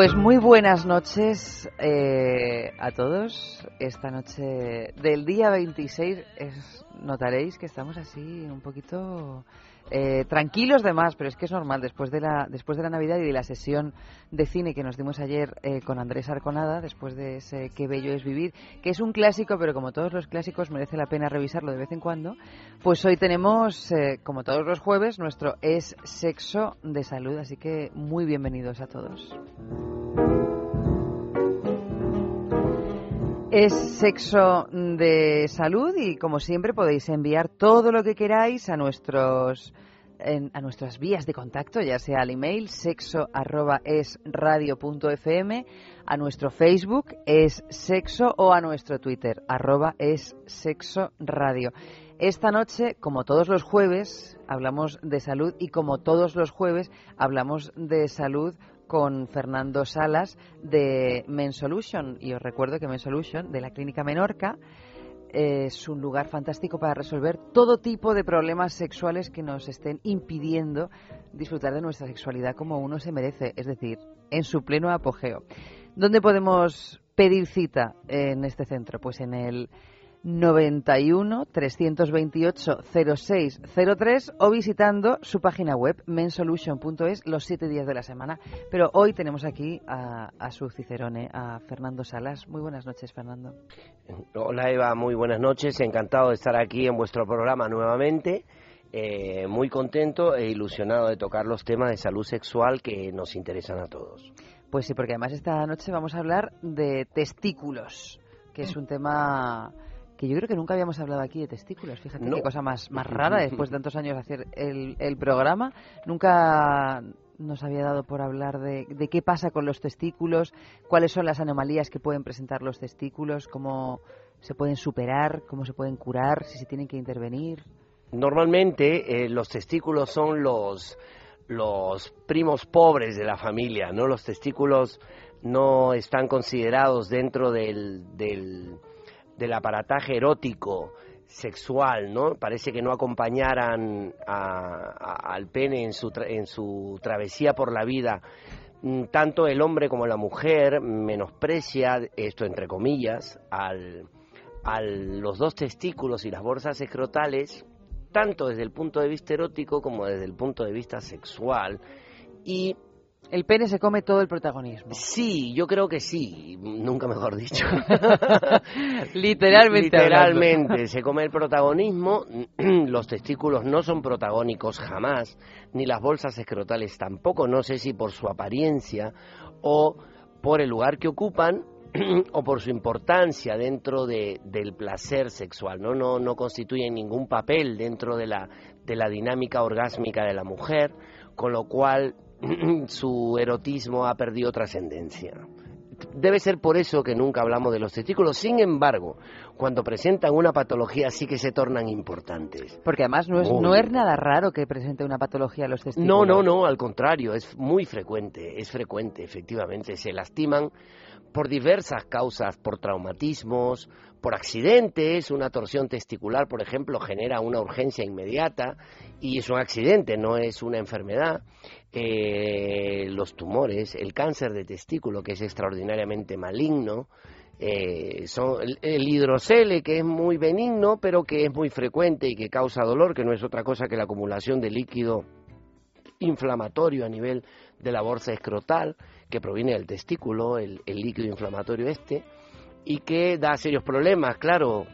Pues muy buenas noches eh, a todos. Esta noche del día 26 es, notaréis que estamos así un poquito eh, tranquilos de más, pero es que es normal después de la después de la Navidad y de la sesión de cine que nos dimos ayer eh, con Andrés Arconada, después de ese Qué bello es vivir, que es un clásico, pero como todos los clásicos merece la pena revisarlo de vez en cuando. Pues hoy tenemos, eh, como todos los jueves, nuestro es sexo de salud, así que muy bienvenidos a todos. Es sexo de salud y como siempre podéis enviar todo lo que queráis a nuestros a nuestras vías de contacto, ya sea al email sexo a nuestro Facebook es sexo o a nuestro Twitter arroba es sexo radio. Esta noche, como todos los jueves, hablamos de salud y como todos los jueves hablamos de salud con Fernando Salas de Men Solution. Y os recuerdo que Men Solution, de la Clínica Menorca, es un lugar fantástico para resolver todo tipo de problemas sexuales que nos estén impidiendo disfrutar de nuestra sexualidad como uno se merece, es decir, en su pleno apogeo. ¿Dónde podemos pedir cita en este centro? Pues en el 91 328 0603 o visitando su página web mensolution.es los siete días de la semana. Pero hoy tenemos aquí a, a su cicerone, a Fernando Salas. Muy buenas noches, Fernando. Hola Eva, muy buenas noches. Encantado de estar aquí en vuestro programa nuevamente. Eh, muy contento e ilusionado de tocar los temas de salud sexual que nos interesan a todos. Pues sí, porque además esta noche vamos a hablar de testículos, que es un tema que yo creo que nunca habíamos hablado aquí de testículos. Fíjate No. qué cosa más, más rara después de tantos años de hacer el, el programa. Nunca nos había dado por hablar de, de qué pasa con los testículos, cuáles son las anomalías que pueden presentar los testículos, cómo se pueden superar, cómo se pueden curar, si se tienen que intervenir. Normalmente eh, los testículos son los, los primos pobres de la familia, ¿no? Los testículos no están considerados dentro del, del, del aparataje erótico sexual, ¿no? Parece que no acompañaran al pene en su, en su travesía por la vida. Mm, Tanto el hombre como la mujer menosprecia, esto entre comillas, al, a los dos testículos y las bolsas escrotales, tanto desde el punto de vista erótico como desde el punto de vista sexual. Y El pene se come todo el protagonismo. sí, yo creo que sí, nunca mejor dicho. Literalmente. Literalmente, se come el protagonismo, los testículos no son protagónicos jamás, ni las bolsas escrotales tampoco, no sé si por su apariencia o por el lugar que ocupan o por su importancia dentro de, del placer sexual, ¿no? No, no constituyen ningún papel dentro de la, de la dinámica orgásmica de la mujer, con lo cual su erotismo ha perdido trascendencia. Debe ser por eso que nunca hablamos de los testículos. Sin embargo, cuando presentan una patología sí que se tornan importantes. Porque además no es, Muy no es nada raro que presente una patología a los testículos. No, no, no, al contrario, es muy frecuente, es frecuente, efectivamente. Se lastiman por diversas causas, por traumatismos, por accidentes, una torsión testicular, por ejemplo, genera una urgencia inmediata y es un accidente, no es una enfermedad. Eh, los tumores, el cáncer de testículo, que es extraordinariamente maligno, eh, son el, el hidrocele, que es muy benigno, pero que es muy frecuente y que causa dolor, que no es otra cosa que la acumulación de líquido inflamatorio a nivel de la bolsa escrotal, que proviene del testículo, el, el líquido inflamatorio este, y que da serios problemas, claro.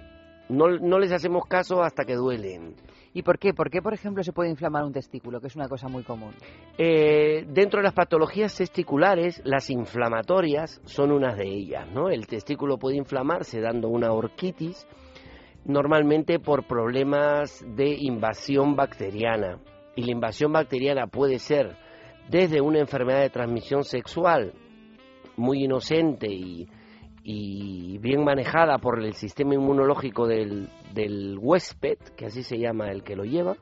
No, no les hacemos caso hasta que duelen. ¿Y por qué? ¿Por qué, por ejemplo, se puede inflamar un testículo, que es una cosa muy común? Eh, dentro de las patologías testiculares, las inflamatorias son unas de ellas, ¿no? El testículo puede inflamarse dando una orquitis, normalmente por problemas de invasión bacteriana. Y la invasión bacteriana puede ser desde una enfermedad de transmisión sexual muy inocente y, y bien manejada por el sistema inmunológico del, del huésped, que así se llama el que lo lleva,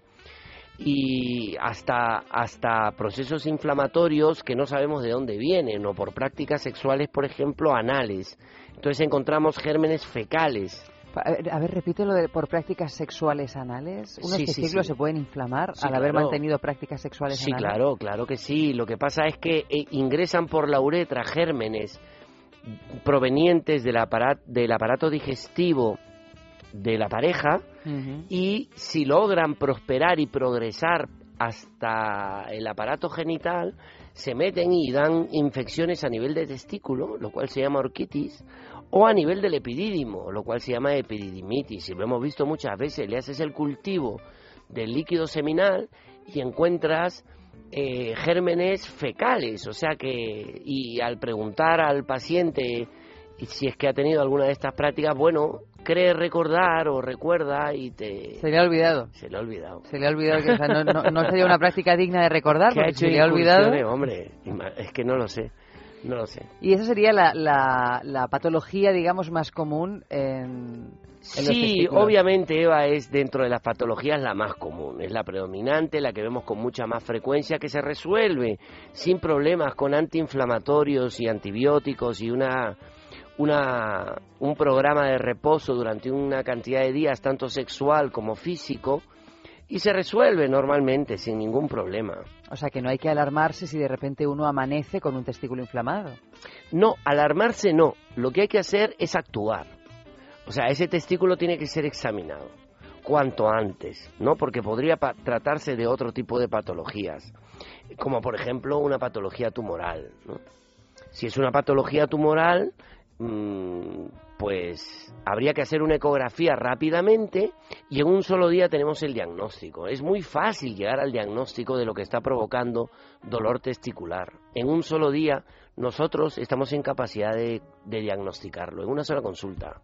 y hasta, hasta procesos inflamatorios que no sabemos de dónde vienen, o por prácticas sexuales, por ejemplo, anales. Entonces encontramos gérmenes fecales. A ver, a ver, repítelo de, por prácticas sexuales anales. ¿Unos Sí, sí, testículos sí. se pueden inflamar Sí, al haber mantenido prácticas sexuales Sí, anales? claro, claro que sí. Lo que pasa es que eh, ingresan por la uretra gérmenes provenientes del, aparato, del aparato digestivo de la pareja y si logran prosperar y progresar hasta el aparato genital, se meten y dan infecciones a nivel de testículo, lo cual se llama orquitis, o a nivel del epidídimo, lo cual se llama epididimitis. Y lo hemos visto muchas veces, le haces el cultivo del líquido seminal y encuentras eh, gérmenes fecales, o sea que, y al preguntar al paciente si es que ha tenido alguna de estas prácticas, bueno, cree recordar o recuerda y te... Se le ha olvidado. Se le ha olvidado. Se le ha olvidado que o sea, no, no- no sería una práctica digna de recordar ¿Qué ha porque hecho se le ha olvidado. Hombre, es que no lo sé, no lo sé. Y esa sería la, la, la patología, digamos, más común en, Sí, obviamente Eva es dentro de las patologías la más común, es la predominante, la que vemos con mucha más frecuencia, que se resuelve sin problemas con antiinflamatorios y antibióticos y una, una, un programa de reposo durante una cantidad de días, tanto sexual como físico, y se resuelve normalmente sin ningún problema. O sea, que no hay que alarmarse si de repente uno amanece con un testículo inflamado. No, alarmarse no. Lo que hay que hacer es actuar. O sea, ese testículo tiene que ser examinado cuanto antes, ¿no? Porque podría tratarse de otro tipo de patologías, como por ejemplo una patología tumoral, ¿no? Si es una patología tumoral, mm, pues habría que hacer una ecografía rápidamente y en un solo día tenemos el diagnóstico. Es muy fácil llegar al diagnóstico de lo que está provocando dolor testicular. En un solo día nosotros estamos en capacidad de diagnosticarlo, en una sola consulta.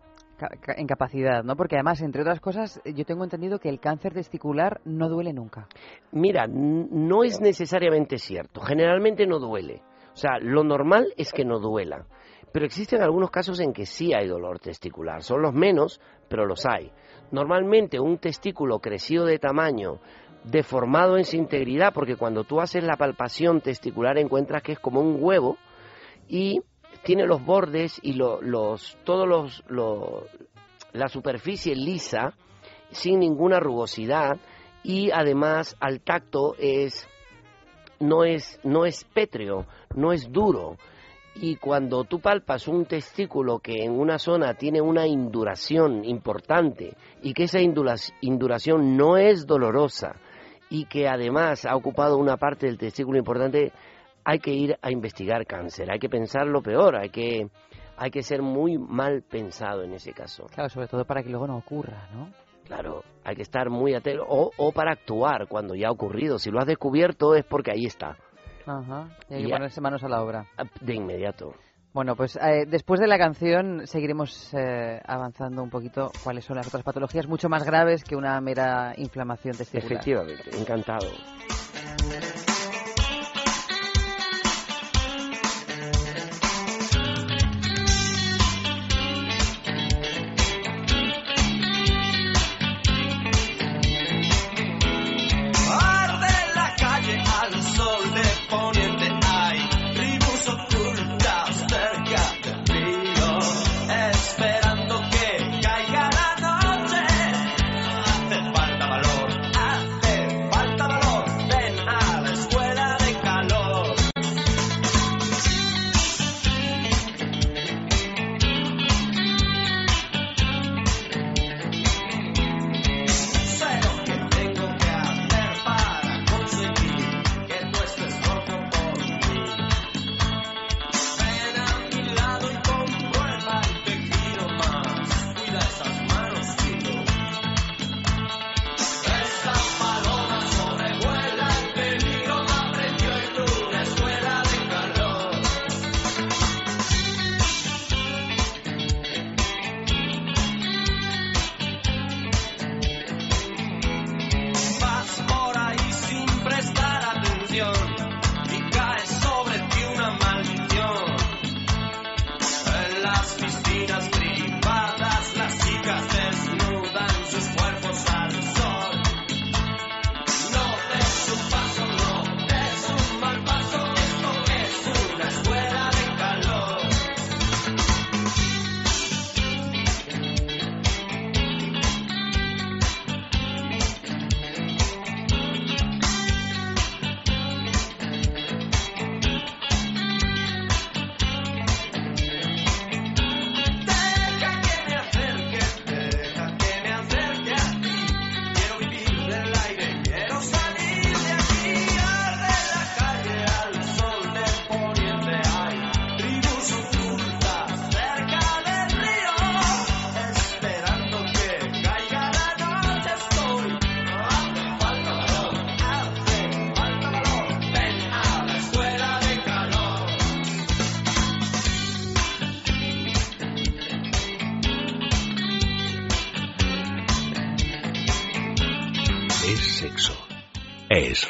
En capacidad, ¿no? Porque además, entre otras cosas, yo tengo entendido que el cáncer testicular no duele nunca. Mira, no es necesariamente cierto. Generalmente no duele. O sea, lo normal es que no duela. Pero existen algunos casos en que sí hay dolor testicular. Son los menos, pero los hay. Normalmente un testículo crecido de tamaño, deformado en su integridad, porque cuando tú haces la palpación testicular encuentras que es como un huevo y tiene los bordes y lo- los todos los, lo- la superficie lisa sin ninguna rugosidad y además al tacto es no es no es pétreo, no es duro. Y cuando tú palpas un testículo que en una zona tiene una induración importante y que esa indura- induración no es dolorosa y que además ha ocupado una parte del testículo importante, hay que ir a investigar cáncer, hay que pensar lo peor, hay que, hay que ser muy mal pensado en ese caso. Claro, sobre todo para que luego no ocurra, ¿no? Claro, hay que estar muy atento o, o para actuar cuando ya ha ocurrido. Si lo has descubierto es porque ahí está, Ajá. Y hay que ponerse manos a la obra. de inmediato. Bueno, pues eh, después de la canción seguiremos eh, avanzando un poquito cuáles son las otras patologías mucho más graves que una mera inflamación testicular. Efectivamente, encantado.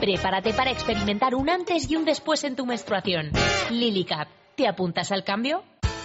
Prepárate para experimentar un antes y un después en tu menstruación. Lily Cap. ¿Te apuntas al cambio?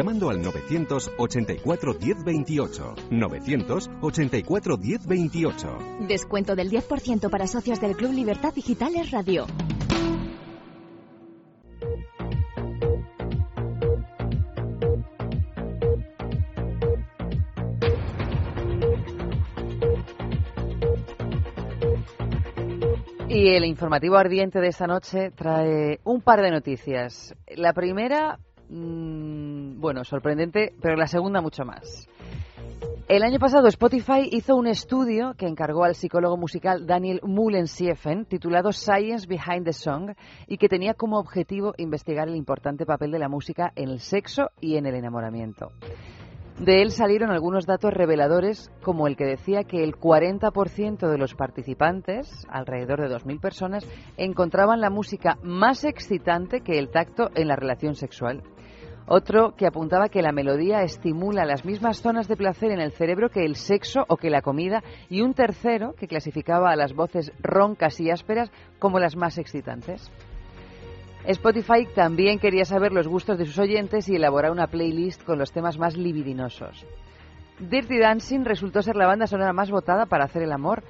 llamando al 984 1028. 984 1028. Descuento del 10% para socios del Club Libertad Digitales Radio. Y el informativo ardiente de esta noche trae un par de noticias. La primera, mm, bueno, sorprendente, pero la segunda mucho más. El año pasado Spotify hizo un estudio que encargó al psicólogo musical Daniel Mullensiefen titulado Science Behind the Song y que tenía como objetivo investigar el importante papel de la música en el sexo y en el enamoramiento. De él salieron algunos datos reveladores, como el que decía que el 40% de los participantes, alrededor de 2.000 personas, encontraban la música más excitante que el tacto en la relación sexual. Otro que apuntaba que la melodía estimula las mismas zonas de placer en el cerebro que el sexo o que la comida. Y un tercero que clasificaba a las voces roncas y ásperas como las más excitantes. Spotify también quería saber los gustos de sus oyentes y elaborar una playlist con los temas más libidinosos. Dirty Dancing resultó ser la banda sonora más votada para hacer el amor.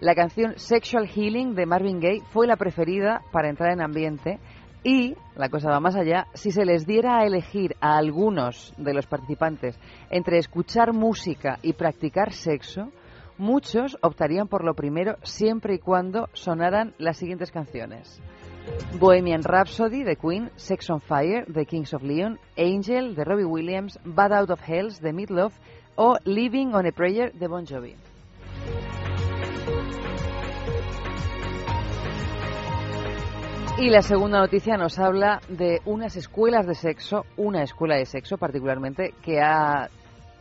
La canción Sexual Healing de Marvin Gaye fue la preferida para entrar en ambiente y, la cosa va más allá, si se les diera a elegir a algunos de los participantes entre escuchar música y practicar sexo, muchos optarían por lo primero siempre y cuando sonaran las siguientes canciones. Bohemian Rhapsody de Queen, Sex on Fire de Kings of Leon, Angel de Robbie Williams, Bad Out of Hells de Meatloaf o Living on a Prayer de Bon Jovi. Y la segunda noticia nos habla de unas escuelas de sexo, una escuela de sexo particularmente, que ha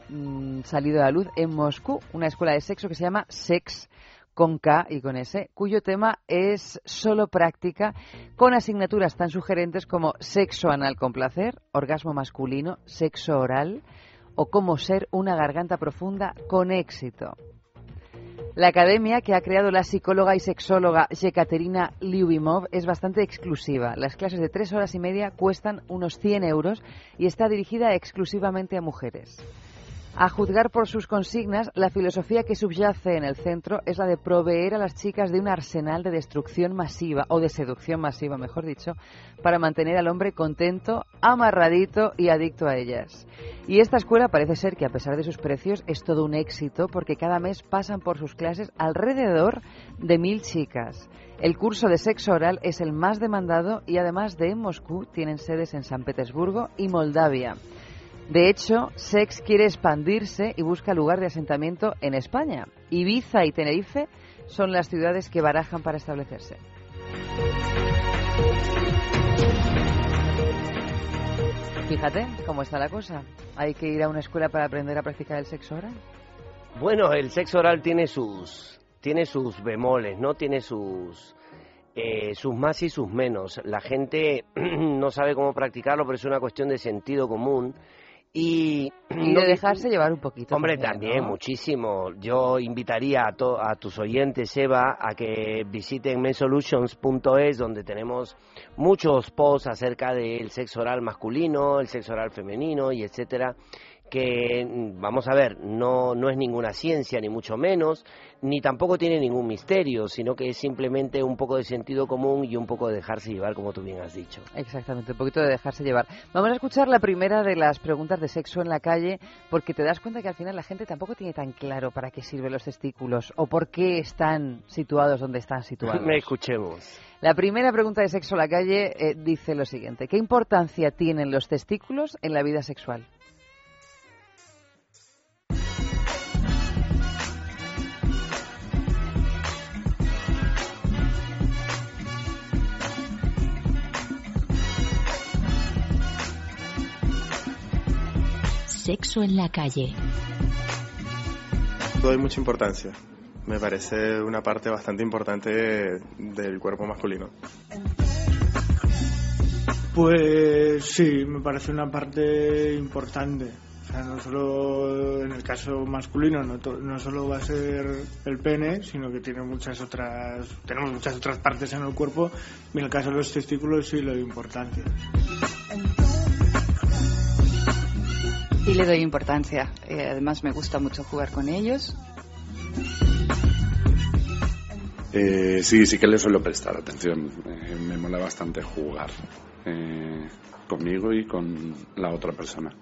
mm, salido a la luz en Moscú, una escuela de sexo que se llama Sex con K y con S, cuyo tema es solo práctica, con asignaturas tan sugerentes como sexo anal con placer, orgasmo masculino, sexo oral o cómo ser una garganta profunda con éxito. La academia que ha creado la psicóloga y sexóloga Yekaterina Lyubimov es bastante exclusiva. Las clases de tres horas y media cuestan unos 100 euros y está dirigida exclusivamente a mujeres. A juzgar por sus consignas, la filosofía que subyace en el centro es la de proveer a las chicas de un arsenal de destrucción masiva, o de seducción masiva, mejor dicho, para mantener al hombre contento, amarradito y adicto a ellas. Y esta escuela parece ser que a pesar de sus precios es todo un éxito porque cada mes pasan por sus clases alrededor de mil chicas. El curso de sexo oral es el más demandado y además de Moscú tienen sedes en San Petersburgo y Moldavia. De hecho, Sex quiere expandirse y busca lugar de asentamiento en España. Ibiza y Tenerife son las ciudades que barajan para establecerse. Fíjate cómo está la cosa. Hay que ir a una escuela para aprender a practicar el sexo oral. Bueno, el sexo oral tiene sus, tiene sus bemoles, ¿no? Tiene sus, eh, sus más y sus menos. La gente no sabe cómo practicarlo, pero es una cuestión de sentido común. Y, Y no- de dejarse llevar un poquito. Hombre, también, también, ¿no? muchísimo. Yo invitaría a, to- a tus oyentes, Eva, a que visiten mensolutions.es, donde tenemos muchos posts acerca del sexo oral masculino, el sexo oral femenino y etcétera que vamos a ver, no, no es ninguna ciencia ni mucho menos, ni tampoco tiene ningún misterio, sino que es simplemente un poco de sentido común y un poco de dejarse llevar, como tú bien has dicho. Exactamente, un poquito de dejarse llevar. Vamos a escuchar la primera de las preguntas de sexo en la calle, porque te das cuenta que al final la gente tampoco tiene tan claro para qué sirven los testículos o por qué están situados donde están situados. Me escuchemos. La primera pregunta de sexo en la calle eh, dice lo siguiente: ¿Qué importancia tienen los testículos en la vida sexual? Sexo en la calle. Doy mucha importancia. Me parece una parte bastante importante del cuerpo masculino. Pues sí, me parece una parte importante. O sea, no solo en el caso masculino, no, to- no solo va a ser el pene, sino que tiene muchas otras, tenemos muchas otras partes en el cuerpo. Y en el caso de los testículos sí le doy Y le doy importancia. Eh, además me gusta mucho jugar con ellos. Eh, sí, sí que le suelo prestar atención. Eh, me mola bastante jugar eh, conmigo y con la otra persona.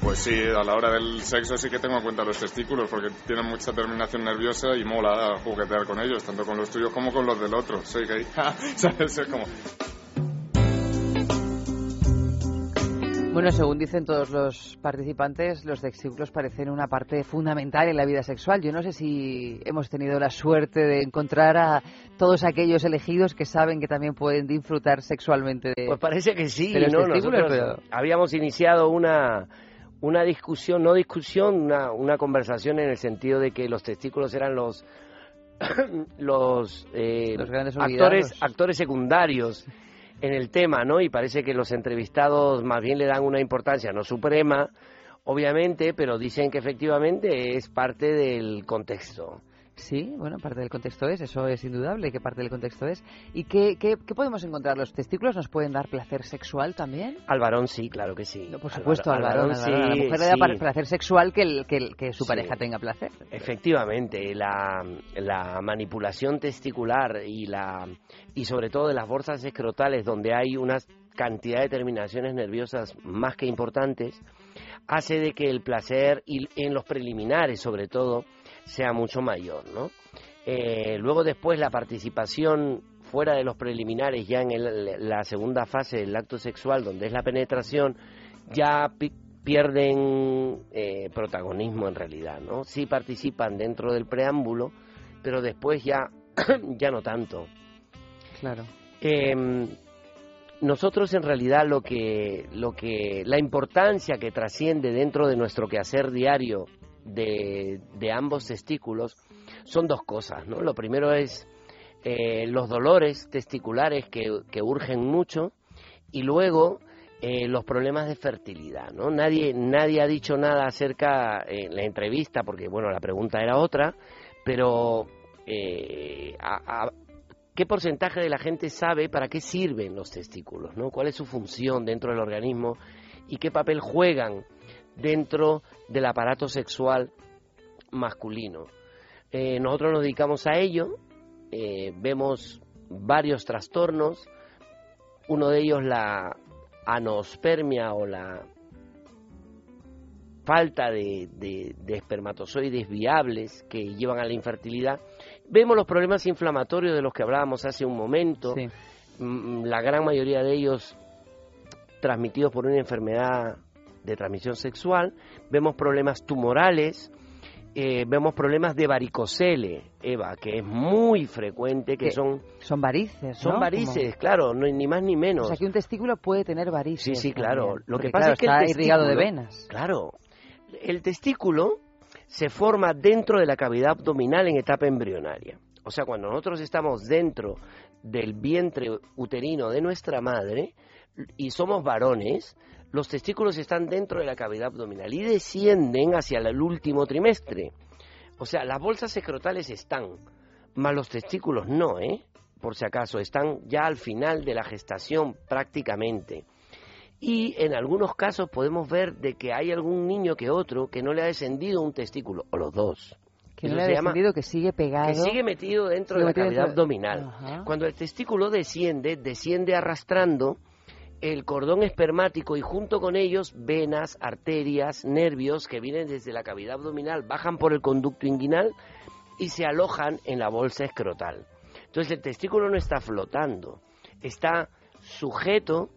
Pues sí, a la hora del sexo sí que tengo en cuenta los testículos porque tienen mucha terminación nerviosa y mola juguetear con ellos, tanto con los tuyos como con los del otro. Soy gay. ¿Sabes? Es como... Bueno, según dicen todos los participantes, los testículos parecen una parte fundamental en la vida sexual. Yo no sé si hemos tenido la suerte de encontrar a todos aquellos elegidos que saben que también pueden disfrutar sexualmente de, Pues parece que sí, de los ¿no? testículos, Nosotros pero- habíamos iniciado una, una discusión, no discusión, una, una conversación en el sentido de que los testículos eran los los, eh, Los grandes actores actores secundarios en el tema, ¿no? Y parece que los entrevistados más bien le dan una importancia no suprema, obviamente, pero dicen que efectivamente es parte del contexto. Sí, bueno, parte del contexto es, eso es indudable que parte del contexto es. ¿Y qué, qué, qué podemos encontrar? ¿Los testículos nos pueden dar placer sexual también? Al varón sí, claro que sí. Por supuesto, al, varón, al sí, varón. A la mujer le da placer sexual que, el- que, el- que su Sí. pareja tenga placer. Efectivamente, la, la manipulación testicular y la y sobre todo de las bolsas escrotales donde hay una cantidad de terminaciones nerviosas más que importantes hace de que el placer y en los preliminares sobre todo sea mucho mayor, ¿no? Eh, luego después la participación fuera de los preliminares ya en el- la segunda fase del acto sexual donde es la penetración ya pi- pierden eh, protagonismo en realidad, ¿no? Sí participan dentro del preámbulo, pero después ya, ya no tanto. Claro. Eh, nosotros en realidad lo que, lo que, la importancia que trasciende dentro de nuestro quehacer diario de, de ambos testículos son dos cosas, ¿no? Lo primero es eh, los dolores testiculares que, que urgen mucho y luego eh, los problemas de fertilidad, ¿no? Nadie, nadie ha dicho nada acerca en la entrevista, porque bueno, la pregunta era otra, pero eh, a- ¿qué porcentaje de la gente sabe para qué sirven los testículos, ¿no? ¿Cuál es su función dentro del organismo? y qué papel juegan dentro del aparato sexual masculino. Eh, nosotros nos dedicamos a ello, eh, vemos varios trastornos, uno de ellos la anospermia o la falta de, de- de espermatozoides viables que llevan a la infertilidad. Vemos los problemas inflamatorios de los que hablábamos hace un momento, Mm, la gran mayoría de ellos transmitidos por una enfermedad de transmisión sexual. Vemos problemas tumorales, eh, vemos problemas de varicocele, Eva, que es muy frecuente, que Que son... Son varices, Son ¿no? varices, Como- claro, no, ni más ni menos. O sea, que un testículo puede tener varices. Sí, sí, claro. también, Lo que pasa claro, es que está el irrigado de venas. Claro. El testículo se forma dentro de la cavidad abdominal en etapa embrionaria. O sea, cuando nosotros estamos dentro del vientre uterino de nuestra madre y somos varones, los testículos están dentro de la cavidad abdominal y descienden hacia el último trimestre. O sea, las bolsas escrotales están, más los testículos no, ¿eh? Por si acaso, están ya al final de la gestación prácticamente. Y en algunos casos podemos ver de que hay algún niño que otro que no le ha descendido un testículo, o los dos. Que no le ha llama- descendido, que sigue pegado. que sigue metido dentro de la cavidad dentro- abdominal. Ajá. Cuando el testículo desciende, desciende arrastrando el cordón espermático y junto con ellos venas, arterias, nervios que vienen desde la cavidad abdominal, bajan por el conducto inguinal y se alojan en la bolsa escrotal. Entonces el testículo no está flotando, está sujeto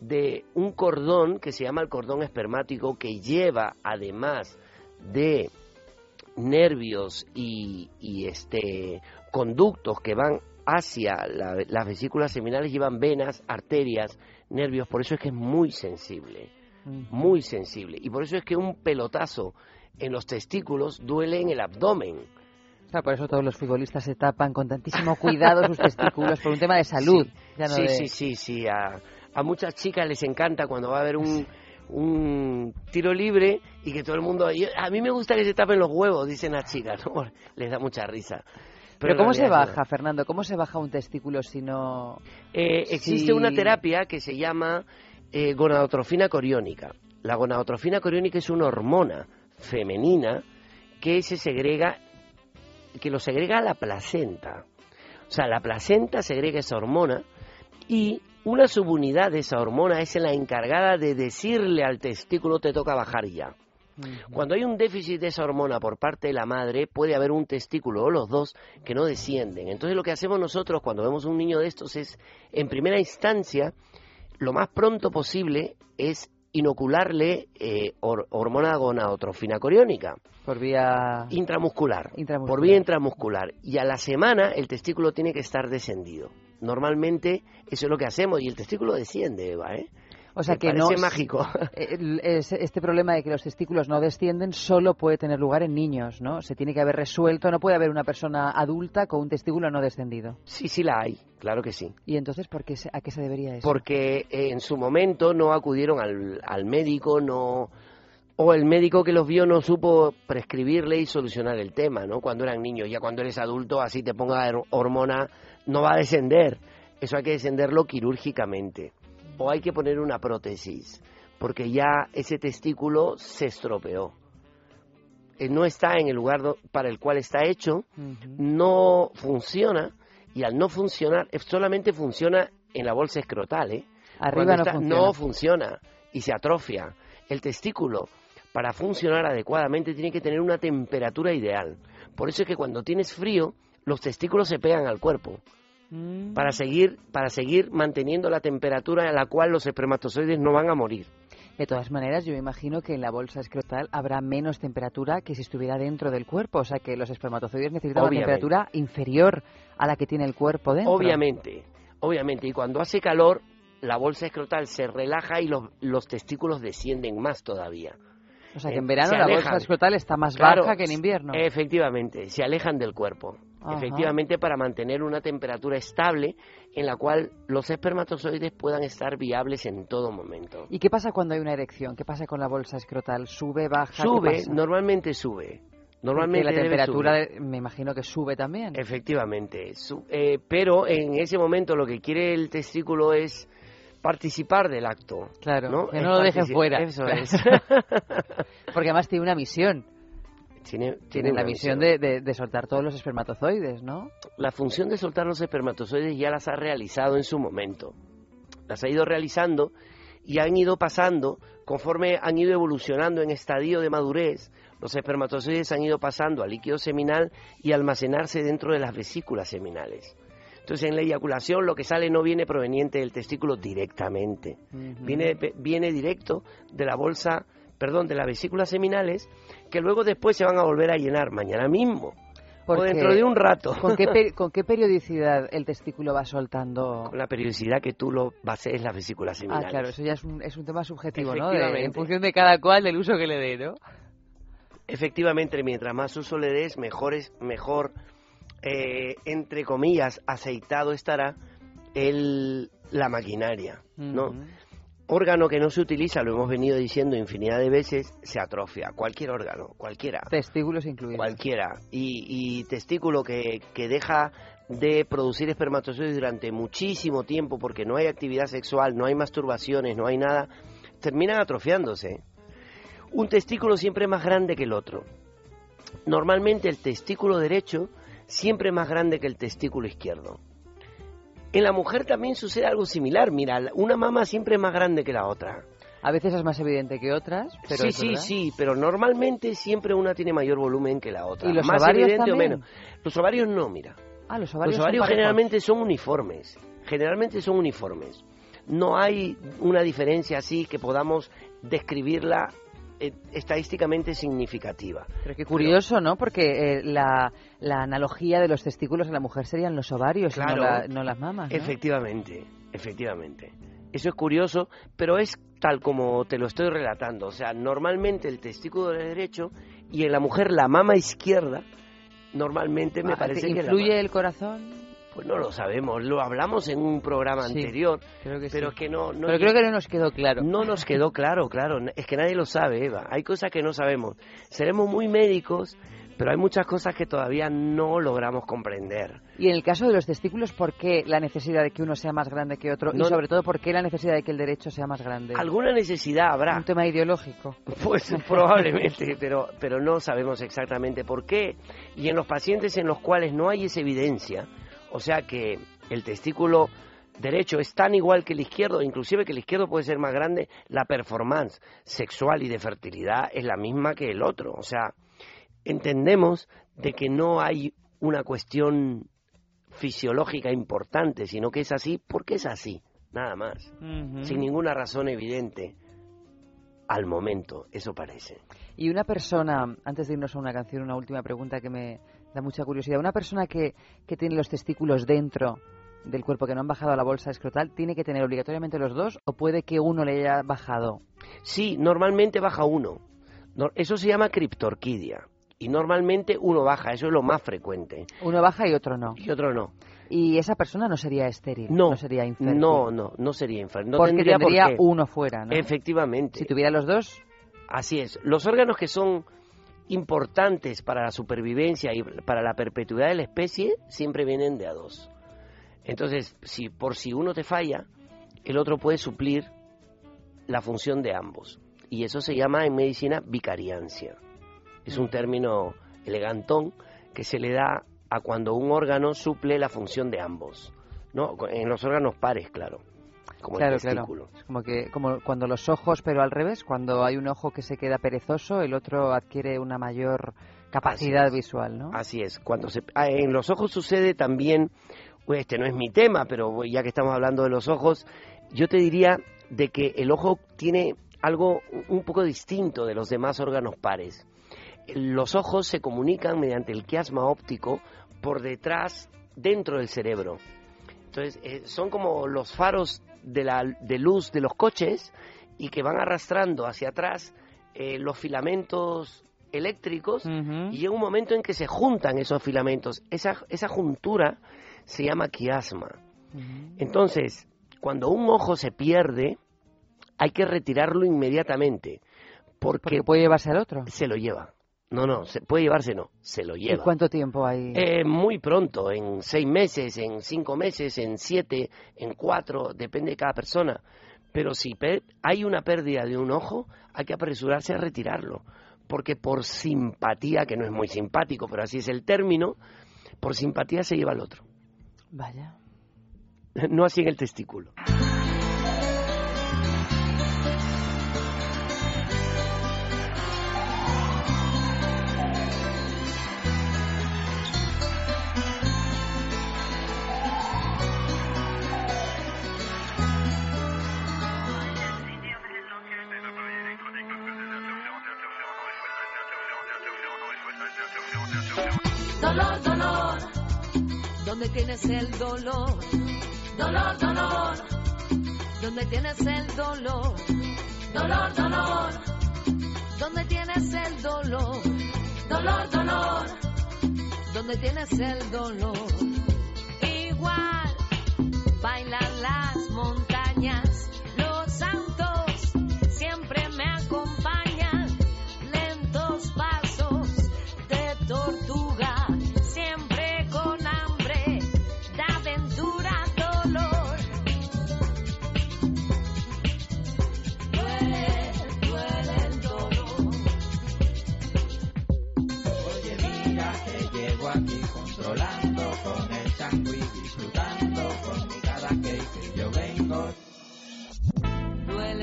de un cordón que se llama el cordón espermático que lleva además de nervios y, y, este conductos que van hacia la- las vesículas seminales llevan venas, arterias, nervios, por eso es que es muy sensible, muy sensible y por eso es que un pelotazo en los testículos duele en el abdomen. O sea, por eso todos los futbolistas se tapan con tantísimo cuidado sus testículos por un tema de salud. Sí, ya no sí, de- sí, sí, sí, A, a muchas chicas les encanta cuando va a haber un, un tiro libre y que todo el mundo... yo- a mí me gusta que se tapen los huevos, dicen las chicas, ¿no? Les da mucha risa. Pero, ¿cómo se no. baja, Fernando? ¿Cómo se baja un testículo si no...? Eh, existe si- una terapia que se llama eh, gonadotrofina coriónica. La gonadotrofina coriónica es una hormona femenina que se segrega, que lo segrega la placenta. O sea, la placenta segrega esa hormona y una subunidad de esa hormona es la encargada de decirle al testículo te toca bajar ya. Cuando hay un déficit de esa hormona por parte de la madre, puede haber un testículo o los dos que no descienden. Entonces lo que hacemos nosotros cuando vemos un niño de estos es, en primera instancia, lo más pronto posible es inocularle eh, hor- hormona gonadotrofina coriónica. Por vía... Intramuscular, Intramuscular. Por vía intramuscular. Y a la semana el testículo tiene que estar descendido. Normalmente eso es lo que hacemos y el testículo desciende, Eva, ¿eh? O sea Me que no... mágico. Este problema de que los testículos no descienden solo puede tener lugar en niños, ¿no? Se tiene que haber resuelto, no puede haber una persona adulta con un testículo no descendido. Sí, sí la hay, claro que sí. ¿Y entonces por qué a qué se debería eso? porque eh, en su momento no acudieron al, al médico, no o el médico que los vio no supo prescribirle y solucionar el tema, ¿no? Cuando eran niños, ya cuando eres adulto, así te ponga hormona, no va a descender. Eso hay que descenderlo quirúrgicamente. O hay que poner una prótesis, porque ya ese testículo se estropeó. Eh, No está en el lugar para el cual está hecho, no funciona y al no funcionar eh, solamente funciona en la bolsa escrotal, ¿eh? Arriba no está- funciona. no funciona y se atrofia. El testículo para funcionar adecuadamente tiene que tener una temperatura ideal. Por eso es que cuando tienes frío los testículos se pegan al cuerpo Mm. para seguir para seguir manteniendo la temperatura a la cual los espermatozoides no van a morir. De todas maneras, yo me imagino que en la bolsa escrotal habrá menos temperatura que si estuviera dentro del cuerpo. O sea que los espermatozoides necesitan Obviamente. una temperatura inferior a la que tiene el cuerpo dentro. Obviamente, obviamente. Y cuando hace calor, la bolsa escrotal se relaja y los, los testículos descienden más todavía. O sea que Eh, en verano se la alejan. bolsa escrotal está más Claro, baja que en invierno. Efectivamente, se alejan del cuerpo. Ajá. Efectivamente, para mantener una temperatura estable en la cual los espermatozoides puedan estar viables en todo momento. ¿Y qué pasa cuando hay una erección? ¿Qué pasa con la bolsa escrotal? ¿Sube, baja? ¿Qué Sube, normalmente sube. Normalmente la temperatura, me imagino que sube también. Efectivamente, su- eh, pero en ese momento lo que quiere el testículo es participar del acto. Claro, ¿no? que Es no lo partici- fuera. Eso Claro. es. Porque además tiene una misión. Tiene, la una misión de, de- de soltar todos los espermatozoides, ¿no? La función de soltar los espermatozoides ya las ha realizado en su momento. Las ha ido realizando y han ido pasando, conforme han ido evolucionando en estadio de madurez, los espermatozoides han ido pasando al líquido seminal y almacenarse dentro de las vesículas seminales. Entonces, en la eyaculación lo que sale no viene proveniente del testículo directamente, viene, viene directo de la bolsa, perdón, de las vesículas seminales, que luego después se van a volver a llenar mañana mismo. O Porque- dentro de un rato. ¿Con qué, ¿Con qué periodicidad el testículo va soltando? Con la periodicidad que tú lo bases en las vesículas Ah, seminales. claro, eso ya es un, es un tema subjetivo, ¿no? De- en función de cada cual, del uso que le dé, ¿no? Efectivamente, mientras más uso le des, mejor, es, mejor eh, entre comillas, aceitado estará el, la maquinaria, ¿no? Órgano que no se utiliza, lo hemos venido diciendo infinidad de veces, se atrofia. Cualquier órgano, cualquiera. Testículos incluidos. Cualquiera. Y, y testículo que, que deja de producir espermatozoides durante muchísimo tiempo porque no hay actividad sexual, no hay masturbaciones, no hay nada, terminan atrofiándose. Un testículo siempre es más grande que el otro. Normalmente el testículo derecho siempre es más grande que el testículo izquierdo. En la mujer también sucede algo similar. Mira, una mama siempre es más grande que la otra. A veces es más evidente que otras, pero sí, sí, verdad. sí, pero normalmente siempre una tiene mayor volumen que la otra. ¿Y los más ovarios evidente también? o menos. Los ovarios no, mira. Ah, los ovarios, Los ovarios generalmente son uniformes. Generalmente son uniformes. No hay una diferencia así que podamos describirla eh, estadísticamente significativa. Pero qué curioso, ¿no? Porque eh, la, la analogía de los testículos en la mujer serían los ovarios, Claro. no, la- no las mamas, ¿no? Efectivamente, efectivamente. Eso es curioso, pero es tal como te lo estoy relatando. O sea, normalmente el testículo derecho y en la mujer la mama izquierda, normalmente me Ah, parece que ¿Influye el corazón? Pues no lo sabemos, lo hablamos en un programa Sí, anterior, creo que pero sí. es que no, no Pero creo que no nos quedó claro. No nos quedó claro, claro. Es que nadie lo sabe, Eva. Hay cosas que no sabemos. Seremos muy médicos, pero hay muchas cosas que todavía no logramos comprender. Y en el caso de los testículos, ¿por qué la necesidad de que uno sea más grande que otro? No- y sobre todo, ¿por qué la necesidad de que el derecho sea más grande? Alguna necesidad habrá. Un tema ideológico. Pues probablemente, pero, pero no sabemos exactamente por qué. Y en los pacientes en los cuales no hay esa evidencia, o sea que el testículo derecho es tan igual que el izquierdo, inclusive que el izquierdo puede ser más grande, la performance sexual y de fertilidad es la misma que el otro. O sea, entendemos de que no hay una cuestión fisiológica importante, sino que es así porque es así, nada más, sin ninguna razón evidente. Al momento, eso parece. Y una persona, antes de irnos a una canción, una última pregunta que me da mucha curiosidad. Una persona que, que tiene los testículos dentro del cuerpo que no han bajado a la bolsa escrotal, ¿tiene que tener obligatoriamente los dos o puede que uno le haya bajado? Sí, normalmente baja uno. No- Eso se llama criptorquidia. Y normalmente uno baja, eso es lo más frecuente. Uno baja y otro no. Y otro no. Y esa persona no sería estéril, No, sería infértil. no, no, no sería infértil. No porque tendría, por tendría qué. uno fuera, ¿no? Efectivamente. Si tuviera los dos, Así es. Los órganos que son importantes para la supervivencia y para la perpetuidad de la especie siempre vienen de a dos. Entonces, si por si uno te falla, el otro puede suplir la función de ambos. Y eso se llama en medicina vicariancia. Es un término elegantón que se le da a cuando un órgano suple la función de ambos. ¿no? En los órganos pares, claro. Como claro, el testículo. claro. Es como que como cuando los ojos, pero al revés, cuando hay un ojo que se queda perezoso, el otro adquiere una mayor capacidad visual, ¿no? Así es. Cuando se, ah, en los ojos sucede también, este no es mi tema, pero ya que estamos hablando de los ojos, yo te diría de que el ojo tiene algo un poco distinto de los demás órganos pares. Los ojos se comunican mediante el quiasma óptico por detrás, dentro del cerebro. Entonces, eh, son como los faros de, la, de luz de los coches y que van arrastrando hacia atrás eh, los filamentos eléctricos y llega un momento en que se juntan esos filamentos. Esa, esa juntura se llama quiasma. Entonces, cuando un ojo se pierde, hay que retirarlo inmediatamente. Porque, Porque puede llevarse al otro. se lo lleva. No, no, se puede llevarse no, se lo ¿Y lleva. cuánto tiempo hay? Eh, muy pronto, en seis meses, en cinco meses, en siete, en cuatro, depende de cada persona. Pero si hay una pérdida de un ojo, hay que apresurarse a retirarlo. Porque por simpatía, que no es muy simpático, pero así es el término, por simpatía se lleva al otro. Vaya. No así en el testículo. Tienes el dolor? Dolor, dolor, ¿dónde tienes el dolor? Dolor, dolor, ¿dónde tienes el dolor? Dolor, dolor, ¿dónde tienes el dolor? Igual bailan las montañas,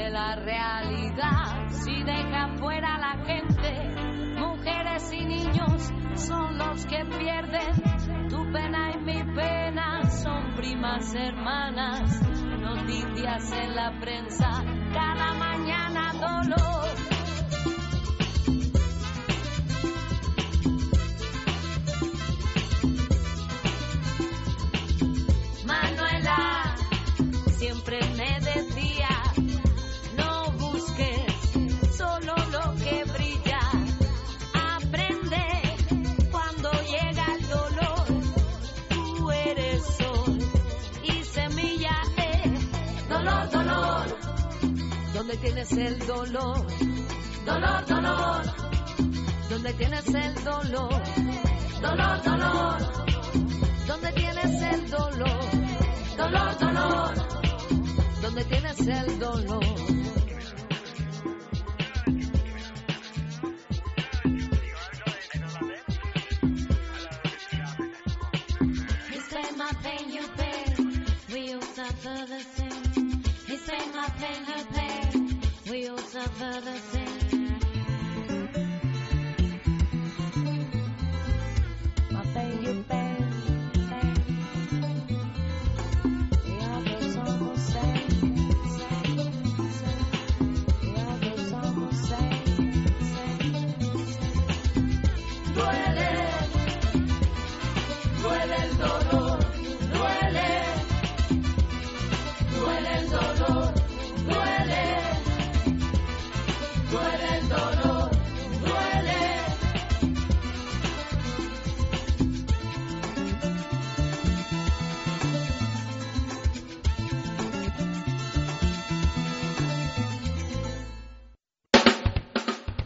Duele la realidad si deja fuera a la gente. Mujeres y niños son los que pierden. Tu pena y mi pena son primas hermanas. Noticias en la prensa, cada mañana dolor. ¿Dónde tienes el dolor? Dolor, dolor, ¿dónde tienes el dolor? Dolor, dolor, ¿dónde tienes el dolor? Dolor, dolor, ¿dónde tienes el dolor? Pain, you pain, we all suffer the same. You say my pain, we all suffer the same.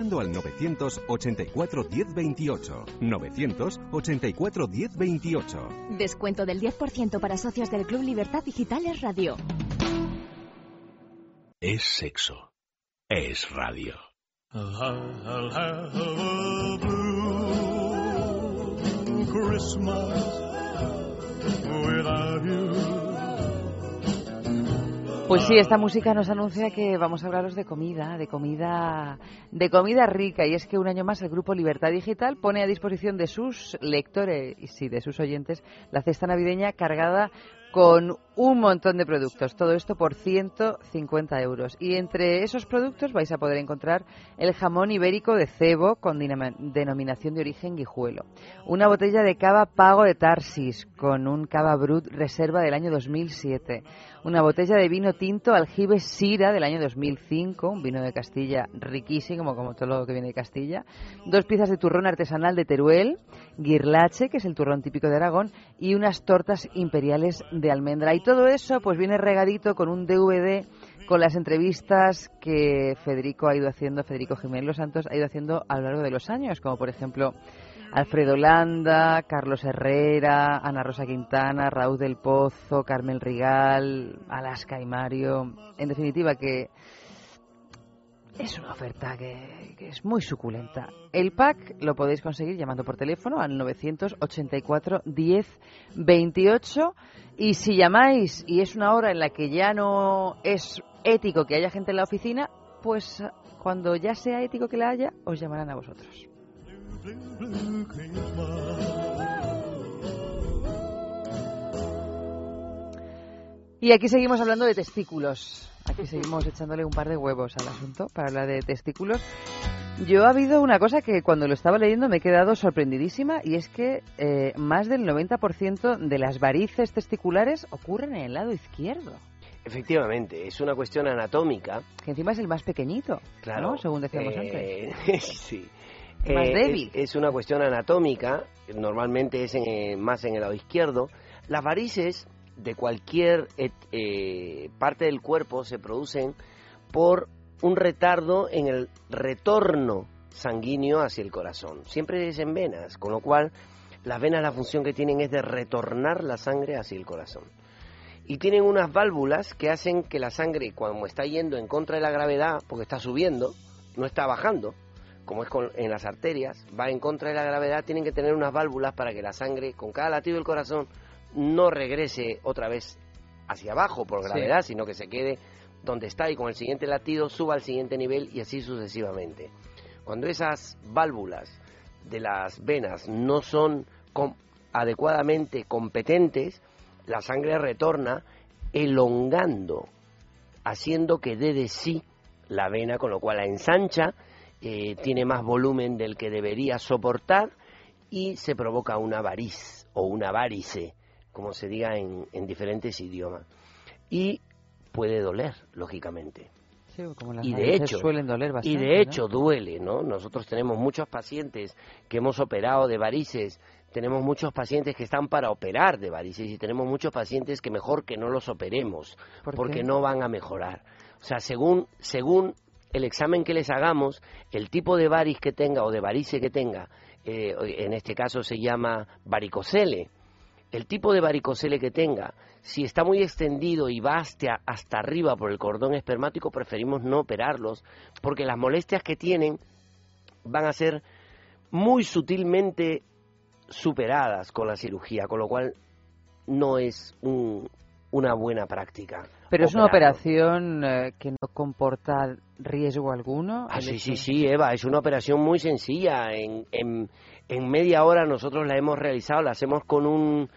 llamando al 984 10 28. 984 10 28. Descuento del 10% para socios del Club Libertad Digitales Radio. Es sexo. Es radio. I'll have a blue Christmas without you. Pues sí, esta música nos anuncia que vamos a hablaros de comida, de comida, de comida rica. Y es que un año más el grupo Libertad Digital pone a disposición de sus lectores y de sus oyentes la cesta navideña cargada con un montón de productos. Todo esto por 150 euros. Y entre esos productos vais a poder encontrar el jamón ibérico de cebo con denominación de origen guijuelo. Una botella de cava pago de Tarsis con un cava brut reserva del año 2007. Una botella de vino tinto aljibe Sira del año 2005, un vino de Castilla riquísimo, como todo lo que viene de Castilla. Dos piezas de turrón artesanal de Teruel, guirlache, que es el turrón típico de Aragón, y unas tortas imperiales de almendra. Y todo eso pues viene regadito con un DVD con las entrevistas que Federico ha ido haciendo, Federico Jiménez Los Santos ha ido haciendo a lo largo de los años, como por ejemplo Alfredo Landa, Carlos Herrera, Ana Rosa Quintana, Raúl del Pozo, Carmen Rigal, Alaska y Mario. En definitiva, que es una oferta que, es muy suculenta. El pack lo podéis conseguir llamando por teléfono al 984 10 28 y si llamáis y es una hora en la que ya no es ético que haya gente en la oficina, pues cuando ya sea ético que la haya, os llamarán a vosotros. Y aquí seguimos hablando de testículos. Aquí seguimos echándole un par de huevos al asunto para hablar de testículos. Yo ha habido una cosa que cuando lo estaba leyendo me he quedado sorprendidísima y es que eh, más del 90% de las varices testiculares ocurren en el lado izquierdo. Efectivamente, es una cuestión anatómica. Que encima es el más pequeñito, Claro. ¿no? Según decíamos Eh, antes. sí. Más Eh, débil. Es, es una cuestión anatómica, normalmente es en, eh, más en el lado izquierdo. Las varices de cualquier eh, parte del cuerpo se producen por un retardo en el retorno sanguíneo hacia el corazón. Siempre es en venas, con lo cual las venas la función que tienen es de retornar la sangre hacia el corazón. Y tienen unas válvulas que hacen que la sangre, cuando está yendo en contra de la gravedad, porque está subiendo, no está bajando, como es con- en las arterias, va en contra de la gravedad, tienen que tener unas válvulas para que la sangre, con cada latido del corazón, no regrese otra vez hacia abajo por Sí. gravedad, sino que se quede donde está y con el siguiente latido suba al siguiente nivel y así sucesivamente. Cuando esas válvulas de las venas no son com- adecuadamente competentes, la sangre retorna elongando, haciendo que dé de sí la vena, con lo cual la ensancha, eh, tiene más volumen del que debería soportar y se provoca una variz o una varice, como se diga en, en diferentes idiomas. Y puede doler, lógicamente. Sí, como las Y de hecho, suelen doler y bastante. de ¿no? hecho duele, ¿no? Nosotros tenemos muchos pacientes que hemos operado de varices, tenemos muchos pacientes que están para operar de varices y tenemos muchos pacientes que mejor que no los operemos ¿Por porque no van a mejorar. O sea, según según el examen que les hagamos, el tipo de variz que tenga o de varice que tenga, eh, en este caso se llama varicocele, el tipo de varicocele que tenga, si está muy extendido y va hasta, hasta arriba por el cordón espermático, preferimos no operarlos, porque las molestias que tienen van a ser muy sutilmente superadas con la cirugía, con lo cual no es un- una buena práctica. Pero es una operación eh, que no comporta riesgo alguno. Ah, el sí, sí, sí, Eva, es una operación muy sencilla. En, en, en media hora nosotros la hemos realizado, la hacemos con un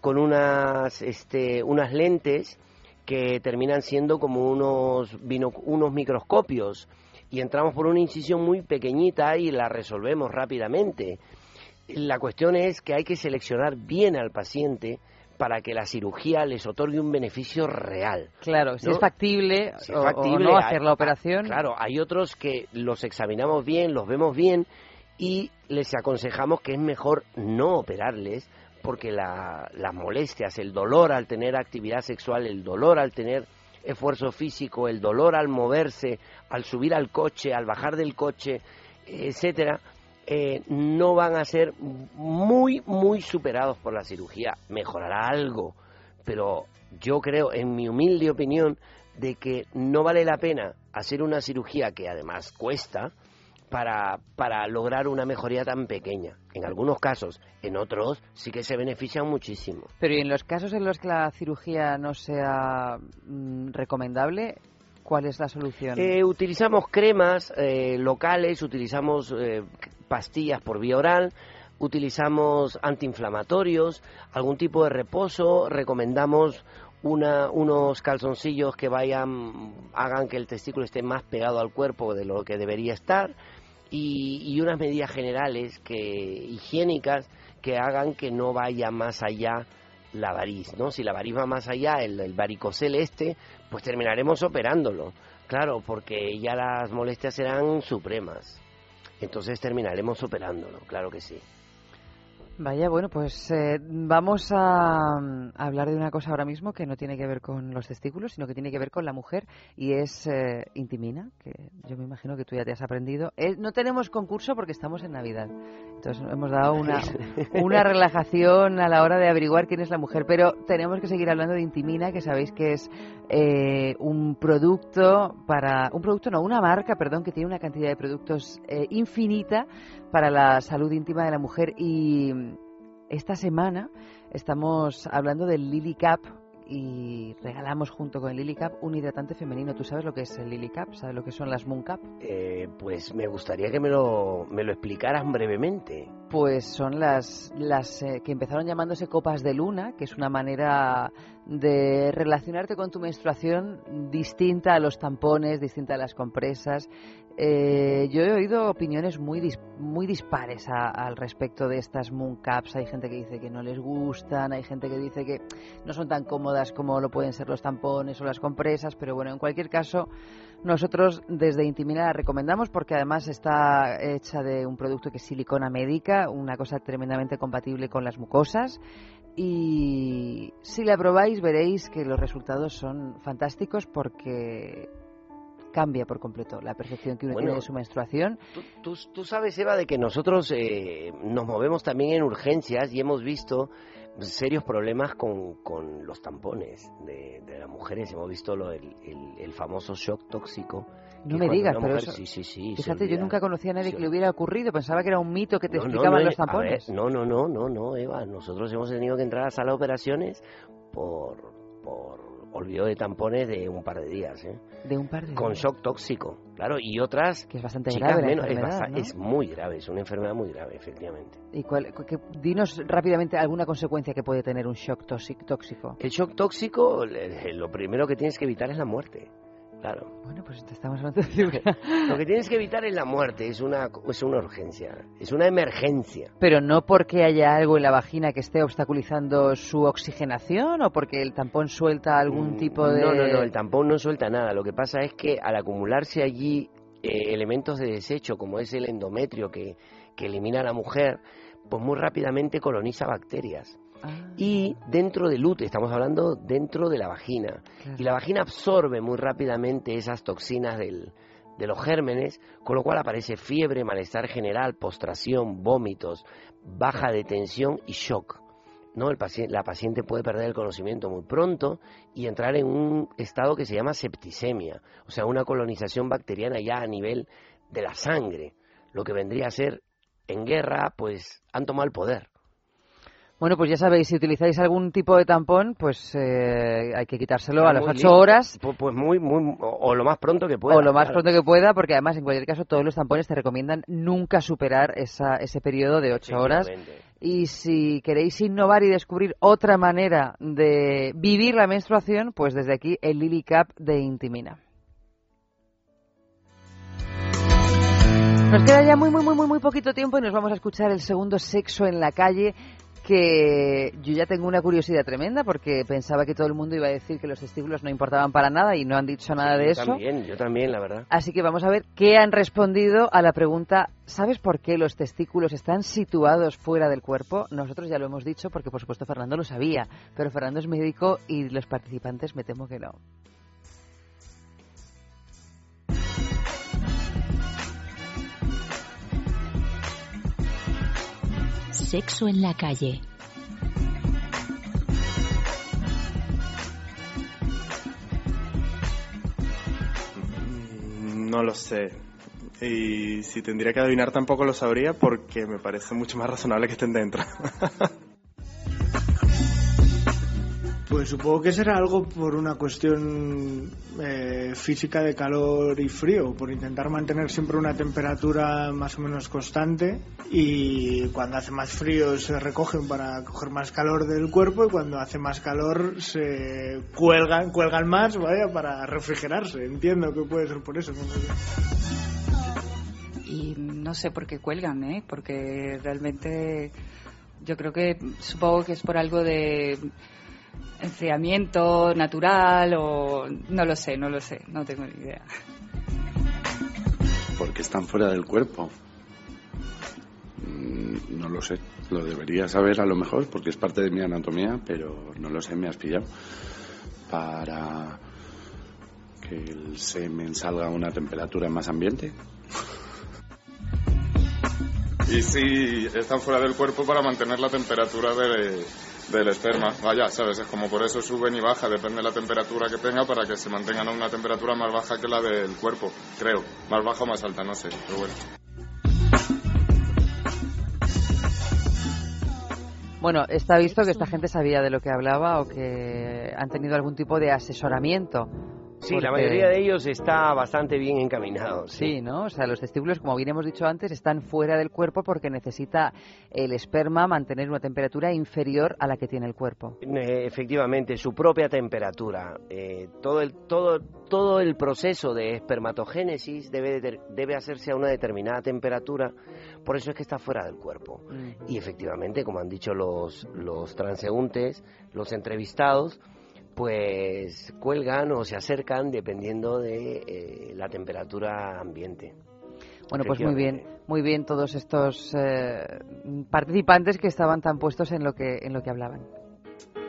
con unas este, unas lentes que terminan siendo como unos unos microscopios y entramos por una incisión muy pequeñita y la resolvemos rápidamente. La cuestión es que hay que seleccionar bien al paciente para que la cirugía les otorgue un beneficio real. Claro, si es factible, Si o, no hay- hacer la operación. Claro, hay otros que los examinamos bien, los vemos bien y les aconsejamos que es mejor no operarles porque la- las molestias, el dolor al tener actividad sexual, el dolor al tener esfuerzo físico, el dolor al moverse, al subir al coche, al bajar del coche, etcétera, eh, no van a ser muy, muy superados por la cirugía. Mejorará algo, pero yo creo, en mi humilde opinión, de que no vale la pena hacer una cirugía que además cuesta para, para lograr una mejoría tan pequeña. En algunos casos, en otros sí que se benefician muchísimo. Pero ¿y en los casos en los que la cirugía no sea mm, recomendable, cuál es la solución? Eh, utilizamos cremas eh, locales, utilizamos eh, pastillas por vía oral, utilizamos antiinflamatorios, algún tipo de reposo, recomendamos una, unos calzoncillos que vayan, hagan que el testículo esté más pegado al cuerpo de lo que debería estar y, y unas medidas generales que, higiénicas que hagan que no vaya más allá la variz, ¿no? Si la variz va más allá, el, el varicocel este, pues terminaremos operándolo, claro, porque ya las molestias serán supremas. Entonces terminaremos operándolo, claro que sí. Vaya, bueno, pues eh, vamos a, mm, hablar de una cosa ahora mismo que no tiene que ver con los testículos, sino que tiene que ver con la mujer y es eh, Intimina, que yo me imagino que tú ya te has aprendido. Eh, no tenemos concurso porque estamos en Navidad, entonces hemos dado una, una relajación a la hora de averiguar quién es la mujer, pero tenemos que seguir hablando de Intimina, que sabéis que es eh, un producto para, un producto no, una marca, perdón, que tiene una cantidad de productos eh, infinita para la salud íntima de la mujer y esta semana estamos hablando del Lily Cap y regalamos junto con el Lily Cap un hidratante femenino. ¿Tú sabes lo que es el Lily Cap? ¿Sabes lo que son las Moon Cap? Eh, pues me gustaría que me lo, me lo explicaras brevemente. Pues son las, las eh, que empezaron llamándose copas de luna, que es una manera de relacionarte con tu menstruación distinta a los tampones, distinta a las compresas. Eh, yo he oído opiniones muy, dis- muy dispares a- al respecto de estas moon caps. Hay gente que dice que no les gustan, hay gente que dice que no son tan cómodas como lo pueden ser los tampones o las compresas, pero bueno, en cualquier caso, nosotros desde Intimina la recomendamos porque además está hecha de un producto que es silicona médica, una cosa tremendamente compatible con las mucosas. Y si la probáis veréis que los resultados son fantásticos porque cambia por completo la percepción que uno Bueno, tiene de su menstruación. Tú, tú sabes, Eva, de que nosotros eh, nos movemos también en urgencias y hemos visto serios problemas con, con los tampones de, de las mujeres. Hemos visto lo, el, el- el famoso shock tóxico. No me digas, pero mujer- eso, sí, sí, sí, fíjate, yo nunca conocía a nadie que le hubiera ocurrido. Pensaba que era un mito que te No, no, explicaban no, los a ver, tampones. no, no, no, no, no, Eva. Nosotros hemos tenido que entrar a la sala de operaciones por, por olvido de tampones de un par de días, ¿eh? De un par de Con días. shock tóxico, claro, y otras Que es bastante chicas grave la menos, es, muy grave, es una enfermedad muy grave, efectivamente. ¿Y cuál, que- dinos rápidamente alguna consecuencia que puede tener un shock tóxic- tóxico. El shock tóxico, lo primero que tienes que evitar es la muerte. Claro. Bueno, pues te estamos hablando de Lo que tienes que evitar es la muerte, es una, es una urgencia, es una emergencia. Pero no porque haya algo en la vagina que esté obstaculizando su oxigenación o porque el tampón suelta algún tipo de... Mm, No, no, no, el tampón no suelta nada. Lo que pasa es que al acumularse allí eh, elementos de desecho, como es el endometrio que, que elimina la mujer, pues muy rápidamente coloniza bacterias. Ah, Y dentro del útero, estamos hablando dentro de la vagina. Y la vagina absorbe muy rápidamente esas toxinas del, de los gérmenes, con lo cual aparece fiebre, malestar general, postración, vómitos, baja de tensión y shock. ¿no? El paciente, la paciente puede perder el conocimiento muy pronto y entrar en un estado que se llama septicemia, o sea, una colonización bacteriana ya a nivel de la sangre, lo que vendría a ser en guerra, pues han tomado el poder. Bueno, pues ya sabéis, si utilizáis algún tipo de tampón, pues eh, hay que quitárselo a las muy ocho listo. horas Pues, pues muy, muy, o, o lo más pronto que pueda. o lo más claro. pronto que pueda, porque además, en cualquier caso, todos los tampones te recomiendan nunca superar esa, ese periodo de ocho horas. Efectivamente. Y si queréis innovar y descubrir otra manera de vivir la menstruación, pues desde aquí el Lily Cap de Intimina. Nos queda ya muy, muy, muy, muy poquito tiempo y nos vamos a escuchar el segundo sexo en la calle que yo ya tengo una curiosidad tremenda porque pensaba que todo el mundo iba a decir que los testículos no importaban para nada y no han dicho nada de yo eso. también, yo también, la verdad. Así que vamos a ver qué han respondido a la pregunta ¿sabes por qué los testículos están situados fuera del cuerpo? Nosotros ya lo hemos dicho porque por supuesto Fernando lo sabía, pero Fernando es médico y los participantes me temo que no. Sexo en la calle. No lo sé. Y si tendría que adivinar tampoco lo sabría porque me parece mucho más razonable que estén dentro. Pues supongo que será algo por una cuestión eh, física de calor y frío, por intentar mantener siempre una temperatura más o menos constante y cuando hace más frío se recogen para coger más calor del cuerpo y cuando hace más calor se cuelgan, cuelgan más, vaya, para refrigerarse. Entiendo que puede ser por eso. Y no sé por qué cuelgan, ¿eh? Porque realmente yo creo que supongo que es por algo de enfriamiento natural o no lo sé, no lo sé, no tengo ni idea. Porque están fuera del cuerpo. Mm, No lo sé. Lo debería saber a lo mejor porque es parte de mi anatomía, pero no lo sé, me has pillado. Para que el semen salga a una temperatura más ambiente. Y sí, están fuera del cuerpo para mantener la temperatura de- del esperma. Vaya, ¿sabes? Es como por eso suben y baja, depende de la temperatura que tenga, para que se mantengan a una temperatura más baja que la del cuerpo, creo. Más baja o más alta, no sé, pero bueno. Bueno, está visto que esta gente sabía de lo que hablaba o que han tenido algún tipo de asesoramiento. Sí, la mayoría de ellos está bastante bien encaminado. Sí, ¿no? O sea, los testículos, como bien hemos dicho antes, están fuera del cuerpo porque necesita el esperma mantener una temperatura inferior a la que tiene el cuerpo. Eh, Efectivamente, su propia temperatura. Eh, todo, el, todo, todo el proceso de espermatogénesis debe, de- debe hacerse a una determinada temperatura, por eso es que está fuera del cuerpo. Y efectivamente, como han dicho los, los transeúntes, los entrevistados, pues cuelgan o se acercan dependiendo de eh, la temperatura ambiente. Bueno, pues muy bien, muy bien todos estos eh, participantes que estaban tan puestos en lo que en lo que hablaban.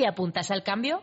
¿Te apuntas al cambio?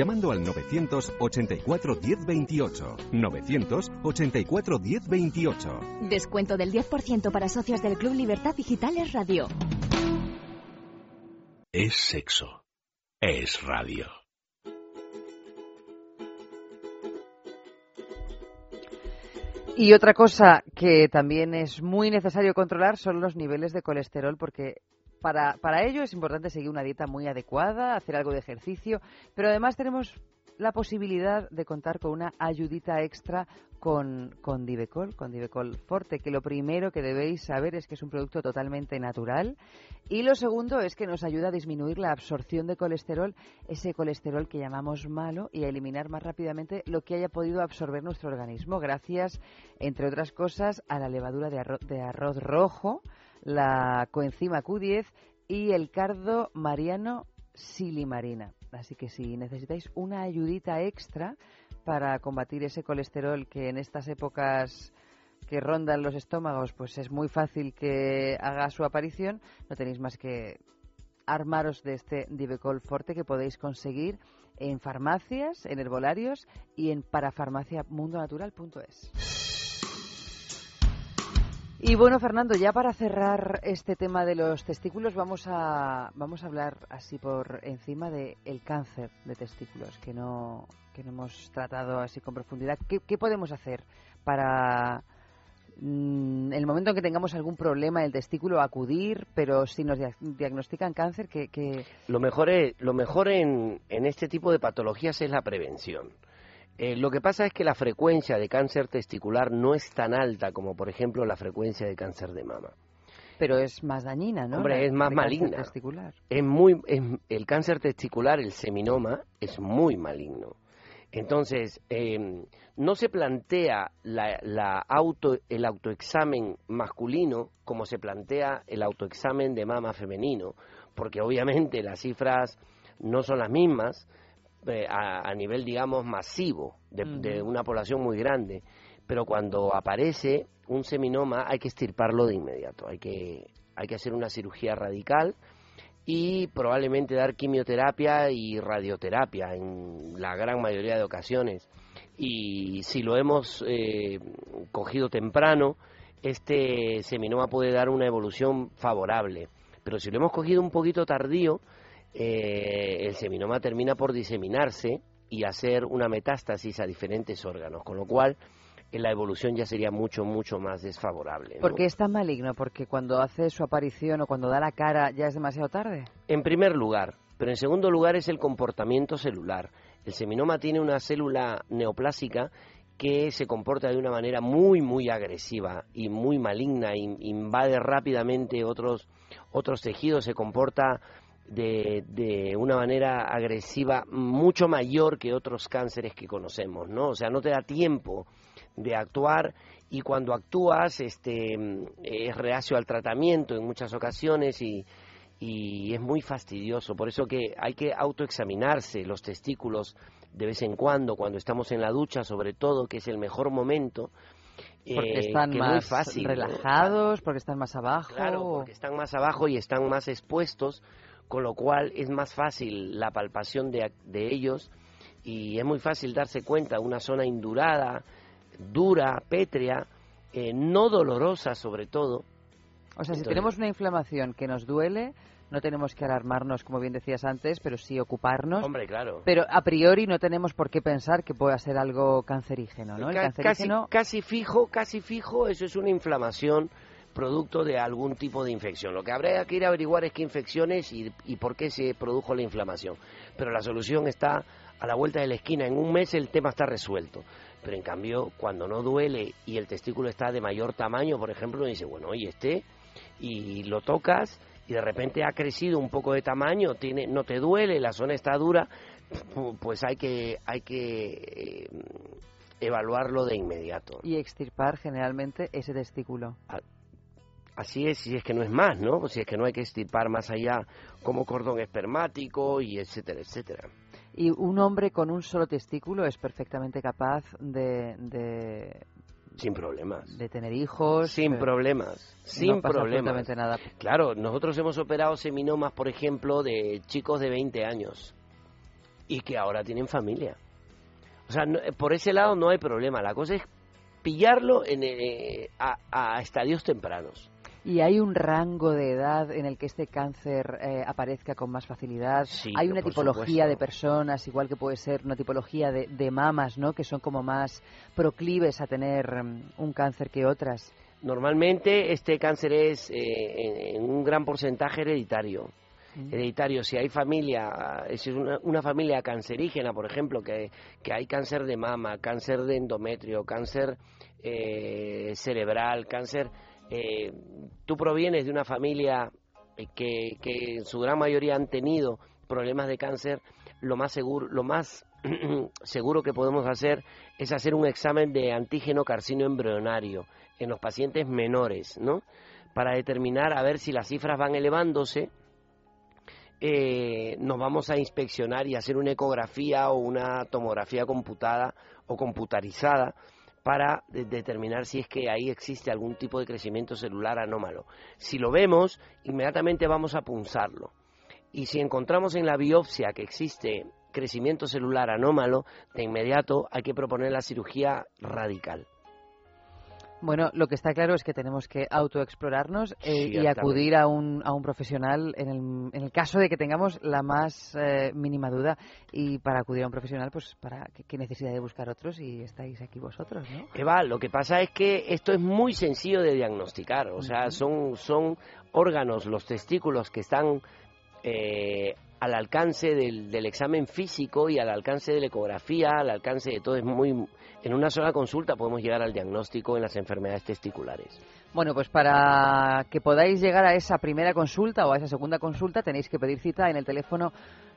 llamando al 984 10 28. 984 10 28. Descuento del 10% para socios del Club Libertad Digitales Radio. Es sexo. Es radio. Y otra cosa que también es muy necesario controlar son los niveles de colesterol, porque para, para ello es importante seguir una dieta muy adecuada, hacer algo de ejercicio, pero además tenemos la posibilidad de contar con una ayudita extra con, con Divecol, con Divecol Forte, que lo primero que debéis saber es que es un producto totalmente natural. Y lo segundo es que nos ayuda a disminuir la absorción de colesterol, ese colesterol que llamamos malo y a eliminar más rápidamente lo que haya podido absorber nuestro organismo gracias, entre otras cosas, a la levadura de de arroz rojo, la coenzima Q10 y el cardo mariano silimarina. Así que si necesitáis una ayudita extra para combatir ese colesterol que en estas épocas que rondan los estómagos, pues es muy fácil que haga su aparición, no tenéis más que armaros de este Divecol Forte que podéis conseguir en farmacias, en herbolarios y en parafarmaciamundonatural.es. Y bueno, Fernando, ya para cerrar este tema de los testículos, vamos a, vamos a hablar así por encima del el cáncer de testículos, que no, que no hemos tratado así con profundidad. ¿Qué, podemos hacer para, mm, el momento en que tengamos algún problema del testículo, acudir, pero si nos dia- diagnostican cáncer, que Lo mejor, es, lo mejor en, en este tipo de patologías es la prevención. Eh, lo que pasa es que la frecuencia de cáncer testicular no es tan alta como, por ejemplo, la frecuencia de cáncer de mama. pero es más dañina, ¿no? Hombre, es más maligna. testicular. Es muy, es- el cáncer testicular, el seminoma, es muy maligno. Entonces, eh, no se plantea la, la auto, el autoexamen masculino como se plantea el autoexamen de mama femenino, porque obviamente las cifras no son las mismas eh, a, a nivel, digamos, masivo de, de una población muy grande. Pero cuando aparece un seminoma hay que estirparlo de inmediato, hay que, hay que hacer una cirugía radical y probablemente dar quimioterapia y radioterapia en la gran mayoría de ocasiones. Y si lo hemos eh, cogido temprano, este seminoma puede dar una evolución favorable. Pero si lo hemos cogido un poquito tardío, eh, el seminoma termina por diseminarse y hacer una metástasis a diferentes órganos, con lo cual eh, la evolución ya sería mucho, mucho más desfavorable. ¿no? ¿Por qué es tan maligno? Porque cuando hace su aparición o cuando da la cara ya es demasiado tarde. En primer lugar, pero en segundo lugar es el comportamiento celular. El seminoma tiene una célula neoplásica que se comporta de una manera muy, muy agresiva y muy maligna, in- invade rápidamente otros, otros tejidos, se comporta de, de una manera agresiva mucho mayor que otros cánceres que conocemos, ¿no? O sea, no te da tiempo de actuar y cuando actúas este, es reacio al tratamiento en muchas ocasiones y, y es muy fastidioso. Por eso que hay que autoexaminarse los testículos de vez en cuando, cuando estamos en la ducha, sobre todo, que es el mejor momento. Porque eh, están que es muy más fácil, ¿no? relajados, porque están más abajo. Claro, porque están más abajo y están más expuestos, con lo cual es más fácil la palpación de, de ellos y es muy fácil darse cuenta, una zona indurada, dura, pétrea, eh, no dolorosa sobre todo. O sea, si tenemos una inflamación que nos duele, no tenemos que alarmarnos, como bien decías antes, pero sí ocuparnos. Hombre, claro. Pero a priori no tenemos por qué pensar que pueda ser algo cancerígeno, ¿no? El Ca- casi, cancerígeno casi fijo, casi fijo, eso es una inflamación producto de algún tipo de infección. Lo que habría que ir a averiguar es qué infección es y, y por qué se produjo la inflamación. Pero la solución está a la vuelta de la esquina. En un mes el tema está resuelto. Pero en cambio, cuando no duele y el testículo está de mayor tamaño, por ejemplo, uno dice, bueno, y este, y lo tocas y de repente ha crecido un poco de tamaño, tiene, no te duele, la zona está dura, pues hay que, hay que eh, evaluarlo de inmediato. y extirpar generalmente ese testículo. Así es, si es que no es más, ¿no? Si es que no hay que estirpar más allá como cordón espermático y etcétera, etcétera. Y un hombre con un solo testículo es perfectamente capaz de, de, Sin problemas. de tener hijos. Sin eh, problemas, no sin pasa problemas. absolutamente nada. Claro, nosotros hemos operado seminomas, por ejemplo, de chicos de 20 años y que ahora tienen familia. O sea, no- por ese lado no hay problema. La cosa es pillarlo en, eh, a, a estadios tempranos. ¿Y hay un rango de edad en el que este cáncer eh, aparezca con más facilidad? hay una tipología supuesto. de personas, igual que puede ser una tipología de, de mamas, ¿no? Que son como más proclives a tener mm, un cáncer que otras. Normalmente este cáncer es eh, en, en un gran porcentaje hereditario. hereditario. Si hay familia, es una, una familia cancerígena, por ejemplo, que, que hay cáncer de mama, cáncer de endometrio, cáncer eh, cerebral, cáncer, eh, tú provienes de una familia eh, que, que en su gran mayoría han tenido problemas de cáncer, lo más seguro, lo más seguro que podemos hacer es hacer un examen de antígeno carcino embrionario en los pacientes menores, ¿no? Para determinar a ver si las cifras van elevándose, eh, nos vamos a inspeccionar y hacer una ecografía o una tomografía computada o computarizada para de- determinar si es que ahí existe algún tipo de crecimiento celular anómalo. Si lo vemos, inmediatamente vamos a punzarlo. Y si encontramos en la biopsia que existe crecimiento celular anómalo, de inmediato hay que proponer la cirugía radical. Bueno, lo que está claro es que tenemos que autoexplorarnos eh, y acudir a un, a un profesional en el, en el caso de que tengamos la más eh, mínima duda. Y para acudir a un profesional, pues para qué, qué necesidad de buscar otros y estáis aquí vosotros, ¿no? Eva, lo que pasa es que esto es muy sencillo de diagnosticar, o sea, son, son órganos, los testículos que están eh, al alcance del, del examen físico y al alcance de la ecografía, al alcance de todo, es muy... En una sola consulta podemos llegar al diagnóstico en las enfermedades testiculares. Bueno, pues para que podáis llegar a esa primera consulta o a esa segunda consulta tenéis que pedir cita en el teléfono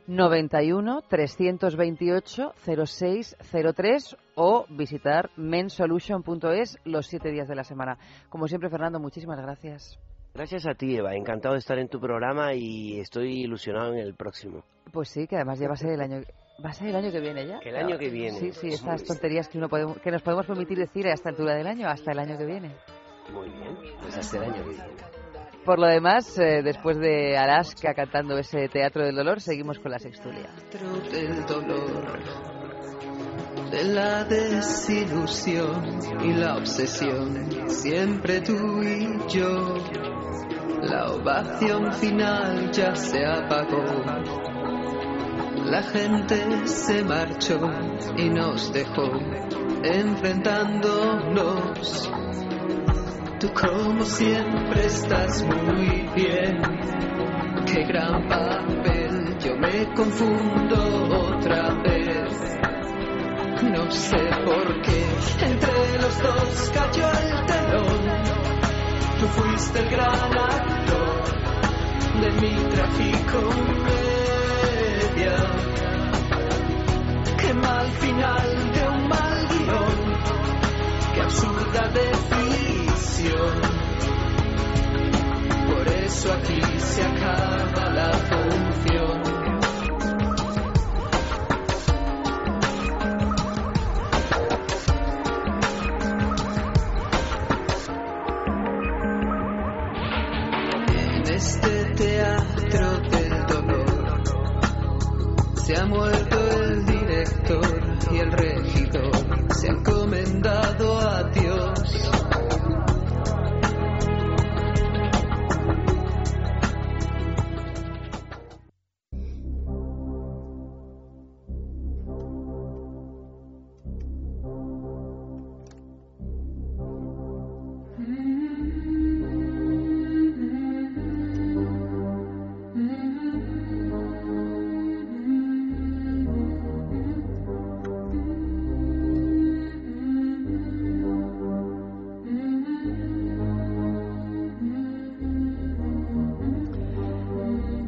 91 328 0603 o visitar mensolution.es los siete días de la semana. Como siempre, Fernando, muchísimas gracias. Gracias a ti, Eva, encantado de estar en tu programa y estoy ilusionado en el próximo. Pues sí, que además ya va a ser el año, va a ser el año que viene ya. El año que viene. Sí, sí, estas tonterías que, uno podemos- que nos podemos permitir decir a esta altura del año, hasta el año que viene. Muy bien, pues hasta el año que viene. Por lo demás, eh, después de Alaska cantando ese Teatro del Dolor, seguimos con la sextulia. del dolor, de la desilusión y la obsesión, siempre tú y yo. La ovación final ya se apagó, la gente se marchó y nos dejó enfrentándonos. Tú como siempre estás muy bien, qué gran papel, yo me confundo otra vez. No sé por qué entre los dos cayó el telón. Tú fuiste el gran actor de mi tragicomedia. Qué mal final de un mal guion, qué absurda decisión. Por eso aquí se acaba la función. Se ha muerto el director y el regidor se han encomendado a Dios.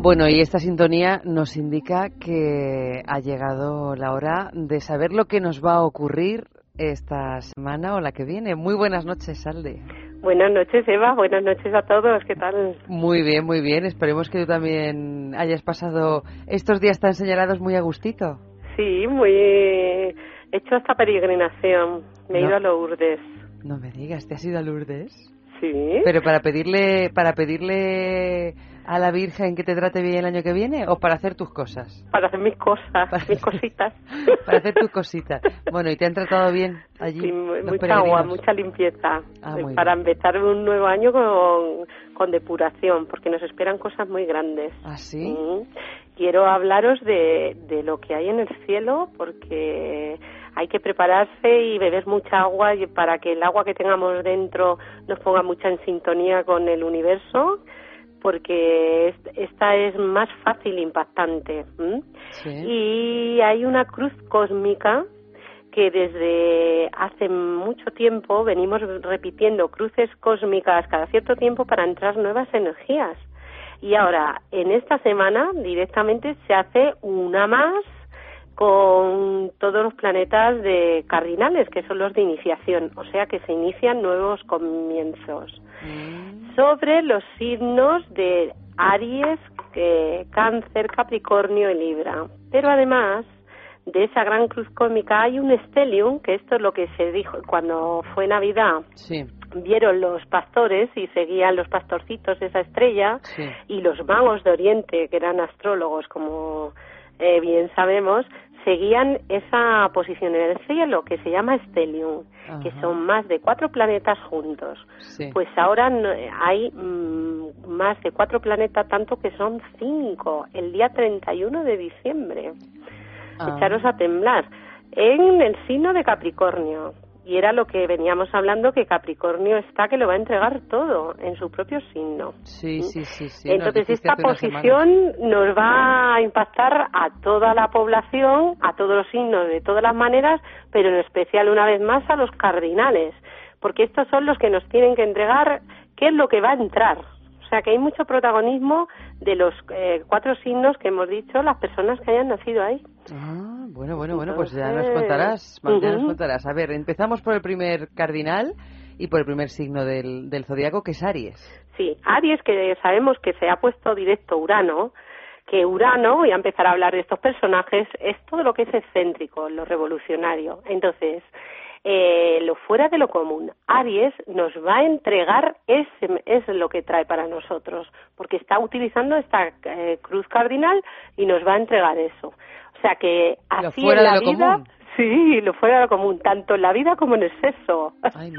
Bueno, y esta sintonía nos indica que ha llegado la hora de saber lo que nos va a ocurrir esta semana o la que viene. Muy buenas noches, Salde. Buenas noches, Eva. Buenas noches a todos. ¿Qué tal? Muy bien, muy bien. Esperemos que tú también hayas pasado estos días tan señalados muy a gustito. Sí, muy. He hecho esta peregrinación. Me he No. ido a Lourdes. No me digas, ¿te has ido a Lourdes? Sí. Pero para pedirle, para pedirle a la Virgen que te trate bien el año que viene o para hacer tus cosas. Para hacer mis cosas, mis cositas. Para hacer tus cositas. Bueno, ¿y te han tratado bien allí? Sí, mucha agua, mucha limpieza. Ah, Eh, para bien. empezar un nuevo año con, con depuración, porque nos esperan cosas muy grandes. ¿Ah, sí? Mm. Quiero hablaros de, de lo que hay en el cielo, porque hay que prepararse y beber mucha agua y para que el agua que tengamos dentro nos ponga mucha en sintonía con el universo, porque est- esta es más fácil impactante. Y hay una cruz cósmica que desde hace mucho tiempo venimos repitiendo cruces cósmicas cada cierto tiempo para entrar nuevas energías. Y ahora, en esta semana, directamente se hace una más con todos los planetas de cardinales, que son los de iniciación, o sea que se inician nuevos comienzos. Sobre los signos de Aries, eh, Cáncer, Capricornio y Libra. Pero además de esa gran cruz cósmica hay un stellium, que esto es lo que se dijo cuando fue Navidad. Sí. Vieron los pastores y seguían los pastorcitos esa estrella Sí. y los magos de Oriente, que eran astrólogos, como eh, bien sabemos, seguían esa posición en el cielo que se llama stellium, que son más de cuatro planetas juntos. Sí. Pues ahora hay mm, más de cuatro planetas, tanto que son cinco, el día 31 de diciembre. Ah. Echaros a temblar. En el signo de Capricornio. Y era lo que veníamos hablando, que Capricornio está que lo va a entregar todo en su propio signo. Sí, sí, sí. sí. nos Entonces esta posición nos va a impactar a toda la población, a todos los signos de todas las maneras, pero en especial una vez más a los cardinales, porque estos son los que nos tienen que entregar qué es lo que va a entrar. O sea que hay mucho protagonismo de los eh, cuatro signos que hemos dicho, las personas que hayan nacido ahí. Ah, bueno, bueno, bueno, pues ya nos contarás. ya nos contarás. A ver, empezamos por el primer cardinal y por el primer signo del, del zodiaco, que es Aries. Sí, Aries, que sabemos que se ha puesto directo Urano, que Urano, voy a empezar a hablar de estos personajes, es todo lo que es excéntrico, lo revolucionario. Entonces, eh, lo fuera de lo común. Aries nos va a entregar ese es lo que trae para nosotros, porque está utilizando esta eh, cruz cardinal y nos va a entregar eso. O sea que así fuera en la de lo vida, común. sí, lo fuera de lo común, tanto en la vida como en el sexo. Ay,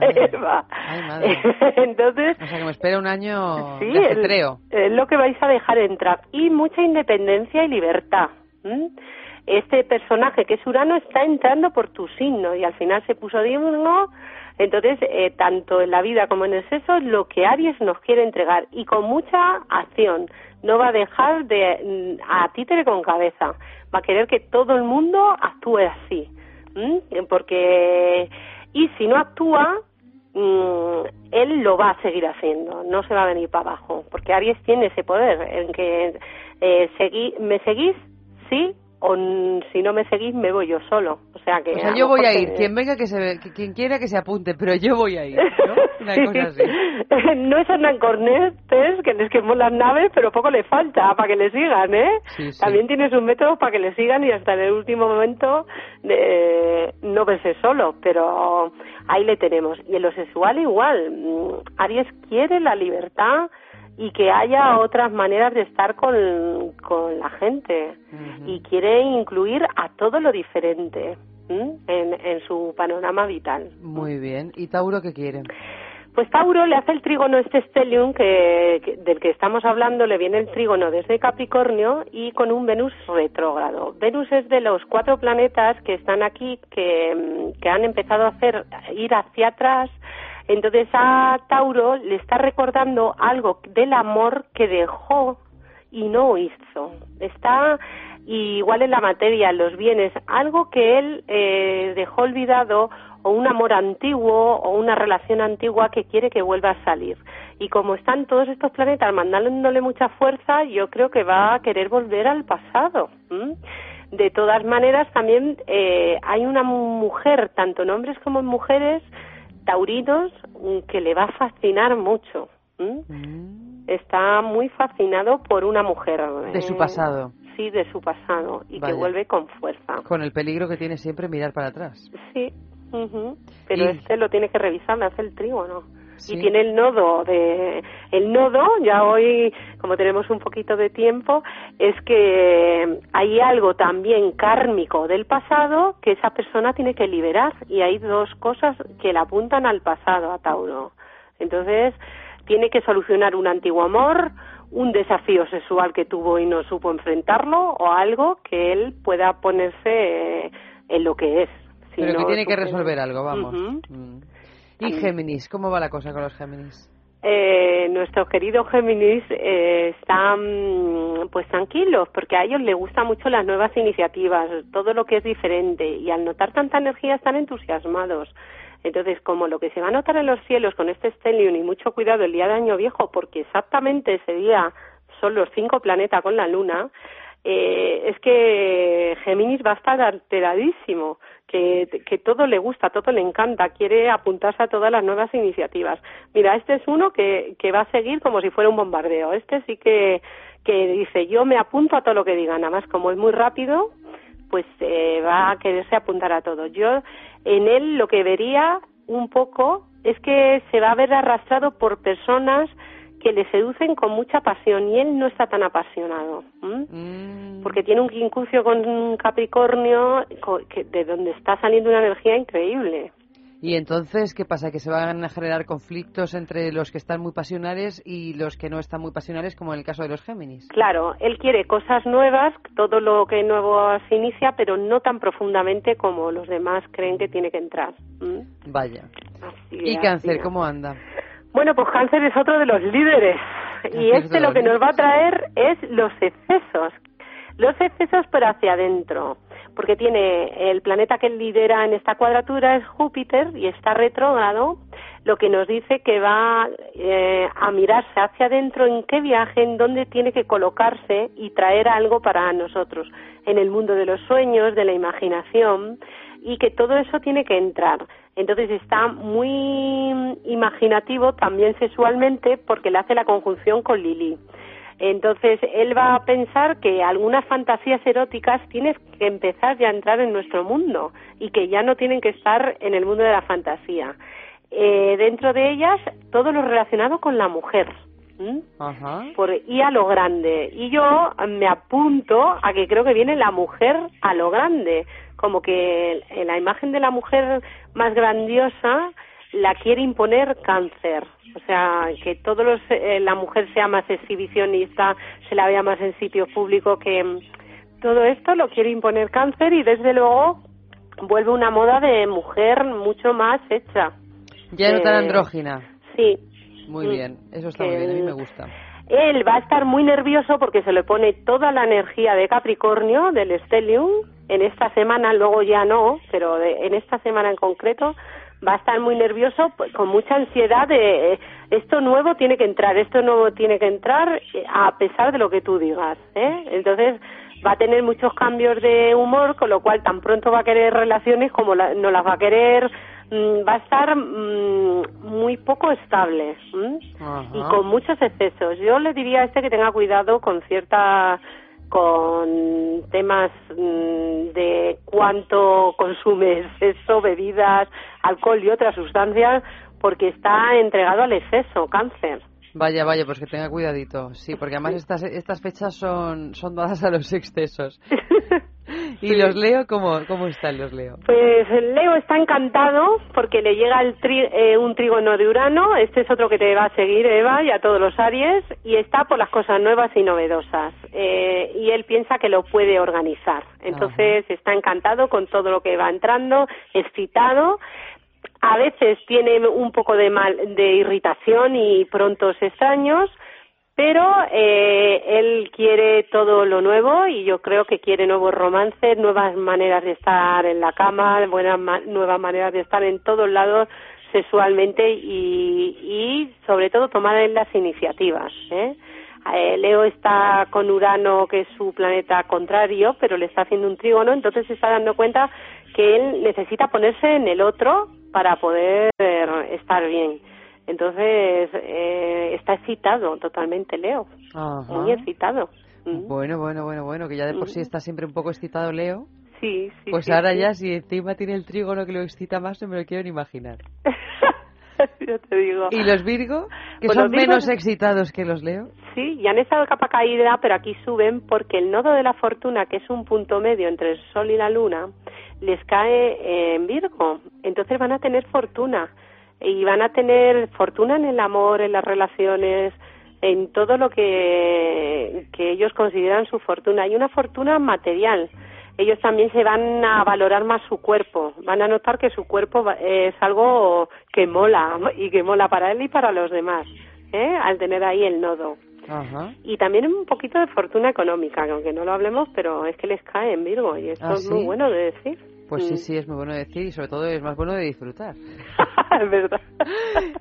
madre. Entonces, O sea, que me espera un año Sí, de es lo que vais a dejar entrar. Y mucha independencia y libertad. ¿m? Este personaje que es Urano está entrando por tu signo y al final se puso digno. Entonces, eh, tanto en la vida como en el sexo, lo que Aries nos quiere entregar y con mucha acción. No va a dejar de mm, a títere con cabeza. Va a querer que todo el mundo actúe así. ¿m? Porque, y si no actúa, mm, él lo va a seguir haciendo, no se va a venir para abajo, porque Aries tiene ese poder en que eh, segui- me seguís, sí, o si no me seguís me voy yo solo. O sea que O sea, yo voy a ir. Quien venga, que se, que- quien quiera que se apunte, pero yo voy a ir. ¿no? Una cosa así. no es Hernán Cornetes que les quemó las naves, pero poco le falta para que le sigan, ¿eh? Sí, sí. También tiene sus métodos para que le sigan y hasta en el último momento eh, no verse solo, pero ahí le tenemos. Y en lo sexual igual, mm, Aries quiere la libertad y que haya otras maneras de estar con, con la gente y quiere incluir a todo lo diferente en, en su panorama vital. Muy bien. ¿Y Tauro qué quiere? Pues Tauro le hace el trígono este stellium que, que- del que estamos hablando, le viene el trígono desde Capricornio y con un Venus retrógrado. Venus es de los cuatro planetas que están aquí que, que han empezado a hacer ir hacia atrás. Entonces a Tauro le está recordando algo del amor que dejó y no hizo. Está igual en la materia, en los bienes, algo que él eh, dejó olvidado o un amor antiguo o una relación antigua que quiere que vuelva a salir. Y como están todos estos planetas mandándole mucha fuerza, yo creo que va a querer volver al pasado. ¿m? De todas maneras, también eh, hay una mujer, tanto en hombres como en mujeres, taurinos, mm, que le va a fascinar mucho. ¿m? Está muy fascinado por una mujer. De su eh, pasado. Sí, de su pasado. Y Vaya. que vuelve con fuerza. Con el peligro que tiene siempre mirar para atrás. Sí. ujú. Pero Y- este lo tiene que revisar, me hace el trígono. Sí. Y tiene el nodo de el nodo, ya hoy como tenemos un poquito de tiempo, es que hay algo también kármico del pasado que esa persona tiene que liberar y hay dos cosas que le apuntan al pasado a Tauro. Entonces, tiene que solucionar un antiguo amor, un desafío sexual que tuvo y no supo enfrentarlo o algo que él pueda ponerse en lo que es. Pero que tiene que resolver algo, vamos. Mm. ¿Y Géminis? ¿Cómo va la cosa con los Géminis? eh, nuestros queridos Géminis eh, están pues tranquilos porque a ellos les gustan mucho las nuevas iniciativas, todo lo que es diferente y al notar tanta energía están entusiasmados. Entonces, como lo que se va a notar en los cielos con este stellium y mucho cuidado el día de Año Viejo, porque exactamente ese día son los cinco planetas con la Luna, eh, es que Géminis va a estar alteradísimo, que, todo le gusta, todo le encanta, quiere apuntarse a todas las nuevas iniciativas. Mira, este es uno que, que va a seguir como si fuera un bombardeo. Este sí que, dice, yo me apunto a todo lo que digan, nada más como es muy rápido, pues eh, va a quererse apuntar a todo. Yo en él lo que vería un poco es que se va a ver arrastrado por personas que le seducen con mucha pasión y él no está tan apasionado ¿m? porque tiene un quincucio con un Capricornio co- que, de donde está saliendo una energía increíble Y entonces, ¿qué pasa? Que se van a generar conflictos entre los que están muy pasionales y los que no están muy pasionales, como en el caso de los Géminis. claro él quiere cosas nuevas todo lo que nuevo se inicia pero no tan profundamente como los demás creen que tiene que entrar ¿m? Vaya. Así ¿Y Cáncer, cómo anda? Bueno, pues cáncer es otro de los líderes. Y Cáncer es este lo que nos va a traer es los excesos. Los excesos, pero hacia adentro. Porque tiene el planeta que lidera en esta cuadratura es Júpiter y está retrógrado, lo que nos dice que va eh, a mirarse hacia adentro en qué viaje, en dónde tiene que colocarse y traer algo para nosotros, en el mundo de los sueños, de la imaginación, y que todo eso tiene que entrar. Entonces está muy imaginativo también sexualmente porque le hace la conjunción con Lili. Entonces él va a pensar que algunas fantasías eróticas tienes que empezar ya a entrar en nuestro mundo y que ya no tienen que estar en el mundo de la fantasía. Eh, dentro de ellas todo lo relacionado con la mujer. por y a lo grande. Y yo me apunto a que creo que viene la mujer a lo grande, como que la imagen de la mujer más grandiosa la quiere imponer cáncer. O sea, que todos los, eh, la mujer sea más exhibicionista, se la vea más en sitios públicos, que mm, todo esto lo quiere imponer cáncer y desde luego vuelve una moda de mujer mucho más hecha. Ya no tan Eh, andrógina. Sí, Muy Mm, bien, eso está que muy bien, a mí me gusta. él va a estar muy nervioso porque se le pone toda la energía de Capricornio, del Stellium, en esta semana, luego ya no, pero de- en esta semana en concreto va a estar muy nervioso, pues, con mucha ansiedad de eh, esto nuevo tiene que entrar, esto nuevo tiene que entrar eh, a pesar de lo que tú digas. ¿eh? Entonces va a tener muchos cambios de humor, con lo cual tan pronto va a querer relaciones como la- no las va a querer, mm, va a estar mm, muy poco estable y con muchos excesos. Yo le diría a este que tenga cuidado con cierta con temas mm, de cuánto consume sexo, bebidas, alcohol y otras sustancias, porque está entregado al exceso, cáncer. Vaya, vaya, pues que tenga cuidadito. Sí, porque además estas, estas fechas son, son dadas a los excesos. ¿Y los leo? ¿Cómo, ¿Cómo están los leo? Pues Leo está encantado porque le llega el tri- eh, un trígono de Urano, este es otro que te va a seguir Eva y a todos los Aries, y está por las cosas nuevas y novedosas. Eh, y él piensa que lo puede organizar. Entonces está encantado con todo lo que va entrando, excitado. A veces tiene un poco de, mal, de irritación y prontos extraños, pero eh, él quiere todo lo nuevo y yo creo que quiere nuevos romances, nuevas maneras de estar en la cama, buenas nuevas maneras de estar en todos lados sexualmente y, y sobre todo tomar las iniciativas. ¿eh? Eh, Leo está con Urano, que es su planeta contrario, pero le está haciendo un trígono, entonces se está dando cuenta que él necesita ponerse en el otro para poder estar bien. Entonces eh, está excitado totalmente Leo, Ajá. muy excitado. Mm. Bueno, bueno, bueno, bueno, que ya de por sí está siempre un poco excitado Leo. Sí, sí. Pues sí, ahora sí. ya, si encima tiene el trígono que lo excita más, no me lo quiero ni imaginar. Yo te digo. ¿Y los Virgo? Que Pues son menos excitados que los Leo. Sí, ya han estado capa caída, pero aquí suben porque el nodo de la fortuna, que es un punto medio entre el Sol y la Luna, les cae en Virgo. Entonces van a tener fortuna. Y van a tener fortuna en el amor, en las relaciones, en todo lo que, que ellos consideran su fortuna. Hay una fortuna material. ellos también se van a valorar más su cuerpo, van a notar que su cuerpo es algo que mola y que mola para él y para los demás, ¿eh? al tener ahí el nodo. Ajá. Y también un poquito de fortuna económica, que aunque no lo hablemos, pero es que les cae en Virgo y esto ¿Ah, es muy bueno de decir. Pues sí, Mm. sí, es muy bueno decir y sobre todo es más bueno de disfrutar. es verdad.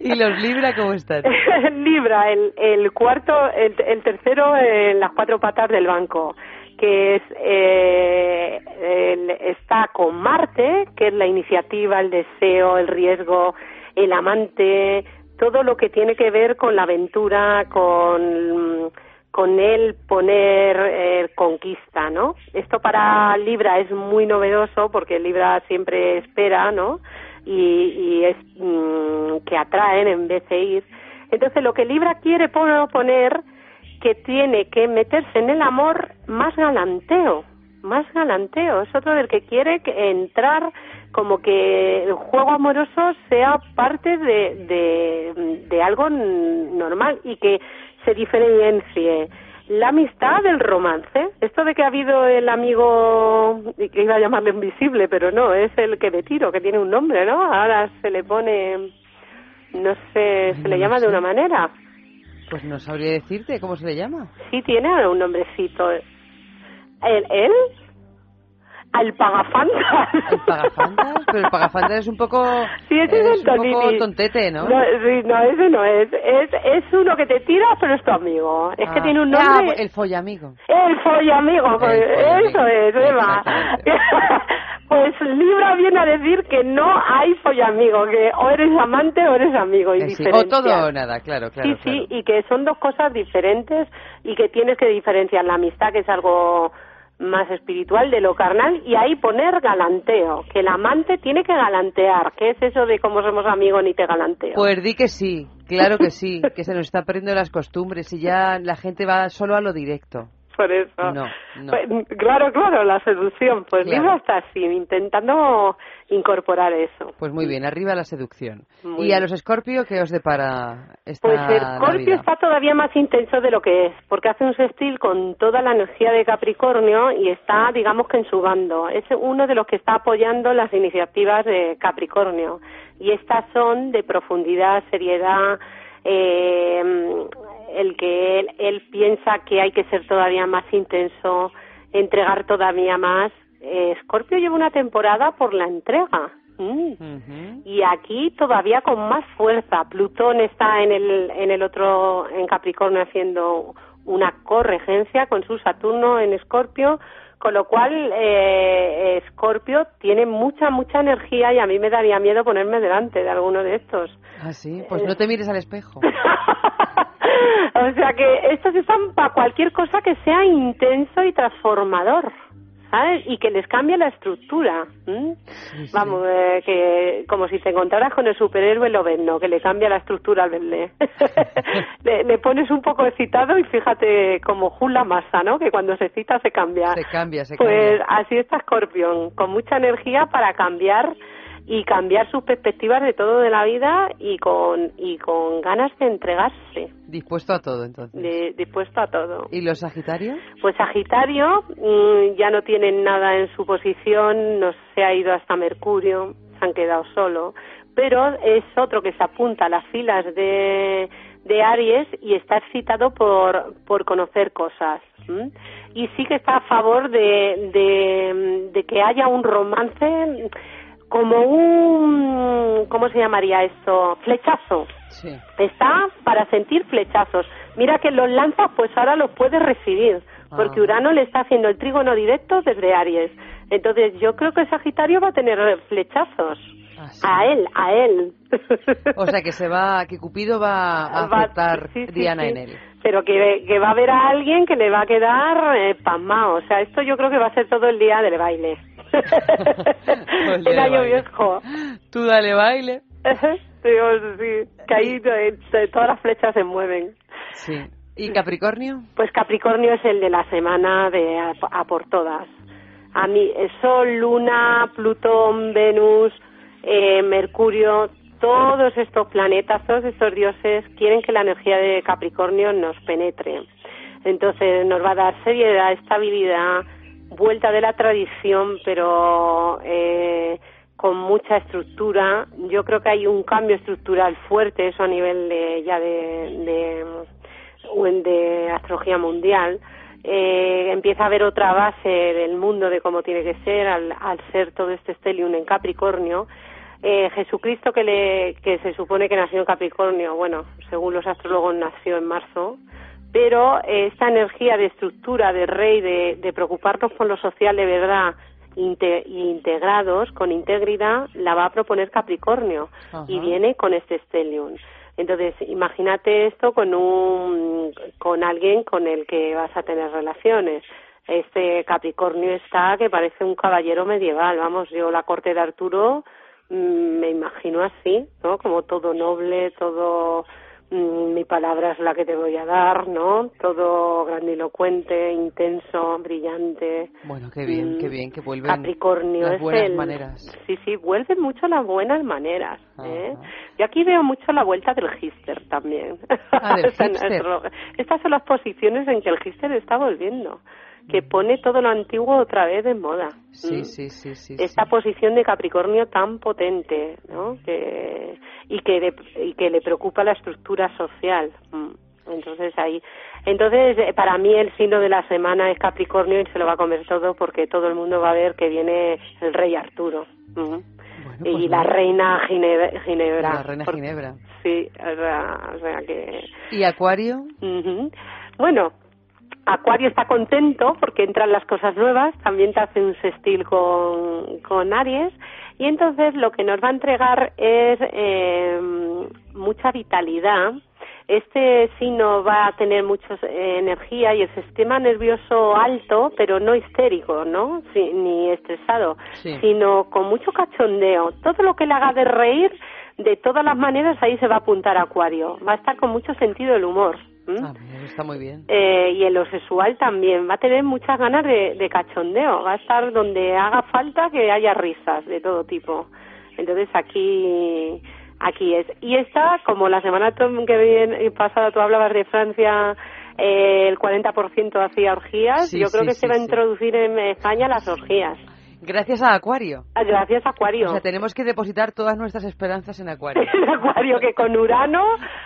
¿Y los Libra cómo están? Libra, el, el cuarto, el, el tercero en las cuatro patas del banco, que es eh, el- está con Marte, que es la iniciativa, el deseo, el riesgo, el amante, todo lo que tiene que ver con la aventura, con con él poner eh, conquista, ¿no? Esto para Libra es muy novedoso porque Libra siempre espera, ¿no? Y, y es mm, que atraen en vez de ir. Entonces lo que Libra quiere proponer que tiene que meterse en el amor más galanteo, más galanteo. Es otro del que quiere entrar como que el juego amoroso sea parte de, de, de algo normal y que se diferencie la amistad del romance. Esto de que ha habido el amigo, y que iba a llamarle invisible, pero no, es el que me tiro, que tiene un nombre, ¿no? Ahora se le pone, no sé, se le zi de una manera. Pues no sabría decirte cómo se le llama. Sí, tiene un nombrecito. ¿El, él? Al pagafantas. ¿El pagafantas? Pero el pagafantas es un poco... Sí, ese es, es el un poco tontete, ¿no? No, sí, no, ese no es. Es, es uno que te tira, pero es tu amigo. Es que Ah. tiene un Ah, nombre... el follamigo. El follamigo, pues, follamigo, eso es, Eva. pues Libra viene a decir que no hay follamigo, que o eres amante o eres amigo. Y Eh, sí, O todo o nada, claro, claro. sí, sí, y que son dos cosas diferentes y que tienes que diferenciar la amistad, que es algo más espiritual, de lo carnal, y ahí poner galanteo, que el amante tiene que galantear. ¿Qué es eso de cómo somos amigos ni te galanteo? Pues di que sí, claro que sí, que se nos está perdiendo las costumbres y ya la gente va solo a lo directo. Por eso. No, no. Pues, claro, claro, la seducción. Pues Claro. Libra está así, intentando incorporar eso. Pues muy bien, arriba la seducción. Muy ¿Y a los Escorpio qué os depara esta Pues Escorpio está todavía más intenso de lo que es, porque hace un sextil con toda la energía de Capricornio y está, digamos que en su bando. Es uno de los que está apoyando las iniciativas de Capricornio. Y estas son de profundidad, seriedad, eh, el que él, él piensa que hay que ser todavía más intenso, entregar todavía más. Eh, Escorpio lleva una temporada por la entrega. Mm. Y aquí todavía con más fuerza. Plutón está en el, en el otro, en Capricornio, haciendo una corregencia con su Saturno en Escorpio, con lo cual eh, Escorpio tiene mucha, mucha energía y a mí me daría miedo ponerme delante de alguno de estos. Ah, sí, pues no te mires al espejo. O sea que estos están para cualquier cosa que sea intenso y transformador, ¿sabes? Y que les cambie la estructura. ¿m? Vamos, eh, que como si te encontraras con el superhéroe Lobezno, que le cambia la estructura al verle. le, le pones un poco excitado y fíjate como Jula Massa, ¿no? Que cuando se excita se cambia. Se cambia, se Pues cambia. así está Scorpion, con mucha energía para cambiar y cambiar sus perspectivas de todo de la vida y con y con ganas de entregarse, Dispuesto a todo, entonces. de, dispuesto a todo. ¿Y los Sagitarios? Pues Sagitario mm, ya no tienen nada en su posición, no se ha ido hasta Mercurio, se han quedado solo, pero es otro que se apunta a las filas de, de Aries y está excitado por, por conocer cosas. ¿m? Y sí que está a favor de, de, de que haya un romance como un, ¿cómo se llamaría esto? Flechazo. Sí. Está para sentir flechazos. Mira que los lanzas, pues ahora los puedes recibir, porque Ah. Urano le está haciendo el trígono directo desde Aries. Entonces yo creo que Sagitario va a tener flechazos. A él, a él. O sea que se va, que Cupido va a aceptar sí, sí, Diana en él. Pero que, que va a ver a alguien que le va a quedar eh, pasmado. O sea, esto yo creo que va a ser todo el día del baile. Pues el año baile. viejo. Tú dale baile. sí, que ahí todas las flechas se mueven. Sí. ¿Y Capricornio? Pues Capricornio es el de la semana de a, a por todas. A mí, eh, Sol, Luna, Plutón, Venus, eh, Mercurio, todos estos planetas, todos estos dioses quieren que la energía de Capricornio nos penetre. Entonces nos va a dar seriedad, estabilidad, vuelta de la tradición, pero eh, con mucha estructura. Yo creo que hay un cambio estructural fuerte, eso a nivel de, ya de, de astrología mundial. Eh, empieza a haber otra base del mundo de cómo tiene que ser al, al ser todo este stellium en Capricornio. Eh, Jesucristo que, le, que se supone que nació en Capricornio, bueno, según los astrólogos nació en marzo, pero esta energía de estructura de rey, de, de preocuparnos por lo social de verdad, integrados con integridad, la va a proponer Capricornio y viene con este stellium. Entonces, imagínate esto con un con alguien con el que vas a tener relaciones. Este Capricornio está que parece un caballero medieval, vamos, yo la corte de Arturo mm, me imagino así, ¿no? Como todo noble, todo mi palabra es la que te voy a dar, ¿no? Todo grandilocuente, intenso, brillante. Bueno, qué bien, Mm, qué bien que vuelven Capricornio las es buenas el- maneras. Sí, sí, vuelven mucho las buenas maneras. ¿eh? Yo aquí veo mucho la vuelta del gister también. Ah, del hipster. Estas son las posiciones en que el gister está volviendo, que pone todo lo antiguo otra vez en moda. Sí, Mm. sí, sí, sí. Esta posición de Capricornio tan potente, ¿no? Que, y, que le, y que le preocupa la estructura social. Mm. Entonces ahí, entonces eh, para mí el signo de la semana es Capricornio y se lo va a comer todo porque todo el mundo va a ver que viene el rey Arturo. Mm. y pues la nada. reina Ginebra. Ginebra La reina Ginebra. Sí, o sea, o sea que... ¿Y Acuario? Bueno, Acuario está contento porque entran las cosas nuevas, también te hace un sextil con, con Aries y entonces lo que nos va a entregar es eh, mucha vitalidad. Este signo va a tener mucha energía y el sistema nervioso alto, pero no histérico, ¿no? Sí, ni estresado, Sí. sino con mucho cachondeo. Todo lo que le haga de reír, de todas las maneras, ahí se va a apuntar Acuario. Va a estar con mucho sentido del humor. Ah, bien, está muy bien. Eh, y en lo sexual también. Va a tener muchas ganas de, de cachondeo. Va a estar donde haga falta que haya risas de todo tipo. Entonces aquí aquí es. Y esta, como la semana que viene, pasada tú hablabas de Francia, eh, el 40% hacía orgías, Sí, yo creo sí, que sí, se va a introducir en España las orgías. Gracias a Acuario. Ah, Gracias, Acuario. O sea, tenemos que depositar todas nuestras esperanzas en Acuario. El Acuario que con Urano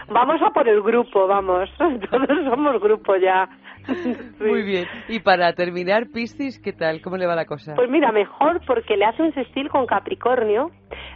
vamos a por el grupo, vamos. Todos somos grupo ya. Muy bien. Y para terminar, Piscis, ¿qué tal? ¿Cómo le va la cosa? Pues mira, mejor porque le hace un sextil con Capricornio.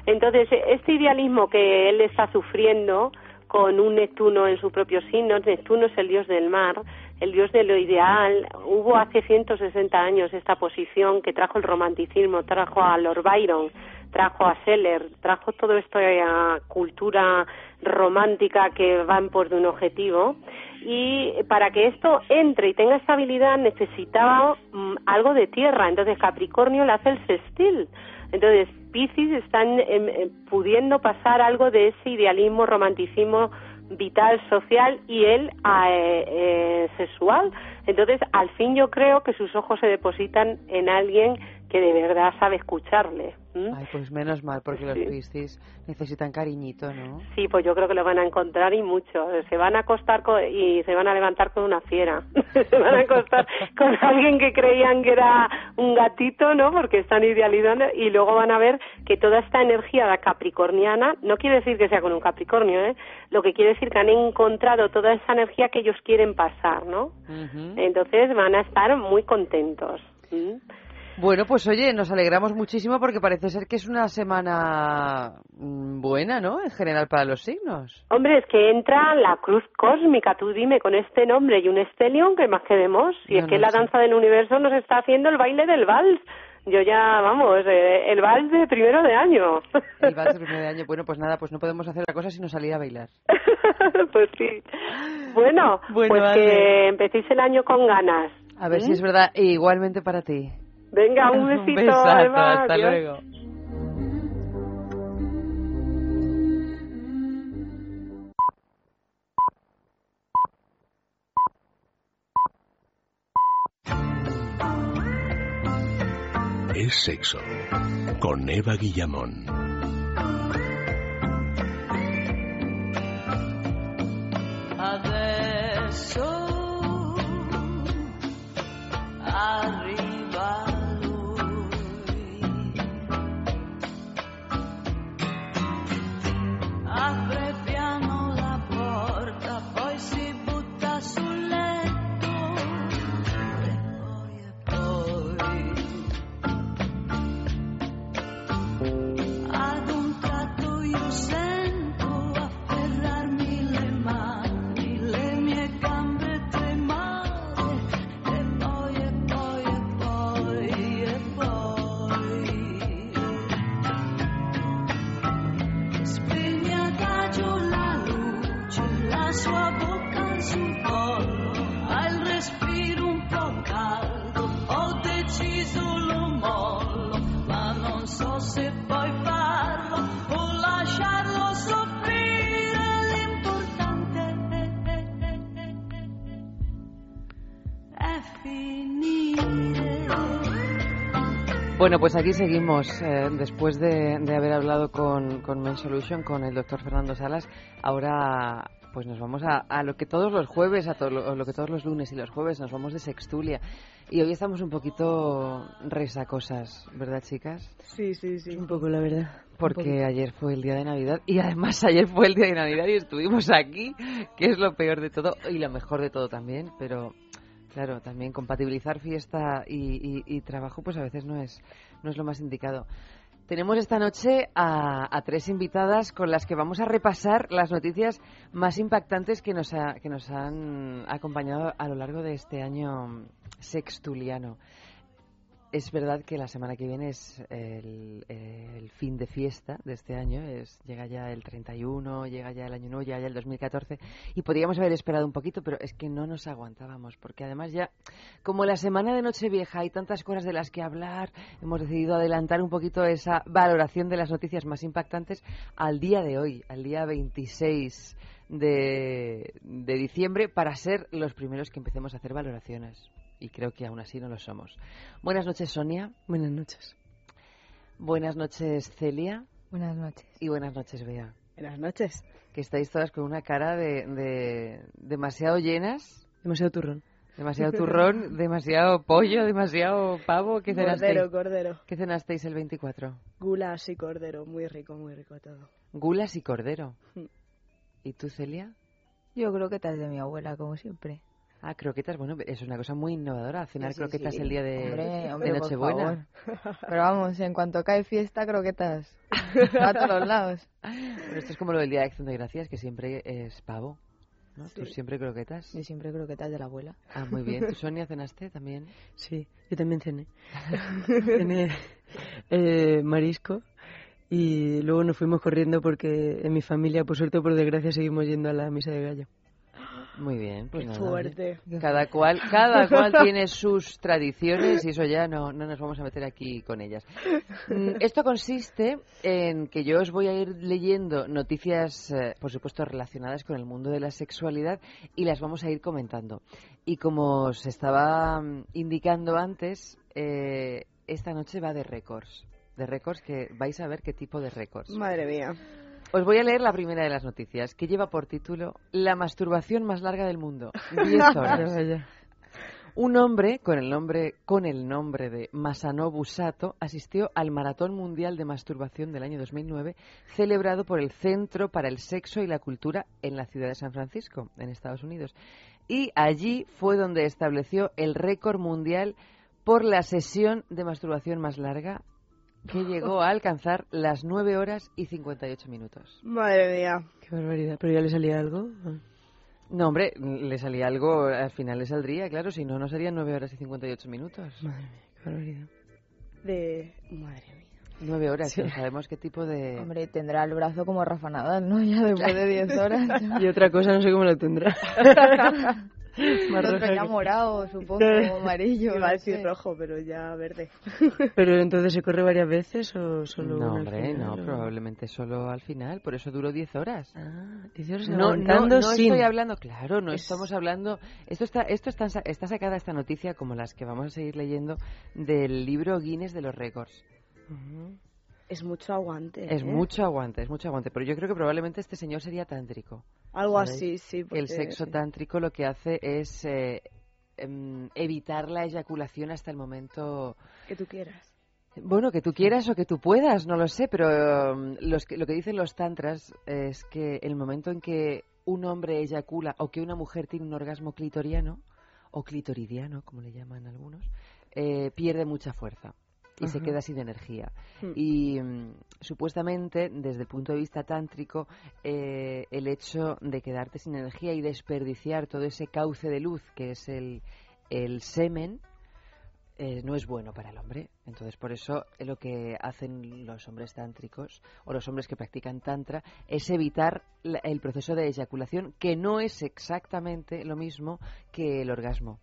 Entonces, este idealismo que él está sufriendo con un Neptuno en su propio signo, Neptuno es el dios del mar, el dios de lo ideal. Hubo hace 160 años esta posición que trajo el romanticismo, trajo a Lord Byron, trajo a Scheller, trajo todo esto a cultura romántica que va en de un objetivo y para que esto entre y tenga estabilidad necesitaba mm, algo de tierra, entonces Capricornio le hace el sextil. Entonces, Piscis están em, em, pudiendo pasar algo de ese idealismo, romanticismo vital, social y él eh, eh, sexual. Entonces, al fin yo creo que sus ojos se depositan en alguien que de verdad sabe escucharle. Pues menos mal, porque los Piscis necesitan cariñito, ¿no? Sí, pues yo creo que lo van a encontrar y mucho. Se van a acostar co- y se van a levantar con una fiera. se van a acostar con alguien que creían que era un gatito, ¿no? Porque están idealizando y luego van a ver que toda esta energía la capricorniana, no quiere decir que sea con un capricornio, ¿eh? Lo que quiere decir que han encontrado toda esa energía que ellos quieren pasar, ¿no? Entonces van a estar muy contentos. ¿m? Bueno, pues oye, nos alegramos muchísimo porque parece ser que es una semana mm, buena, ¿no? En general para los signos. Hombre, es que entra la cruz cósmica, tú dime, con este nombre y un estelion, ¿qué más queremos? No, es que no, la sí. danza del universo nos está haciendo el baile del vals. Yo ya, vamos, eh, el vals de primero de año. El vals de primer de año. Bueno, pues nada, pues no podemos hacer otra cosa sino salir a bailar. pues sí. Bueno, Bueno, pues que empecéis el año con ganas. A ver ¿Mm? si es verdad. E igualmente para ti. Venga, un besito. besazo, Eva, hasta adiós. luego. Es sexo. Con Eva Guillamón. Adesso arriva Bueno, pues aquí seguimos. eh, después de, de haber hablado con, con Men Solution, con el doctor Fernando Salas, ahora pues nos vamos a, a lo que todos los jueves, a to- lo, lo que todos los lunes y los jueves nos vamos de Sextulia. Y hoy estamos un poquito resacosas, ¿verdad, chicas? Sí, sí, sí. Un poco, la verdad. Porque ayer fue el día de Navidad y además ayer fue el día de Navidad y estuvimos aquí, que es lo peor de todo y lo mejor de todo también, pero claro, también compatibilizar fiesta y, trabajo pues a veces no es, no es lo más indicado. Tenemos esta noche a, a tres invitadas con las que vamos a repasar las noticias más impactantes que nos, ha- que nos han acompañado a lo largo de este año sextuliano. Es verdad que la semana que viene es el, fin de fiesta de este año, es, llega ya el 31, llega ya el año nuevo, llega ya el 2014 y podríamos haber esperado un poquito, pero es que no nos aguantábamos, porque además ya, como la semana de Nochevieja hay tantas cosas de las que hablar, hemos decidido adelantar un poquito esa valoración de las noticias más impactantes al día de hoy, al día 26 de, de diciembre, para ser los primeros que empecemos a hacer valoraciones. Y creo que aún así no lo somos. Buenas noches, Sonia. Buenas noches. Buenas noches, Celia. Buenas noches. Y buenas noches, Bea. Buenas noches. Que estáis todas con una cara de, de demasiado llenas. Demasiado turrón. Demasiado turrón, demasiado pollo, demasiado pavo. ¿Qué cenasteis? Cordero, cordero. ¿Qué cenasteis el 24? Gulas y cordero. Muy rico, muy rico todo. Gulas y cordero. Mm. ¿Y tú, Celia? Yo croquetas de mi abuela, como siempre. Ah, croquetas, bueno, es una cosa muy innovadora, cenar Sí, sí, croquetas sí. el día de, Hombre, hombre, Nochebuena. Pero vamos, en cuanto cae fiesta, croquetas. a todos lados. Pero esto es como lo del Día de Acción de Gracias, que siempre es pavo. ¿no? ¿Tú siempre croquetas? Yo siempre croquetas de la abuela. Ah, muy bien. ¿Tú, Sonia, cenaste también? Sí, yo también cené. cené eh, marisco y luego nos fuimos corriendo porque en mi familia, por suerte o por desgracia, seguimos yendo a la misa de gallo. Muy bien, pues Qué nada, fuerte. oye. Cada cual, cada cual tiene sus tradiciones y eso ya no, no nos vamos a meter aquí con ellas. Mm, Esto consiste en que yo os voy a ir leyendo noticias, eh, por supuesto, relacionadas con el mundo de la sexualidad y las vamos a ir comentando. Y como os estaba mm, indicando antes, eh, esta noche va de récords. De récords que vais a ver qué tipo de récords. Madre mía. Os voy a leer la primera de las noticias, que lleva por título La masturbación más larga del mundo. 10 horas. Un hombre con el nombre, con el nombre de Masanobu Sato asistió al Maratón Mundial de Masturbación del año 2009, celebrado por el Centro para el Sexo y la Cultura en la ciudad de San Francisco, en Estados Unidos. Y allí fue donde estableció el récord mundial por la sesión de masturbación más larga, que llegó a alcanzar las 9 horas y 58 minutos. Madre mía. Qué barbaridad. ¿Pero ya le salía algo? No, hombre, le salía algo, al final le saldría, claro, si no, no serían 9 horas y 58 minutos. Madre mía, qué barbaridad. De... Madre mía. 9 horas, Sí. pero sabemos qué tipo de... Hombre, tendrá el brazo como Rafa Nadal, ¿no? Ya después de 10 horas. Y otra cosa no sé cómo lo tendrá. Tendrá que- morado, supongo, o amarillo. Iba a no decir sé. rojo, pero ya verde. ¿Pero entonces se corre varias veces o solo No, una hombre, final, no, o- probablemente solo al final, por eso duró 10 horas. Ah, 10 horas No, no, aguantando no sin... estoy hablando, claro, no Es- estamos hablando, esto está, esto está, sa- está sacada esta noticia como las que vamos a seguir leyendo del libro Guinness de los récords. Es mucho aguante. Es ¿eh? mucho aguante, es mucho aguante, pero yo creo que probablemente este señor sería tántrico. Algo ¿sabéis? así, sí, El sexo tántrico lo que hace es eh, em, evitar la eyaculación hasta el momento Que tú quieras. Bueno, que tú quieras o que tú puedas, no lo sé, pero los que- lo que dicen los tantras es que el momento en que un hombre eyacula o que una mujer tiene un orgasmo clitoriano o clitoridiano, como le llaman algunos, eh, pierde mucha fuerza y se queda sin energía. Hmm. Y mm, supuestamente, desde el punto de vista tántrico, eh, el hecho de quedarte sin energía y desperdiciar todo ese cauce de luz que es el, el semen, eh, no es bueno para el hombre. Entonces, por eso eh, lo que hacen los hombres tántricos o los hombres que practican tantra es evitar la- el proceso de eyaculación, que no es exactamente lo mismo que el orgasmo.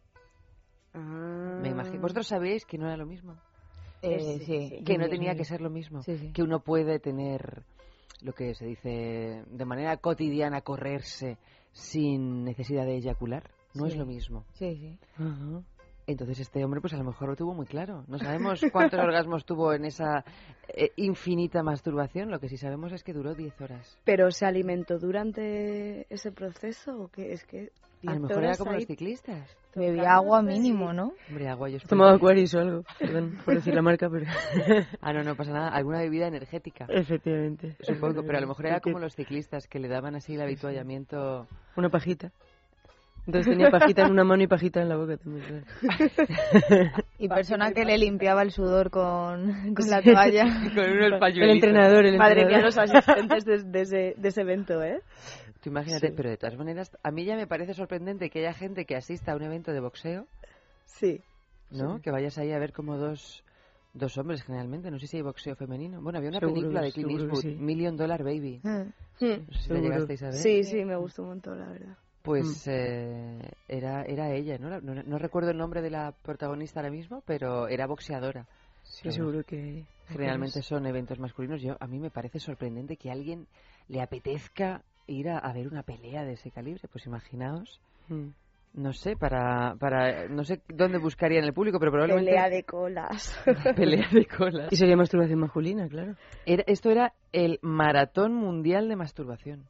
Me imagino. ¿Vosotros sabéis que no era lo mismo? Eh, sí, que no tenía que ser lo mismo, Sí, sí. que uno puede tener lo que se dice de manera cotidiana correrse sin necesidad de eyacular, no es lo mismo. Sí, sí. Entonces este hombre pues a lo mejor lo tuvo muy claro. No sabemos cuántos orgasmos tuvo en esa eh, infinita masturbación, lo que sí sabemos es que duró 10 horas. ¿Pero se alimentó durante ese proceso o qué? Es que... A lo 10 mejor era como ahí los ciclistas. Bebía agua mínimo, ¿no? Hombre, agua yo Tomaba que- Aquarius o algo, perdón por decir la marca, pero... Ah, no, no pasa nada. Alguna bebida energética. Efectivamente. Supongo, pero a lo mejor era como los ciclistas que le daban así el habituallamiento. Una pajita. Entonces tenía pajita en una mano y pajita en la boca también. claro. Y persona que le limpiaba el sudor con, con la toalla. Con unos El entrenador, el Madre mía, entrenador. los asistentes de, de ese, de ese evento, ¿eh? Tú imagínate, Sí. pero de todas maneras, a mí ya me parece sorprendente que haya gente que asista a un evento de boxeo, Sí. ¿no? Sí. Que vayas ahí a ver como dos, dos hombres generalmente. No sé si hay boxeo femenino. Bueno, había una Seguro película de Clint Eastwood, sí. Million Dollar Baby. Hmm. No sé si la Seguro. llegasteis a ver. Sí, sí, me gustó un montón, la verdad. Pues eh, era, era ella, ¿no? No, no recuerdo el nombre de la protagonista ahora mismo, pero era boxeadora. Sí, Pero seguro que... Generalmente son eventos masculinos. Yo, a mí me parece sorprendente que a alguien le apetezca ir a, a ver una pelea de ese calibre. Pues imaginaos, Mm. no sé, para, para no sé dónde buscaría en el público, pero probablemente Pelea de colas. pelea de colas. Y sería masturbación masculina, claro. Era- esto era el maratón mundial de masturbación.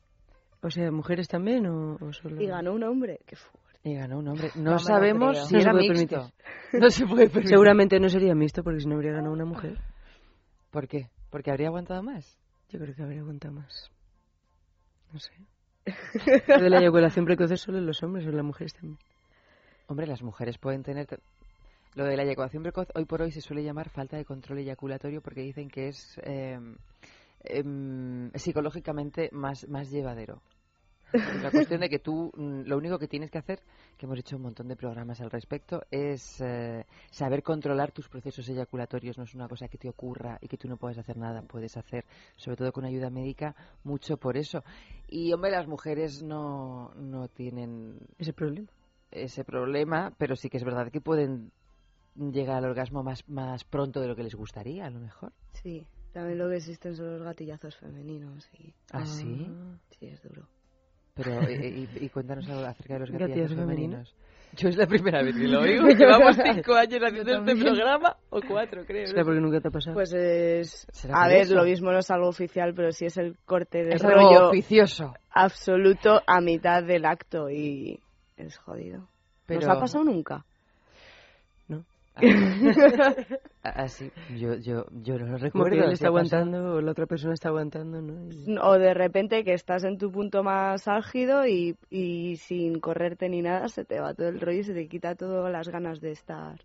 O sea, ¿mujeres también o, o solo...? Y ganó un hombre. Qué fu- Y ganó un hombre. No No, sabemos si No se era puede mixto. permitir. No se puede permitir. Seguramente no sería mixto porque si no habría ganado una mujer. ¿Por qué? ¿Porque habría aguantado más? Yo creo que habría aguantado más. No sé. De la eyaculación precoz es solo en los hombres o en las mujeres también. Hombre, las mujeres pueden tener... Lo de la eyaculación precoz hoy por hoy se suele llamar falta de control eyaculatorio porque dicen que es eh, em, psicológicamente más, más llevadero. La cuestión de que tú mm, lo único que tienes que hacer, que hemos hecho un montón de programas al respecto, es eh, saber controlar tus procesos eyaculatorios. No es una cosa que te ocurra y que tú no puedes hacer nada. Puedes hacer, sobre todo con ayuda médica, mucho por eso. Y, hombre, las mujeres no, no tienen Ese problema. ese problema, pero sí que es verdad que pueden llegar al orgasmo más, más pronto de lo que les gustaría, a lo mejor. Sí, también lo que existen son los gatillazos femeninos. Y... ¿Ah, sí? Sí, es duro. Pero, y, y- y cuéntanos algo acerca de los ¿Gatillazos gatillazos femeninos? femeninos. Yo es la primera vez que lo oigo. Llevamos cinco años haciendo este programa, o cuatro, creo. ¿Será porque nunca te ha pasado? Pues es... ¿Será A ver, eso? lo mismo no es algo oficial, pero sí es el corte de Es algo rollo oficioso. absoluto a mitad del acto y es jodido. Pero- ¿Nos ha pasado nunca? Así, yo, yo, yo no lo recuerdo. él está aguantando o la otra persona está aguantando, ¿no? Y- O de repente que estás en tu punto más álgido y, y sin correrte ni nada se te va todo el rollo y se te quita todas las ganas de estar.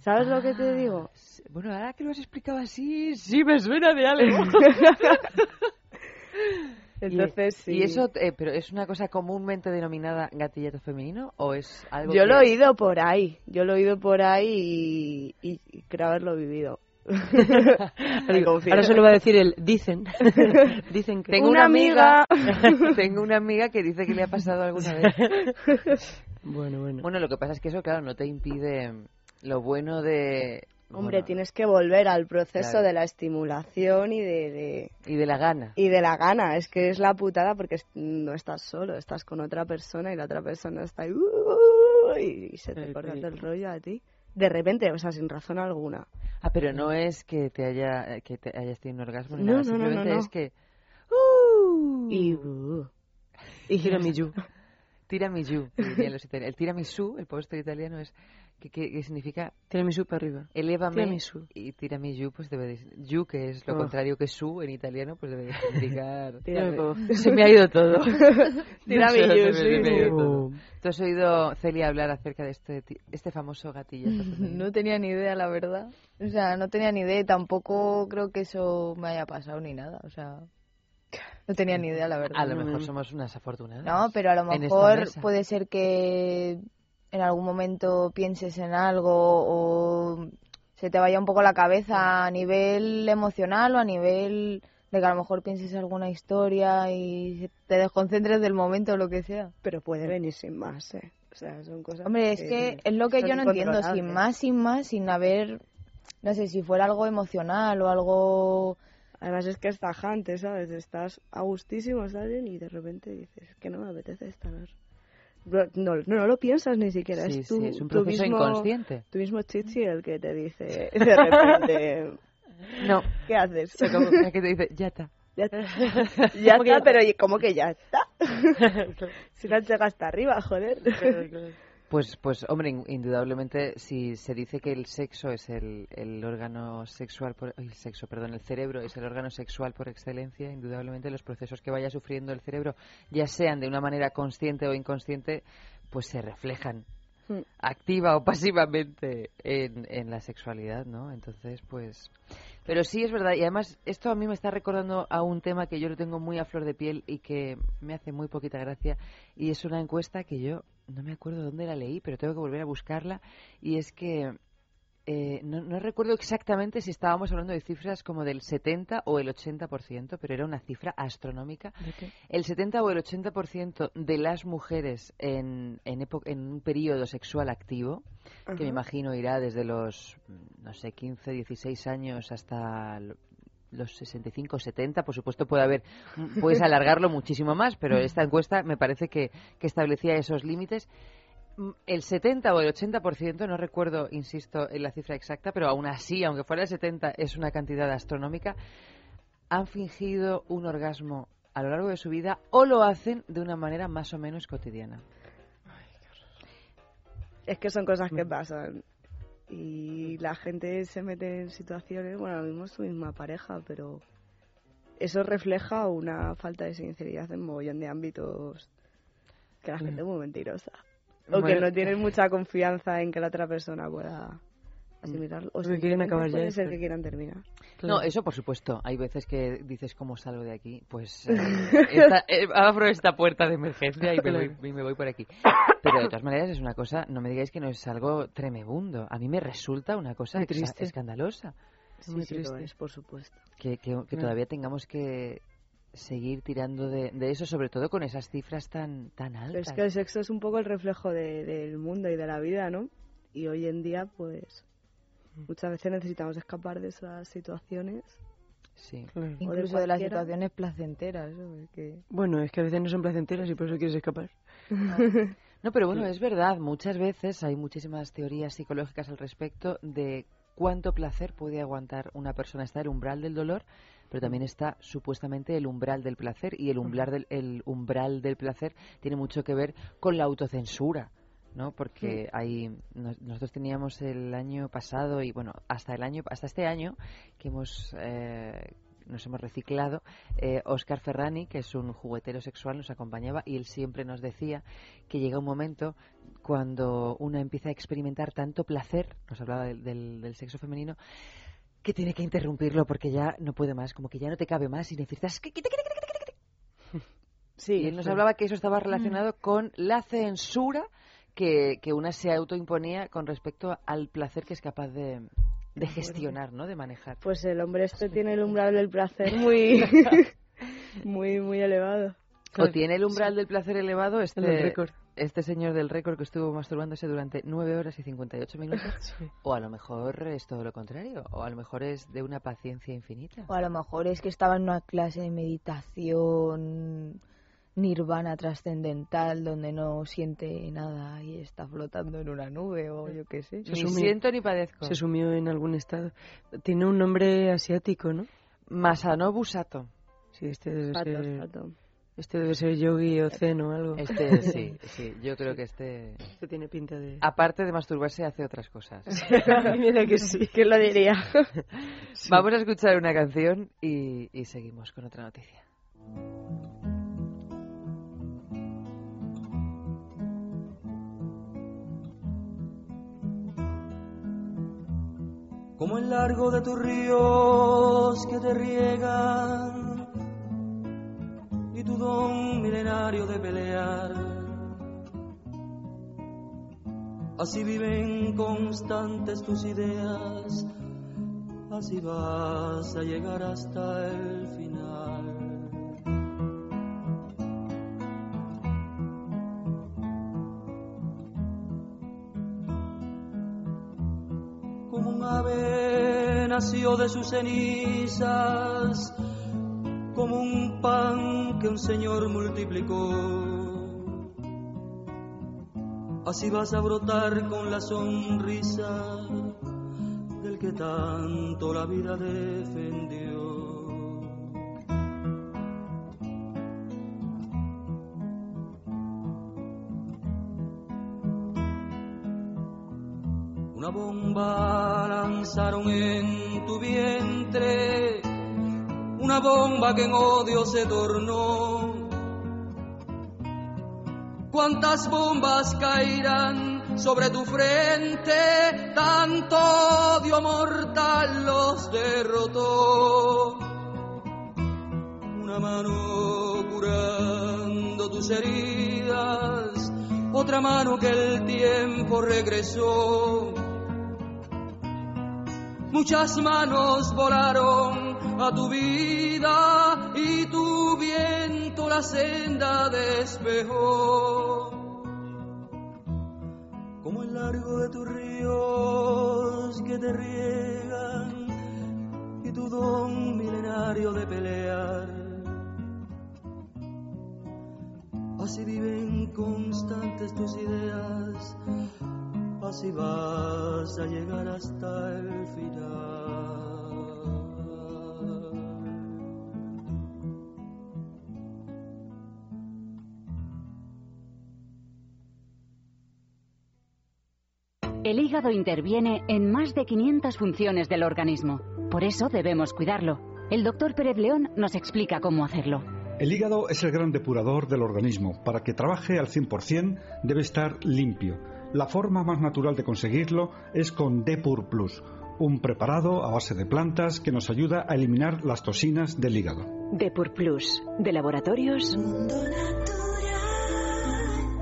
¿Sabes lo que te digo? Sí, Bueno, ahora que lo has explicado así, sí me suena de algo. Entonces, sí. ¿Y eso, eh, pero es una cosa comúnmente denominada gatillazo femenino o es algo Yo que- lo he oído por ahí, yo lo he oído por ahí y, y- y creo haberlo vivido. Ahora Ahora solo va a decir el dicen. dicen que... Tengo Una una amiga, tengo una amiga que dice que le ha pasado alguna vez. Bueno, bueno. Bueno, lo que pasa es que eso, claro, no te impide lo bueno de Hombre, bueno, tienes que volver al proceso Claro. de la estimulación y de, de- y de la gana. y de la gana. Es que es la putada porque no estás solo, estás con otra persona y la otra persona está ahí "Uh", y se te corta el rollo a ti. De repente, o sea, sin razón alguna. Ah, pero no es que te haya que te hayas tenido un orgasmo ni No, nada, no, simplemente no. es que Y, uh, Y que dirían los italianos. El tiramisú, el postre italiano es que, que- que significa Tiramisú para arriba. elévame Tiramisú. y tiramisú pues debe de yu que es lo Oh. contrario que su en italiano pues debe de significar se me ha ido todo Tiramisú, sí, se me ha ido sí. todo. ¿Tú has oído Celia hablar acerca de este este famoso femenino? No tenía ni idea, la verdad. O sea, no tenía ni idea y tampoco creo que eso me haya pasado ni nada. O sea, no tenía ni idea, la verdad. a lo mejor somos unas afortunadas No, pero a lo mejor puede ser que en algún momento pienses en algo o se te vaya un poco la cabeza a nivel emocional o a nivel de que a lo mejor pienses alguna historia y te desconcentres del momento o lo que sea. pero puede venir sin más, ¿eh? O sea, son cosas Hombre, es que es lo que yo no entiendo, sin más, sin más, sin haber no sé, si fuera algo emocional o algo... Además es que es tajante, ¿sabes? Estás a gustísimo, estás bien y de repente dices que no me apetece estar. No, no, no lo piensas ni siquiera, Sí, es tu, sí, es un tu proceso mismo, inconsciente. Tu mismo chichi el que te dice de repente... No. ¿Qué haces? O sea, como que te dice, ya está. Ya está, ya ¿Cómo que está pero ¿y ¿cómo que ya está? si no llega hasta arriba, joder. Pues, pues hombre, in- indudablemente, si se dice que el sexo es el, el órgano sexual, por, el sexo, perdón, el cerebro es el órgano sexual por excelencia, indudablemente los procesos que vaya sufriendo el cerebro, ya sean de una manera consciente o inconsciente, pues se reflejan Hmm. activa o pasivamente en, en la sexualidad, ¿no? Entonces, pues... Pero sí es verdad, y además esto a mí me está recordando a un tema que yo lo tengo muy a flor de piel y que me hace muy poquita gracia, y es una encuesta que yo no me acuerdo dónde la leí, pero tengo que volver a buscarla, y es que eh, no, no recuerdo exactamente si estábamos hablando de cifras como del 70 o el 80%, pero era una cifra astronómica. El 70 o el 80% de las mujeres en, en, en un periodo sexual activo, que me imagino irá desde los, no sé, 15, 16 años hasta los 65, 70, por supuesto puede haber, mm, puedes alargarlo muchísimo más, pero esta encuesta me parece que, que establecía esos límites. Mm, El 70 o el 80%, no recuerdo, insisto, en la cifra exacta, pero aún así, aunque fuera el 70, es una cantidad astronómica, han fingido un orgasmo a lo largo de su vida o lo hacen de una manera más o menos cotidiana. Es que son cosas que pasan. Y la gente se mete en situaciones, bueno, ahora mismo es tu misma pareja, pero eso refleja una falta de sinceridad en mogollón de ámbitos que la gente es muy mentirosa. O que no tienen mucha confianza en que la otra persona pueda asimilarlo. O Porque simplemente quieren acabar ya puede esto. ser que quieran terminar. No, eso por supuesto. Hay veces que dices, ¿cómo salgo de aquí? Pues eh, esta- eh, abro esta puerta de emergencia y me, voy, y me voy por aquí. Pero de todas maneras es una cosa, no me digáis que no es algo tremebundo. A mí me resulta una cosa triste. escandalosa. Sí, Muy sí lo triste. es, por supuesto. Que, que- que Claro. todavía tengamos que seguir tirando de, de eso, sobre todo con esas cifras tan, tan Pero altas. es que el sexo es un poco el reflejo de- del mundo y de la vida, ¿no? Y hoy en día, pues, muchas veces necesitamos escapar de esas situaciones. Sí. Incluso de las situaciones placenteras. ¿no? Es que- Bueno, es que a veces no son placenteras y por eso quieres escapar. No, pero bueno, es verdad, muchas veces hay muchísimas teorías psicológicas al respecto de cuánto placer puede aguantar una persona. Está el umbral del dolor, pero también está supuestamente el umbral del placer y el umbral del, el umbral del placer tiene mucho que ver con la autocensura. ¿No? Porque hay nos- nosotros teníamos el año pasado y bueno hasta el año hasta este año que hemos eh, nos hemos reciclado eh, Oscar Ferrani que es un juguetero sexual nos acompañaba y él siempre nos decía que llega un momento cuando uno empieza a experimentar tanto placer nos hablaba del, del- del sexo femenino que tiene que interrumpirlo porque ya no puede más como que ya no te cabe más y necesitas que- Sí, y él nos sí. hablaba que eso estaba relacionado con la censura que, que una se autoimponía con respecto al placer que es capaz de, de gestionar, ¿no? De manejar. Pues el hombre este tiene el umbral del placer muy, muy, muy elevado. O tiene el umbral del placer elevado este, El este señor del récord que estuvo masturbándose durante 9 horas y 58 minutos. O a lo mejor es todo lo contrario. O a lo mejor es de una paciencia infinita. O a lo mejor es que estaba en una clase de meditación nirvana trascendental donde no siente nada y está flotando en una nube o yo qué sé. Ni siento ni padezco. Se sumió en algún estado. Tiene un nombre asiático, ¿no? Masanobu Sato. Sí, este debe Sato, ser... Sato. Este debe ser yogi o zen o algo. Este sí, sí, yo creo que este... Este tiene pinta de... Aparte de masturbarse, hace otras cosas. Mira que sí. ¿Quién lo diría? Vamos a escuchar una canción y, y seguimos con otra noticia. Como el largo de tus ríos que te riegan y tu don milenario de pelear. Así viven constantes tus ideas, así vas a llegar hasta el nació de sus cenizas como un pan que un señor multiplicó. Así vas a brotar con la sonrisa del que tanto la vida defendió. Una bomba lanzaron tu vientre, una bomba que en odio se tornó. ¿Cuántas bombas caerán sobre tu frente? Tanto odio mortal los derrotó. Una mano curando tus heridas, otra mano que el tiempo regresó. Muchas manos volaron a tu vida y tu viento la senda despejó. Como el largo de tus ríos que te riegan y tu don milenario de pelear. Así viven constantes tus ideas, así vas a llegar hasta el final. El hígado interviene en más de 500 funciones del organismo. Por eso debemos cuidarlo. El doctor Pérez León nos explica cómo hacerlo. El hígado es el gran depurador del organismo. Para que trabaje al 100% debe estar limpio. La forma más natural de conseguirlo es con Depur Plus, un preparado a base de plantas que nos ayuda a eliminar las toxinas del hígado. Depur Plus, de laboratorios.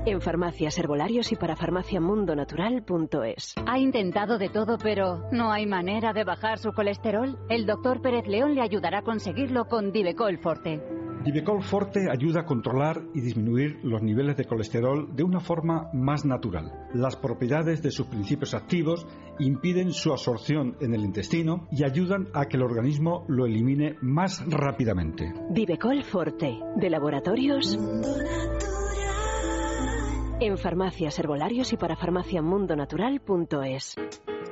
En farmacias, herbolarios y para farmaciamundonatural.es. Ha intentado de todo, pero no hay manera de bajar su colesterol. El doctor Pérez León le ayudará a conseguirlo con Divecol Forte. Divecol Forte ayuda a controlar y disminuir los niveles de colesterol de una forma más natural. Las propiedades de sus principios activos impiden su absorción en el intestino y ayudan a que el organismo lo elimine más rápidamente. Divecol Forte, de laboratorios. En farmacias, herbolarios y para farmaciamundonatural.es.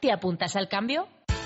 ¿Te apuntas al cambio?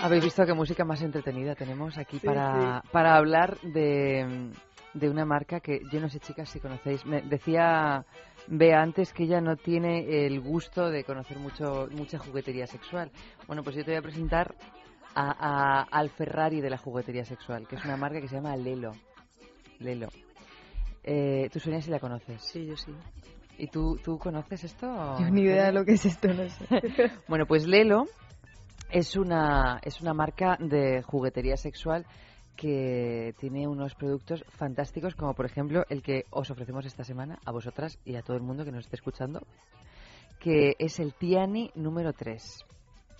Habéis visto qué música más entretenida tenemos aquí Sí, para, para hablar de, de una marca que yo no sé, chicas, si conocéis. Me decía Bea antes que ella no tiene el gusto de conocer mucho mucha juguetería sexual. Bueno, pues yo te voy a presentar a, a- al Ferrari de la juguetería sexual, que es una marca que se llama Lelo. Lelo. Eh, ¿Tú, Sonia, si la conoces? Sí, yo sí. ¿Y tú, tú conoces esto? Yo ni idea de lo que es esto, no sé. bueno, pues Lelo es una, es una marca de juguetería sexual que tiene unos productos fantásticos, como por ejemplo el que os ofrecemos esta semana a vosotras y a todo el mundo que nos esté escuchando, que es el Tiani número 3.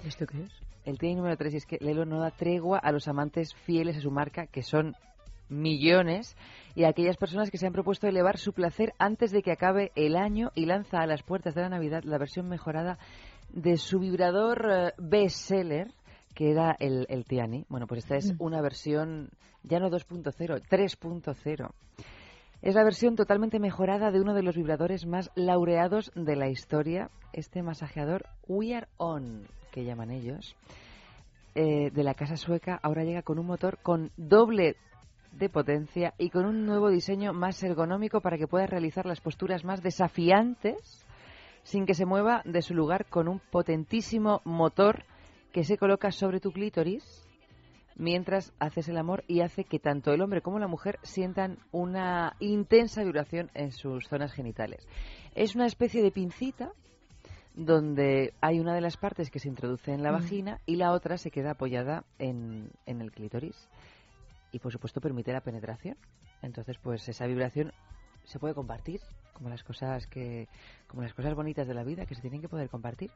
¿Esto qué es? El Tiani número 3 y es que Lelo no da tregua a los amantes fieles a su marca, que son millones, y a aquellas personas que se han propuesto elevar su placer antes de que acabe el año y lanza a las puertas de la Navidad la versión mejorada de su vibrador eh, bestseller, que era el, el Tiani. Bueno, pues esta es una versión ya no 2.0, 3.0. Es la versión totalmente mejorada de uno de los vibradores más laureados de la historia, este masajeador We Are On, que llaman ellos, eh, de la casa sueca, ahora llega con un motor con doble de potencia y con un nuevo diseño más ergonómico para que puedas realizar las posturas más desafiantes sin que se mueva de su lugar con un potentísimo motor que se coloca sobre tu clítoris mientras haces el amor y hace que tanto el hombre como la mujer sientan una intensa vibración en sus zonas genitales. Es una especie de pincita donde hay una de las partes que se introduce en la Mm. vagina y la otra se queda apoyada en, en el clítoris. Y por supuesto permite la penetración. Entonces, pues esa vibración se puede compartir, como las cosas que, como las cosas bonitas de la vida que se tienen que poder compartir.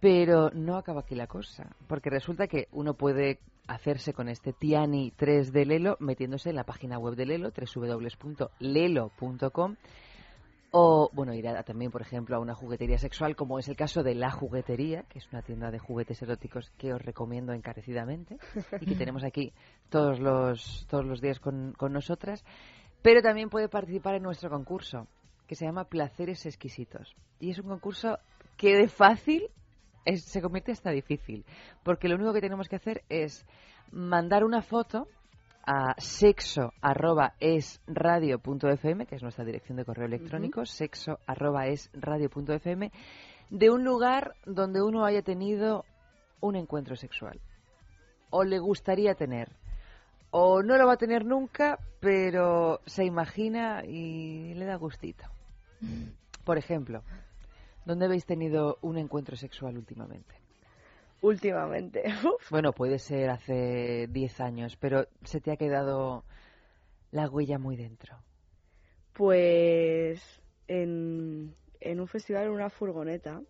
Pero no acaba aquí la cosa, porque resulta que uno puede hacerse con este Tiani 3 de Lelo metiéndose en la página web de Lelo, www.lelo.com, o, bueno, ir a- también, por ejemplo, a una juguetería sexual, como es el caso de La Juguetería, que es una tienda de juguetes eróticos que os recomiendo encarecidamente y que tenemos aquí todos los, todos los días con, con nosotras. Pero también puede participar en nuestro concurso, que se llama Placeres Exquisitos. Y es un concurso que de fácil es- se convierte hasta difícil, porque lo único que tenemos que hacer es mandar una foto a sexo@esradio.fm, que es nuestra dirección de correo electrónico, sexo@esradio.fm, de un lugar donde uno haya tenido un encuentro sexual o le gustaría tener o no lo va a tener nunca, pero se imagina y le da gustito. Por ejemplo, ¿dónde habéis tenido un encuentro sexual últimamente? Últimamente. Uf. Bueno, puede ser hace 10 años, pero se te ha quedado la huella muy dentro. Pues en, en un festival en una furgoneta.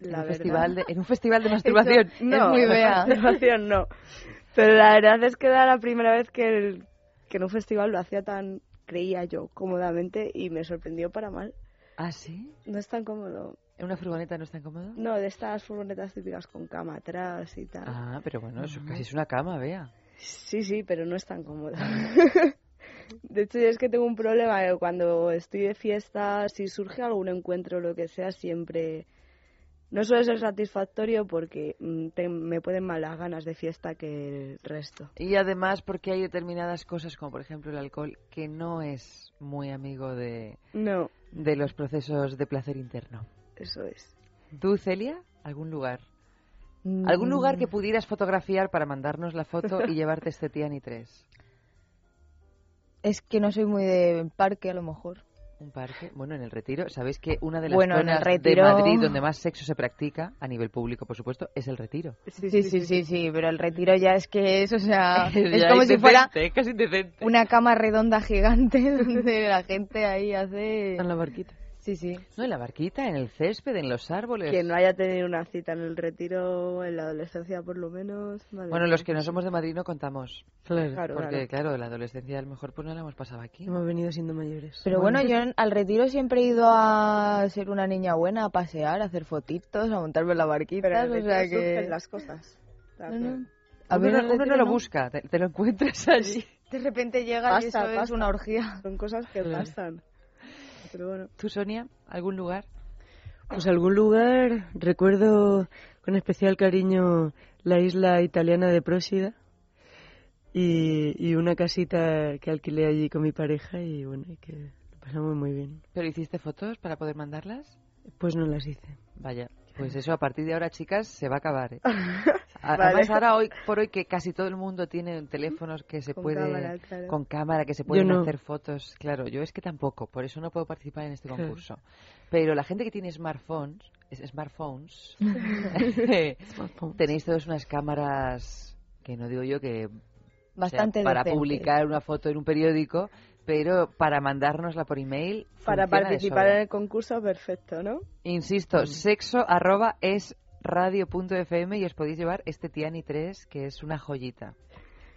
En la un, verdad. festival de, en un festival de masturbación. No, es muy bea. masturbación no. Pero la verdad es que era la primera vez que, el- que en un festival lo hacía tan, creía yo, cómodamente y me sorprendió para mal. ¿Ah, sí? No es tan cómodo. ¿En una furgoneta no es tan cómodo? No, de estas furgonetas típicas con cama atrás y tal. Ah, pero bueno, eso casi es una cama, vea. Sí, sí, pero no es tan cómoda. De hecho, es que tengo un problema que cuando estoy de fiesta, si surge algún encuentro o lo que sea, siempre no suele ser satisfactorio porque mm, te- me pueden más las ganas de fiesta que el resto. Y además porque hay determinadas cosas, como por ejemplo el alcohol, que no es muy amigo de, No, de los procesos de placer interno. eso es. ¿Tú, Celia? ¿Algún lugar? Mm. ¿Algún lugar que pudieras fotografiar para mandarnos la foto y llevarte este Tiani 3? Es que no soy muy de parque, a lo mejor. Un parque. Bueno, en el Retiro. ¿Sabéis que una de las Bueno, zonas Retiro- de Madrid donde más sexo se practica, a nivel público, por supuesto, es el Retiro? Sí, sí, sí, sí, pero el retiro ya es que es, o sea, es como si fuera casi una cama redonda gigante donde la gente ahí hace... En la barquita. Sí, sí. No, en la barquita, en el césped, en los árboles. Que no haya tenido una cita en el retiro, en la adolescencia por lo menos. madre Bueno, mía. los que no somos de Madrid no contamos. Claro. Claro, Porque, claro. claro, la adolescencia a lo mejor pues no la hemos pasado aquí. Hemos venido siendo mayores. Pero bueno, yo en- al retiro siempre he ido a ser una niña buena, a pasear, a hacer fotitos, a montarme en la barquita, Pero o sea que... las cosas. No, no. A uno, el uno no lo busca, te, te lo encuentras allí. De repente llega y eso Pasa, es pasa. una orgía. Son cosas que Claro. pasan. Pero bueno. ¿Tú, Sonia? ¿Algún lugar? Pues algún lugar, recuerdo con especial cariño la isla italiana de Prósida y, y una casita que alquilé allí con mi pareja y bueno, y que lo pasamos muy bien. ¿Pero hiciste fotos para poder mandarlas? Pues no las hice. Vaya, pues eso a partir de ahora, chicas, se va a acabar. ¿eh? Vale. Además, ahora, hoy por hoy, que casi todo el mundo tiene teléfonos que se Con puede... cámara, claro. Con cámara, que se pueden no. hacer fotos. Claro, yo es que tampoco, por eso no puedo participar en este concurso. Pero la gente que tiene smartphones, es- smartphones, tenéis todas unas cámaras que no digo yo que Bastante para decente. publicar una foto en un periódico, pero para mandárnosla por email. Para participar en el concurso, perfecto, ¿no? Insisto, sexo arroba es radio.fm y os podéis llevar este Tiani 3 que es una joyita.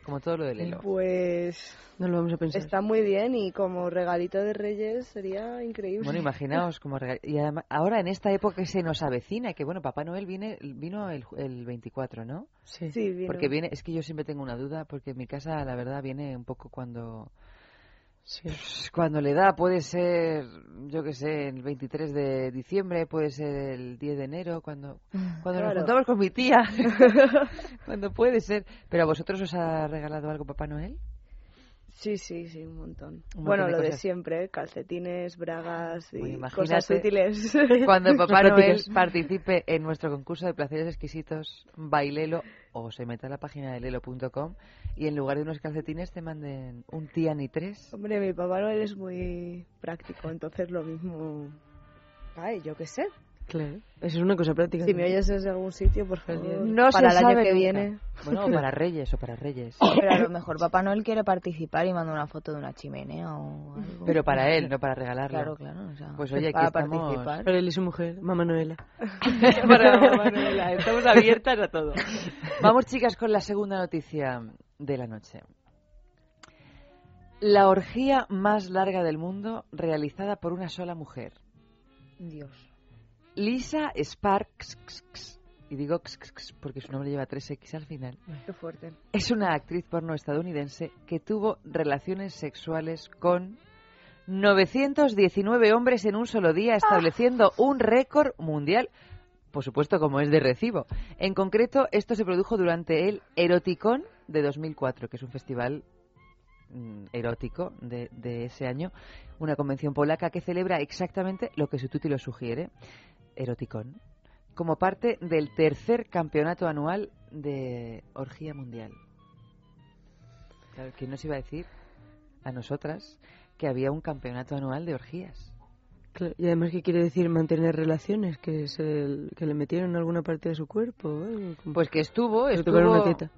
Como todo lo de Lelo. Pues No lo vamos a pensar. está muy bien y como regalito de Reyes sería increíble. Bueno, imaginaos como rega- y además, ahora en esta época que se nos avecina, que bueno, Papá Noel viene, vino el, ju- el 24, ¿no? Sí. Sí, vino. Porque viene, es que yo siempre tengo una duda, porque en mi casa la verdad viene un poco cuando pues, cuando le da, puede ser, yo qué sé, el 23 de diciembre, puede ser el 10 de enero, cuando cuando nos juntamos con mi tía, cuando puede ser. Pero a vosotros os ha regalado algo Papá Noel? Sí, sí, sí, un montón. Un bueno, montón de lo de siempre, calcetines, bragas y Bueno, cosas útiles. Cuando Papá Noel participe en nuestro concurso de placeres exquisitos, bailelo o se meta a la página de lelo.com y en lugar de unos calcetines te manden un Tiani 3. Hombre, mi Papá Noel es muy práctico, entonces lo mismo... Ay, yo qué sé. Claro, eso es una cosa práctica. Si me oyes desde algún sitio, por favor, No para se el año sabe que nunca. viene. Bueno, o para Reyes o para Reyes. Pero a lo mejor Papá Noel quiere participar y manda una foto de una chimenea o algo. Pero para él, no para regalarlo. Claro, claro. o sea, Pues oye, aquí para estamos... participar. Para él y su mujer, Mamá Noela. Para Manuela, estamos abiertas a todo. Vamos, chicas, con la segunda noticia de la noche. La orgía más larga del mundo realizada por una sola mujer. Dios. Lisa Sparks, y digo porque su nombre lleva 3X al final, Qué fuerte. es una actriz porno estadounidense que tuvo relaciones sexuales con 919 hombres en un solo día, estableciendo un récord mundial, por supuesto como es de recibo. En concreto, esto se produjo durante el Eroticon de 2004, que es un festival mm, erótico de, de ese año, una convención polaca que celebra exactamente lo que su título sugiere, Eroticon, como parte del tercer campeonato anual de orgía mundial. Claro, ¿quién nos iba a decir a nosotras que había un campeonato anual de orgías? Claro, y además, ¿qué quiere decir mantener relaciones? ¿Que, se, que le metieron en alguna parte de su cuerpo? Pues que estuvo, tocaron una estuvo, teta.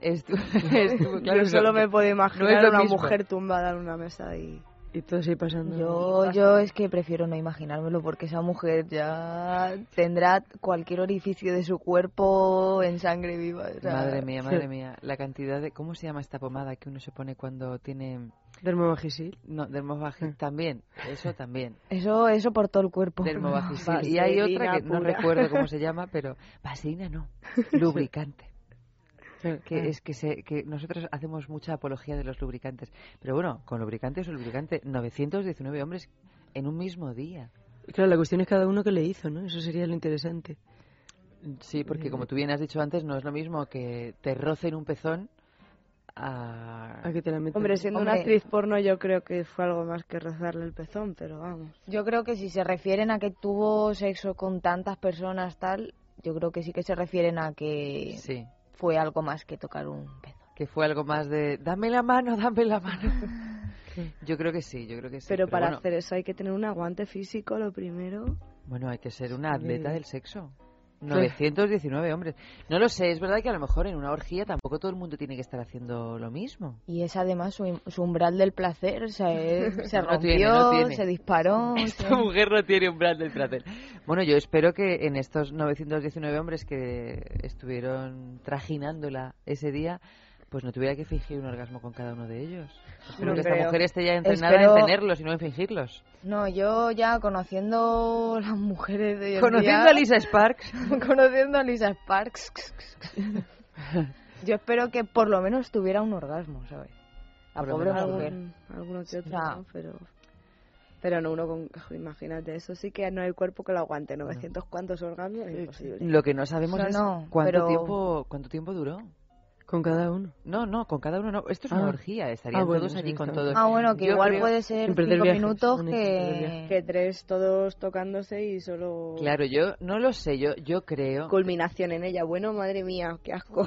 estu- estuvo, claro, Yo no- solo me puedo no es imaginar una mismo. mujer tumbada en una mesa y... Y todo así pasando. Yo, yo es que prefiero no imaginármelo porque esa mujer ya tendrá cualquier orificio de su cuerpo en sangre viva. o sea, Madre mía, madre mía, la cantidad de... ¿Cómo se llama esta pomada que uno se pone cuando tiene... Dermovagisil. No, dermovagisil también, eso también. Eso, eso por todo el cuerpo. Dermovagisil. Y hay otra que no pura. recuerdo cómo se llama, pero... Vaselina no, lubricante. Que es que, se, que nosotros hacemos mucha apología de los lubricantes. Pero bueno, con lubricantes o lubricante, 919 hombres en un mismo día. Claro, la cuestión es cada uno que le hizo, ¿no? Eso sería lo interesante. Sí, porque como tú bien has dicho antes, no es lo mismo que te rocen un pezón a... A que te la metan. Hombre, siendo una Hombre. actriz porno yo creo que fue algo más que rozarle el pezón, pero vamos. Yo creo que si se refieren a que tuvo sexo con tantas personas tal, yo creo que sí que se refieren a que Sí, fue algo más que tocar un pezón. que fue algo más de dame la mano, dame la mano. Yo creo que sí, yo creo que sí. pero para bueno, hacer eso hay que tener un aguante físico, lo primero. Bueno, hay que ser una atleta Sí. del sexo. 919 hombres. No lo sé, es verdad que a lo mejor en una orgía tampoco todo el mundo tiene que estar haciendo lo mismo. Y es además su, su umbral del placer, se, se No rompió, tiene, no tiene. se disparó. Esta se- mujer no tiene umbral del placer. Bueno, yo espero que en estos 919 hombres que estuvieron trajinándola ese día, pues no tuviera que fingir un orgasmo con cada uno de ellos. Espero No que esta creo. mujer esté ya entrenada Espero- en tenerlos y no en fingirlos. No, yo ya conociendo las mujeres de hoy Conociendo día- a Lisa Sparks. conociendo a Lisa Sparks. yo espero que por lo menos tuviera un orgasmo, ¿sabes? La pobre mujer. Algún- alguno que otro, O sea, ¿no? pero pero no uno con imagínate eso sí que no hay cuerpo que lo aguante 900 cuantos orgasmos es imposible Lo que no sabemos No, es no, cuánto pero- tiempo cuánto tiempo duró. Con cada uno. No, no, con cada uno no. Esto es una Ah. orgía, estarían Ah, bueno, todos sí, allí con todos. Ah, bueno, que Yo igual creo- puede ser cinco viajes, minutos no que tres todos tocándose y solo Claro, yo no lo sé, yo yo creo culminación en ella bueno madre mía qué asco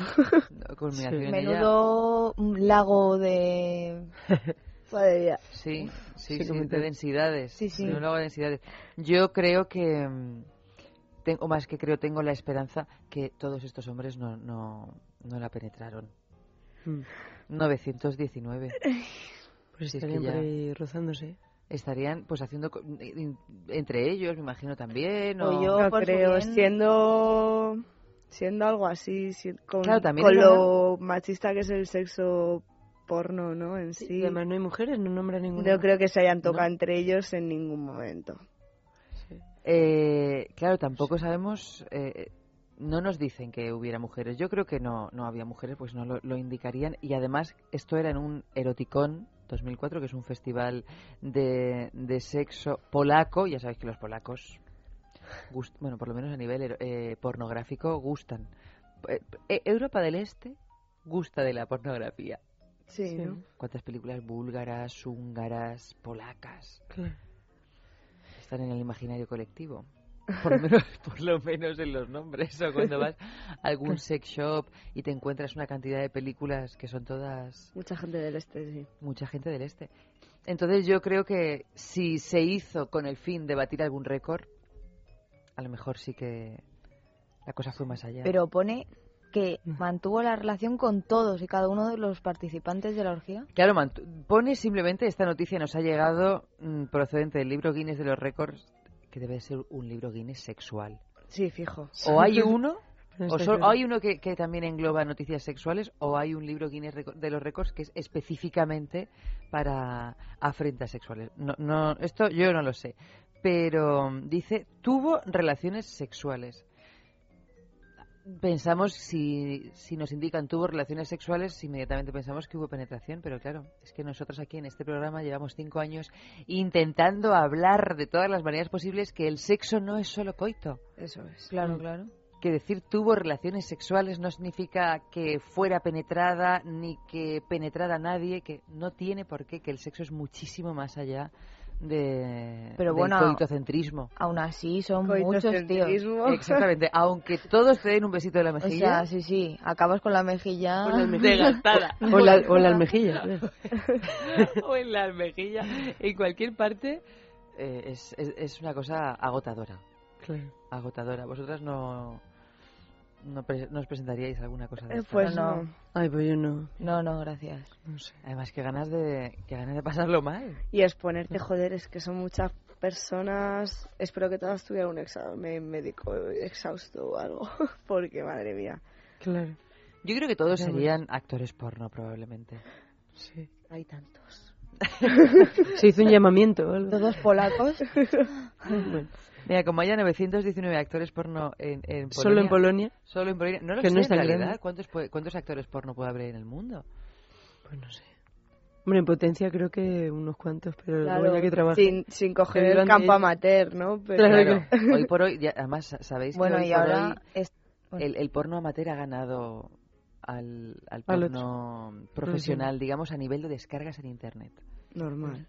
culminación en ella. Menudo un lago de... madre mía Sí, sí, Sí, sí, de densidades. Sí, sí. No lo hago de densidades. Yo creo que, mm, tengo, o más que creo, tengo la esperanza que todos estos hombres no, no, no la penetraron. Mm. 919. Pues Si es que estarían ya- por ahí rozándose. Estarían pues haciendo co- entre ellos, me imagino también. O O yo No, creo, bien. siendo siendo algo así, si- con, Claro, también con es lo machista que es el sexo porno, ¿no? En sí. Y además no hay mujeres, no nombra ninguna. No creo que se hayan tocado No. entre ellos en ningún momento. Eh, claro, tampoco sabemos, eh, no nos dicen que hubiera mujeres. Yo creo que no, no había mujeres, pues no lo, lo indicarían. Y además, esto era en un Eroticón 2004, que es un festival de, de sexo polaco. Ya sabéis que los polacos, gust- bueno, por lo menos a nivel eh, pornográfico, gustan. Eh, eh, Europa del Este gusta de la pornografía. Sí, ¿no? ¿Cuántas películas búlgaras, húngaras, polacas? Claro. están en el imaginario colectivo. Por lo, menos, por lo menos en los nombres. O cuando vas a algún sex shop y te encuentras una cantidad de películas que son todas Mucha gente del este, sí. mucha gente del este. Entonces yo creo que si se hizo con el fin de batir algún récord, a lo mejor sí que la cosa fue más allá. Pero pone que Mm. mantuvo la relación con todos y cada uno de los participantes de la orgía. Claro, pone simplemente esta noticia nos ha llegado mm, procedente del libro Guinness de los récords, que debe ser un libro Guinness sexual. Sí, fijo. O hay uno, No o hay uno que, que también engloba noticias sexuales, o hay un libro Guinness de los récords que es específicamente para afrentas sexuales. No, no, esto yo no lo sé, pero mm, dice tuvo relaciones sexuales. Pensamos, si, si nos indican tuvo relaciones sexuales, inmediatamente pensamos que hubo penetración, pero claro, es que nosotros aquí en este programa llevamos cinco años intentando hablar de todas las maneras posibles que el sexo no es solo coito. Eso es. Claro, claro. Que decir tuvo relaciones sexuales no significa que fuera penetrada ni que penetrara a nadie, que no tiene por qué, que el sexo es muchísimo más allá de Pero del bueno, coitocentrismo. Aún así son muchos tíos. Exactamente, aunque todos te den un besito de la O mejilla. sea, sí, sí, acabas con la mejilla Con la mejilla. desgastada. O la, o la almejilla. claro. o en la mejilla, en cualquier parte, eh, es, es, es una cosa agotadora. Claro. Agotadora. Vosotras no, no, pre- no os presentaríais alguna cosa de Eh, pues No. no. Ay, pues yo no. No, no, gracias. No sé. Además, que ganas de, que ganas de pasarlo mal. Y exponerte, joder, es que son muchas personas. Espero que todas tuvieran un examen médico exhausto o algo. Porque, madre mía. Claro. Yo creo que todos serían actores porno, probablemente. Sí. Hay tantos. Se hizo un llamamiento algo. Todos polacos. Bueno, Mira, como haya 919 actores porno en, en Polonia... Solo en Polonia. Solo en Polonia. No lo Que sé, no en es tan realidad. grande. ¿Cuántos, ¿Cuántos actores porno puede haber en el mundo? Pues no sé. Hombre, en potencia creo que unos cuantos, pero Claro, luego ya que trabajan. sin, sin coger el campo amateur, ¿no? Pero Claro, Claro, hoy por hoy, ya- además, sa- sabéis Bueno, que hoy y por ahora hoy es- bueno. el, el porno amateur ha ganado al, al profesional, digamos, a nivel de descargas en Internet. Normal.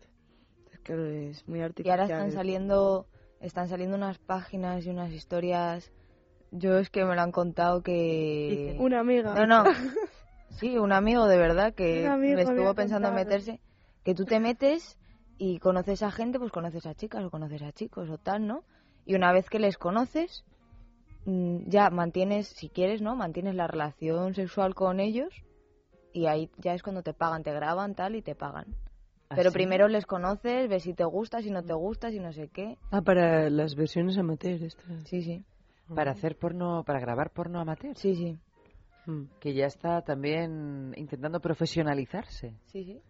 Es que es muy Y artificial. ahora están saliendo, están saliendo unas páginas y unas historias. Yo es que me lo han contado que... Una amiga. No, no. Sí, un amigo de verdad que me estuvo pensando en contado. meterse. Que tú te metes y conoces a gente, pues conoces a chicas o conoces a chicos o tal, ¿no? Y una vez que les conoces, ya mantienes, si quieres, ¿no? Mantienes la relación sexual con ellos y ahí ya es cuando te pagan, te graban tal y te pagan. Pero ¿Ah, sí? primero les conoces, ves si te gusta, si no te gusta, si no sé qué. Ah, para las versiones amateur estas. Sí, sí. Para hacer porno, para grabar porno amateur. Sí, sí. Mm. Que ya está también intentando profesionalizarse. Sí, sí.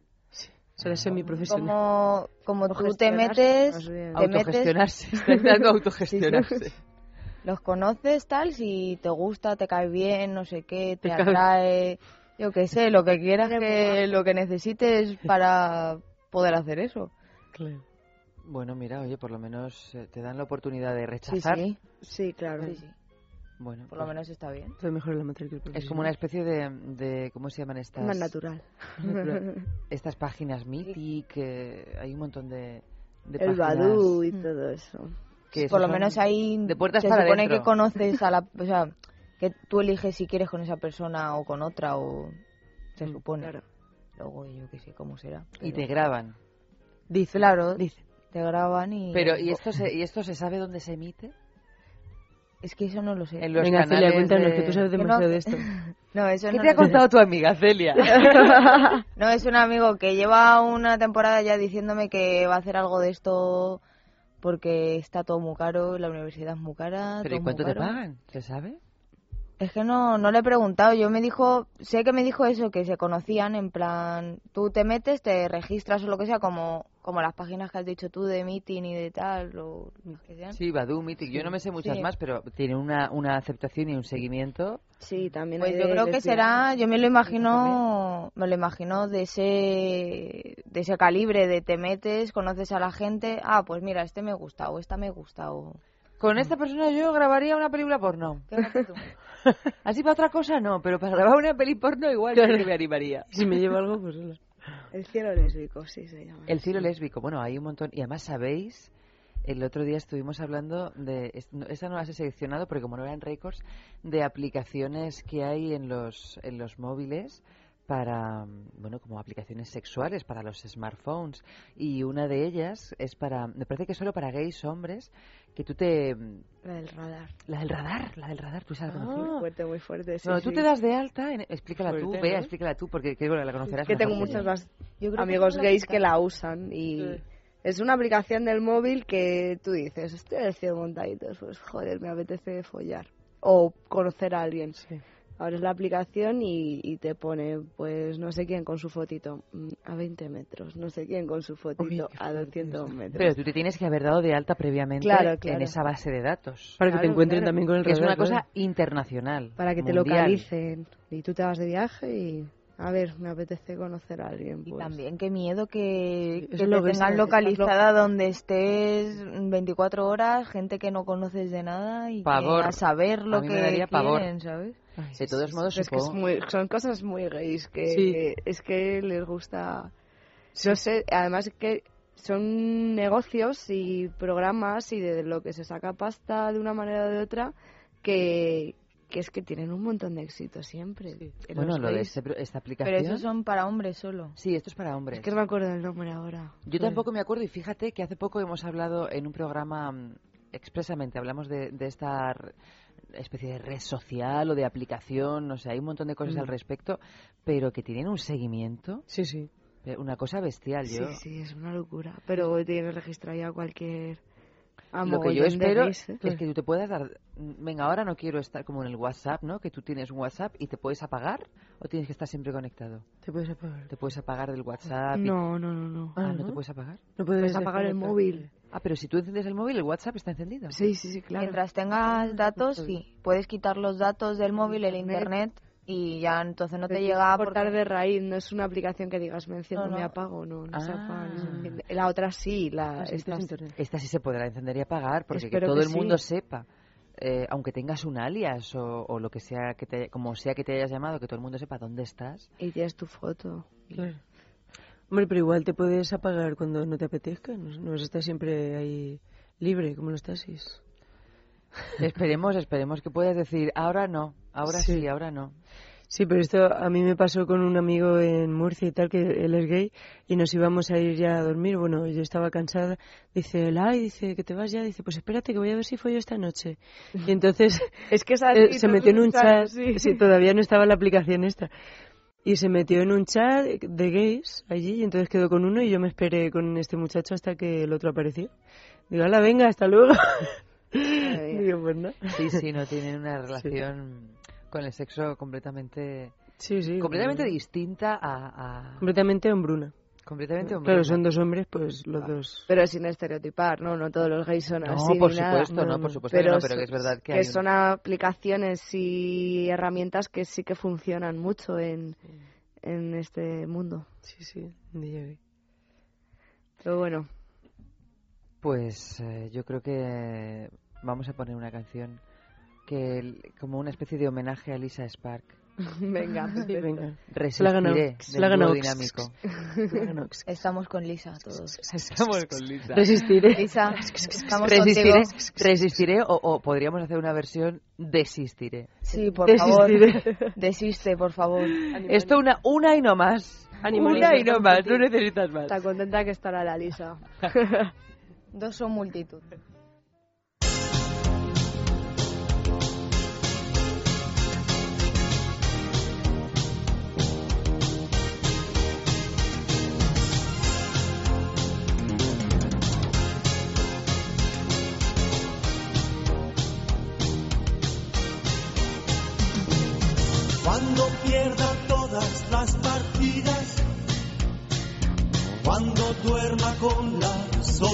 Será semiprofesional. Como, como tú te metes, más bien. te metes, Autogestionarse. Está intentando autogestionarse. Los conoces tal, si te gusta, te cae bien, no sé qué, te Te cae- atrae, yo qué sé, lo que quieras, que lo que necesites para poder hacer eso. Claro. Bueno, mira, oye, por lo menos eh, te dan la oportunidad de Sí, rechazar. sí, Sí, claro. sí, sí. Bueno, Por lo pues menos está bien. Entonces mejor el amateur que el es como una especie de, de ¿cómo se llaman estas? Más natural. Estas páginas Mythic, eh, hay un montón de, de el páginas Badoo y todo eso. Que Por lo menos ahí de puertas se para supone adentro. que conoces a la, o sea, que tú eliges si quieres con esa persona o con otra o se supone. Claro. Luego yo qué sé cómo será. y pero- te graban. Dice. Claro, Dice. te graban y Pero ¿y esto se, y esto se sabe dónde se emite? Es que eso no lo sé. En los Venga, Celia, cuéntanos, de- que tú sabes demasiado no- de esto. No, eso ¿Qué no te ha lo sé. contado tu amiga, Celia? no, es un amigo que lleva una temporada ya diciéndome que va a hacer algo de esto porque está todo muy caro, la universidad es muy cara. ¿Pero y todo cuánto muy te caro. pagan? ¿Se sabe? Es que no, no le he preguntado. Yo me dijo, sé que me dijo eso, que se conocían, en plan, tú te metes, te registras o lo que sea, como, como las páginas que has dicho tú de meeting y de tal, o que sean. Sí, Badu, Mythic. Yo no me sé muchas Sí. más, pero tiene una, una aceptación y un seguimiento. Sí, también Pues yo de creo que será, yo me lo imagino, me lo imagino de ese, de ese calibre, de te metes, conoces a la gente, ah, pues mira, este me gusta, o esta me gusta, o... Con esta persona yo grabaría una película porno. Así para otra cosa no, pero para grabar una peli porno igual que me animaría. Si me lleva algo, pues hola. El cielo lésbico, sí se llama. El cielo lésbico, bueno, hay un montón. Y además, ¿sabéis? El otro día estuvimos hablando de. es- no- Esta no las he seleccionado porque, como no eran récords, de aplicaciones que hay en los, en los móviles para. Bueno, como aplicaciones sexuales para los smartphones. Y una de ellas es para. Me parece que es solo para gays hombres. Que tú te. La del radar. La del radar, la del radar, tú sabes Muy fuerte, muy fuerte. sí, Bueno, tú sí. te das de alta, en- explícala tú, Fuerte, Bea, ¿no? explícala tú, porque que, bueno, la conocerás. que tengo muchos más Yo creo que amigos gays que la usan y Sí. es una aplicación del móvil que tú dices, estoy en el cielo montadito, pues joder, me apetece follar o conocer a alguien. Abres la aplicación y, y te pone, pues no sé quién con su fotito mm, a 20 metros, no sé quién con su fotito a 200 metros. Pero tú te tienes que haber dado de alta previamente Claro, claro. en esa base de datos. Para que te encuentren claro. también con el Que es una cosa claro. internacional. para que te localicen y tú te vas de viaje y a ver, me apetece conocer a alguien. Y pues. también qué miedo que, Sí, que lo tengan localizada donde estés 24 horas, gente que no conoces de nada y que Pavor. a saber lo A mí que me daría pavor. quieren, ¿sabes? De todos modos, Es que es supongo... muy- son cosas muy gays que Sí. es que les gusta. No sé, además que son negocios y programas y de lo que se saca pasta de una manera o de otra que, que es que tienen un montón de éxito siempre. En Bueno, lo de este esta aplicación... Pero esos son para hombres solo. Sí, esto es para hombres. Es que no me acuerdo del nombre ahora. Yo tampoco me acuerdo y fíjate que hace poco hemos hablado en un programa mm, expresamente, hablamos de, de esta especie de red social o de aplicación, no sé, hay un montón de cosas Mm. al respecto, pero que tienen un seguimiento, Sí, sí. eh, una cosa bestial. Sí, Yo, sí, es una locura. Pero tiene registrado ya cualquier. Lo que yo espero gays, ¿eh? es que tú te puedas dar, venga, ahora no quiero estar como en el WhatsApp, ¿no? Que tú tienes un WhatsApp y te puedes apagar o tienes que estar siempre conectado. Te puedes apagar. Te puedes apagar del WhatsApp. y- No, no, no, no. Ah, Ah, ¿no ¿no? te puedes apagar? No puedes, Puedes apagar el móvil. Ah, pero si tú enciendes el móvil, el WhatsApp está encendido. Sí, sí, sí, claro. Mientras tengas datos, sí. Puedes quitar los datos del móvil, el internet, y ya entonces no te Pero llega a cortar de raíz, no es una aplicación que digas me enciendo, No, no. me apago, no, no se Ah. apaga, se enciende. La otra sí, la Ah, sí, esta- es internet. Esta sí se podrá encender y apagar, porque que todo que el mundo sí. sepa, eh, aunque tengas un alias o, o lo que sea, que te, como sea que te hayas llamado, que todo el mundo sepa dónde estás. y tienes tu foto. Claro. Hombre, pero igual te puedes apagar cuando no te apetezca. No, no estar siempre ahí libre, como los taxis. Esperemos, esperemos que puedas decir, ahora no, ahora sí, Sí. ahora no. Sí, pero esto a mí me pasó con un amigo en Murcia y tal, que él es gay, y nos íbamos a ir ya a dormir. Bueno, yo estaba cansada. Dice, él, ay, dice, que te vas ya. Dice, pues espérate, que voy a ver si follo esta noche. Y entonces Es que eh, se metió en un chat. Sí, todavía no estaba la aplicación esta. Y se metió en un chat de gays allí, y entonces quedó con uno y yo me esperé con este muchacho hasta que el otro apareció. Digo, hala, venga, hasta luego. Digo, pues no. Sí, sí, no tienen una relación con el sexo completamente, Sí, sí. completamente completamente. distinta a, a- Completamente hombruna. Completamente Claro, hombruna. son dos hombres, pues los dos. Pero sin estereotipar, no, no todos los gays son No, así. por ni nada. supuesto, no, por supuesto que no, pero que es verdad que hay un- son aplicaciones y herramientas que sí que funcionan mucho en, en este mundo. Sí, sí, DJ. Pero bueno, Pues eh, yo creo que vamos a poner una canción que como una especie de homenaje a Lisa Spark. venga. Sí, venga. Resistiré dúo dinámico. Se la ha ganado. Estamos con Lisa todos. Estamos con Lisa. Resistiré. Lisa, estamos Resistiré, contigo. resistiré o, o podríamos hacer una versión desistiré. Sí, por Desistiré. favor. Desiste, por favor. Esto una, una y no más. Una y no más, no necesitas más. está contenta que estará la Lisa. Dos son multitud.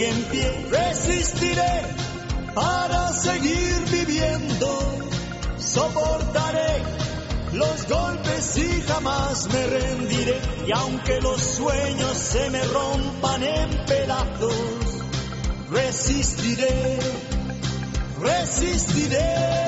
En pie. Resistiré para seguir viviendo. Soportaré los golpes y jamás me rendiré. Y aunque los sueños se me rompan en pedazos, resistiré, resistiré.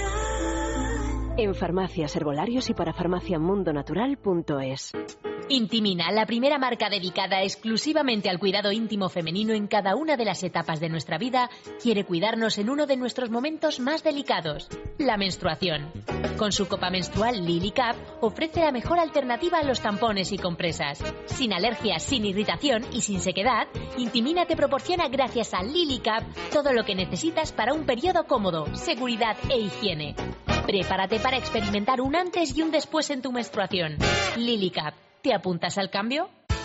En farmacias, herbolarios y para farmaciamundonatural.es. Intimina, la primera marca dedicada exclusivamente al cuidado íntimo femenino en cada una de las etapas de nuestra vida, quiere cuidarnos en uno de nuestros momentos más delicados, la menstruación. Con su copa menstrual Lily Cap ofrece la mejor alternativa a los tampones y compresas. Sin alergias, sin irritación y sin sequedad, Intimina te proporciona gracias a Lily Cap todo lo que necesitas para un periodo cómodo, seguridad e higiene. Prepárate para experimentar un antes y un después en tu menstruación. Lily Cap. ¿Te apuntas al cambio?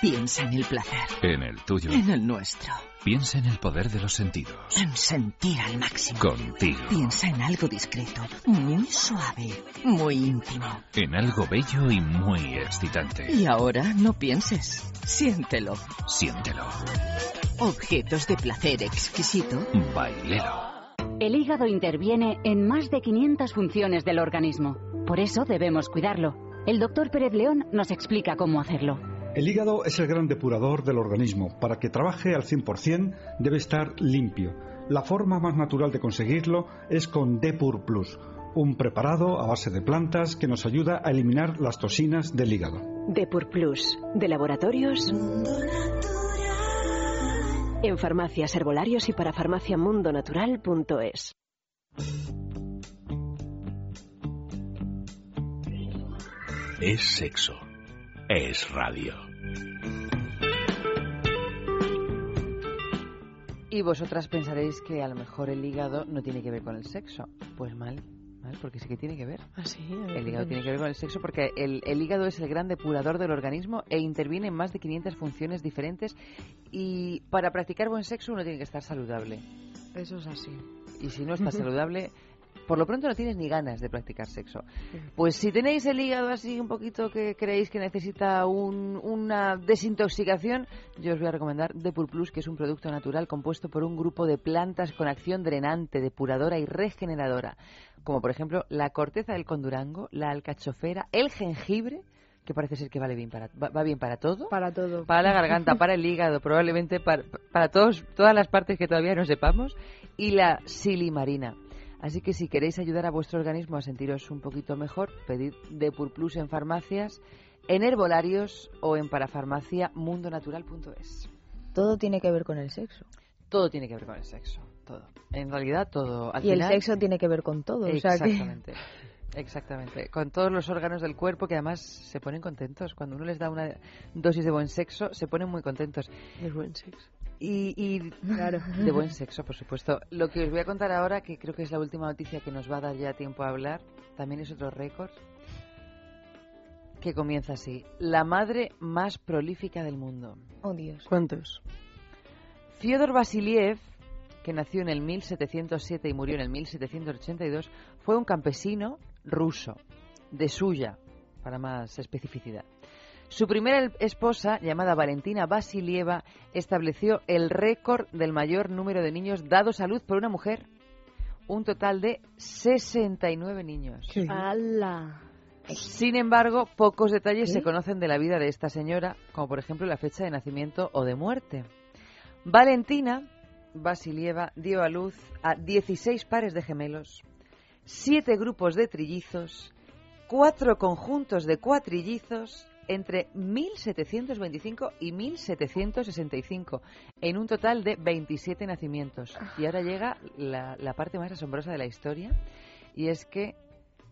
Piensa en el placer. En el tuyo. En el nuestro. Piensa en el poder de los sentidos. En sentir al máximo. Contigo. Piensa en algo discreto, muy suave, muy íntimo. En algo bello y muy excitante. Y ahora no pienses. Siéntelo. Siéntelo. Objetos de placer exquisito. Bailelo. El hígado interviene en más de 500 funciones del organismo. Por eso debemos cuidarlo. El doctor Pérez León nos explica cómo hacerlo. El hígado es el gran depurador del organismo. Para que trabaje al 100% debe estar limpio. La forma más natural de conseguirlo es con Depur Plus, un preparado a base de plantas que nos ayuda a eliminar las toxinas del hígado. Depur Plus, de laboratorios. En farmacias, herbolarios y para farmaciamundonatural.es. Es sexo. Es radio. Y vosotras pensaréis que a lo mejor el hígado no tiene que ver con el sexo. Pues mal, mal, porque sí que tiene que ver. Ah, sí. a ver, El hígado ¿qué tiene que ver con el sexo porque el, el hígado es el gran depurador del organismo e interviene en más de 500 funciones diferentes y para practicar buen sexo uno tiene que estar saludable. Eso es así. Y si no estás saludable, por lo pronto no tienes ni ganas de practicar sexo. Pues si tenéis el hígado así un poquito que creéis que necesita un- una desintoxicación, yo os voy a recomendar Depur Plus, que es un producto natural compuesto por un grupo de plantas con acción drenante, depuradora y regeneradora, como por ejemplo la corteza del condurango, la alcachofera, el jengibre, que parece ser que vale bien para, va, va bien para todo. Para todo. Para la garganta, para el hígado, probablemente para, para todos, todas las partes que todavía no sepamos, y la silimarina. Así que si queréis ayudar a vuestro organismo a sentiros un poquito mejor, pedid Depur Plus en farmacias, en herbolarios o en parafarmaciamundonatural.es. Todo tiene que ver con el sexo. Todo tiene que ver con el sexo, todo. En realidad todo. Al y el sexo tiene que ver con todo. o sea que- Exactamente. Exactamente. Con todos los órganos del cuerpo que además se ponen contentos. Cuando uno les da una dosis de buen sexo, se ponen muy contentos. De buen sexo. Y, y Claro. de buen sexo, por supuesto. Lo que os voy a contar ahora, que creo que es la última noticia que nos va a dar ya tiempo a hablar, también es otro récord, que comienza así. La madre más prolífica del mundo. Oh, Dios. ¿Cuántos? Fyodor Vasiliev, que nació en el 1707 y murió en el 1782, fue un campesino ruso, de Suya, para más especificidad. Su primera esposa, llamada Valentina Vasilieva, estableció el récord del mayor número de niños dados a luz por una mujer. Un total de 69 niños. ¡Hala! Sin embargo, pocos detalles ¿Qué? se conocen de la vida de esta señora, como por ejemplo la fecha de nacimiento o de muerte. Valentina Vasilieva dio a luz a 16 pares de gemelos, 7 grupos de trillizos, 4 conjuntos de cuatrillizos entre 1725 y 1765, en un total de 27 nacimientos. Y ahora llega la, la parte más asombrosa de la historia, y es que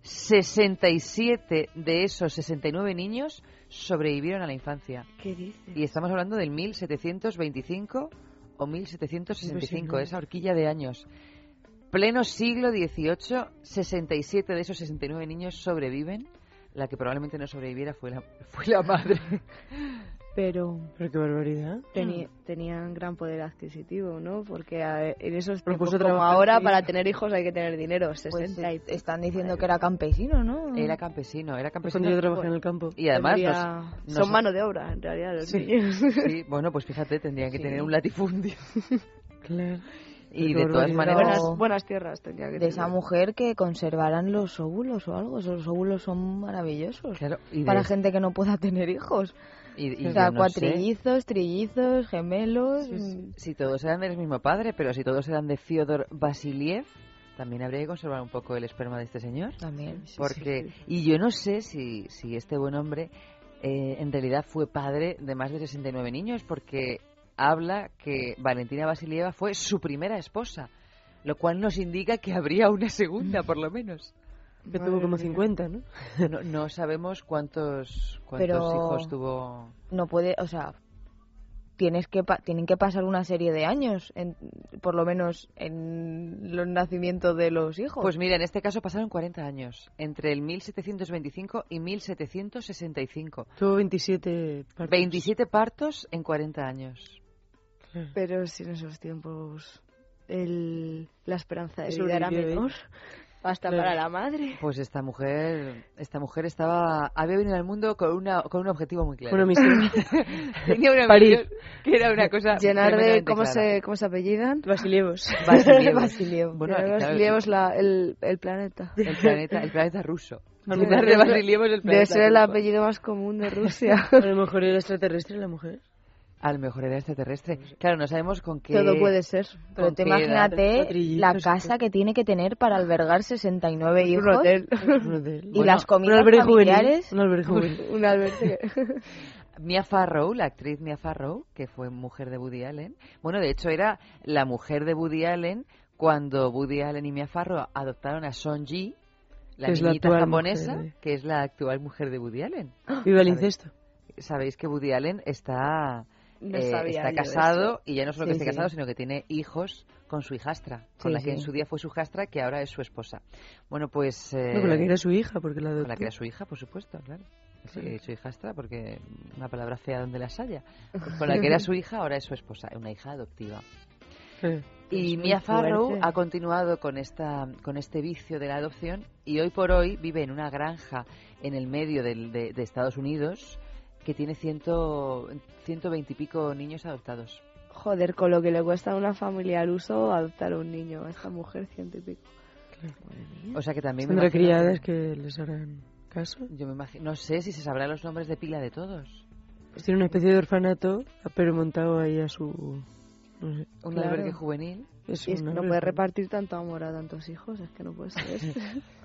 67 de esos 69 niños sobrevivieron a la infancia. ¿Qué dices? Y estamos hablando del 1725 o 1765, Impresionante. esa horquilla de años. Pleno siglo XVIII, 67 de esos 69 niños sobreviven. La que probablemente no sobreviviera fue la, fue la madre. Pero Pero qué barbaridad. teni- tenían gran poder adquisitivo, ¿no? Porque a- en esos tiempos como trabajar ahora, sí. para tener hijos hay que tener dinero. Pues 60 y... están diciendo que era campesino, ¿no? Era campesino, era campesino. Cuando yo trabajé en el campo. Y además Tendría- nos- nos- son mano de obra, en realidad, los Sí, niños. sí, bueno, pues fíjate, tendrían que Sí. tener un latifundio. Claro. Y de todas maneras, buenas, buenas tierras tendría que de tener. esa mujer que conservaran los óvulos o algo. Esos óvulos son maravillosos. claro, y de- Para gente que no pueda tener hijos. y- y o sea, sé cuatrillizos, trillizos, gemelos. mm, si todos eran del mismo padre, pero si todos eran de Fyodor Vasiliev, también habría que conservar un poco el esperma de este señor. También. Porque, y yo no sé si, si este buen hombre eh, en realidad fue padre de más de 69 niños porque habla que Valentina Vasilieva fue su primera esposa, lo cual nos indica que habría una segunda, por lo menos. Que tuvo como 50, ¿no? No, no sabemos cuántos, cuántos Pero- hijos tuvo. No puede, o sea, tienes que pa- tienen que pasar una serie de años, en- por lo menos en los nacimientos de los hijos. Pues mira, en este caso pasaron 40 años, entre el 1725 y 1765. Tuvo 27 partos. 27 partos en 40 años. Pero si en esos tiempos el, la esperanza de Eso vida era vivió menor, hasta Claro. para la madre. Pues esta mujer, esta mujer estaba, había venido al mundo con una, con un objetivo muy claro. Una misión. Tenía una Parir. misión que era una cosa Llenar de cómo clara. se cómo se apellidan. Vasilievos. Vasilievos. Vasilievos. Bueno, Llenar de claro, Vasilievos la- el, el planeta. el planeta, el planeta ruso. A de planeta ser el apellido más común de Rusia. A lo mejor era extraterrestre la mujer. A lo mejor era extraterrestre. Claro, no sabemos con qué. Todo puede ser. Pero te imagínate la casa que tiene que tener para albergar 69 hijos. Un hotel. Un hotel. Y las Un comidas juvenil. familiares. Un albergue juvenil. Un albergue. Mia Farrow, la actriz Mia Farrow, que fue mujer de Woody Allen. Bueno, de hecho era la mujer de Woody Allen cuando Woody Allen y Mia Farrow adoptaron a Son Ji, la Que la niñita actual japonesa, mujer que es la actual mujer de Woody Allen. Viva el incesto. Sabéis que Woody Allen está, No eh, sabía está casado y ya no solo que esté sí. casado, sino que tiene hijos con su hijastra, con la que en su día fue su hijastra, que ahora es su esposa. Bueno, pues... eh, No, con la que era su hija, porque la con la que era su hija, por supuesto, claro. Sí, dicho hijastra porque una palabra fea donde las haya. Con la que era su hija, ahora es su esposa, una hija adoptiva. Eh, Y Mia Farrow fuerte. ha continuado con esta con este vicio de la adopción y hoy por hoy vive en una granja en el medio del- de, de Estados Unidos que tiene ciento, 120 y pico niños adoptados. Joder, con lo que le cuesta a una familia al uso adoptar a un niño. A esta mujer ciento y pico. O sea que también me Tendrá criadas que- les harán caso. yo me imagino, no sé si se sabrán los nombres de pila de todos. Pues tiene una especie de orfanato, pero montado ahí a su... No sé. Un Claro. albergue juvenil. Es Y es que no puede repartir tanto amor a tantos hijos, es que no puede ser.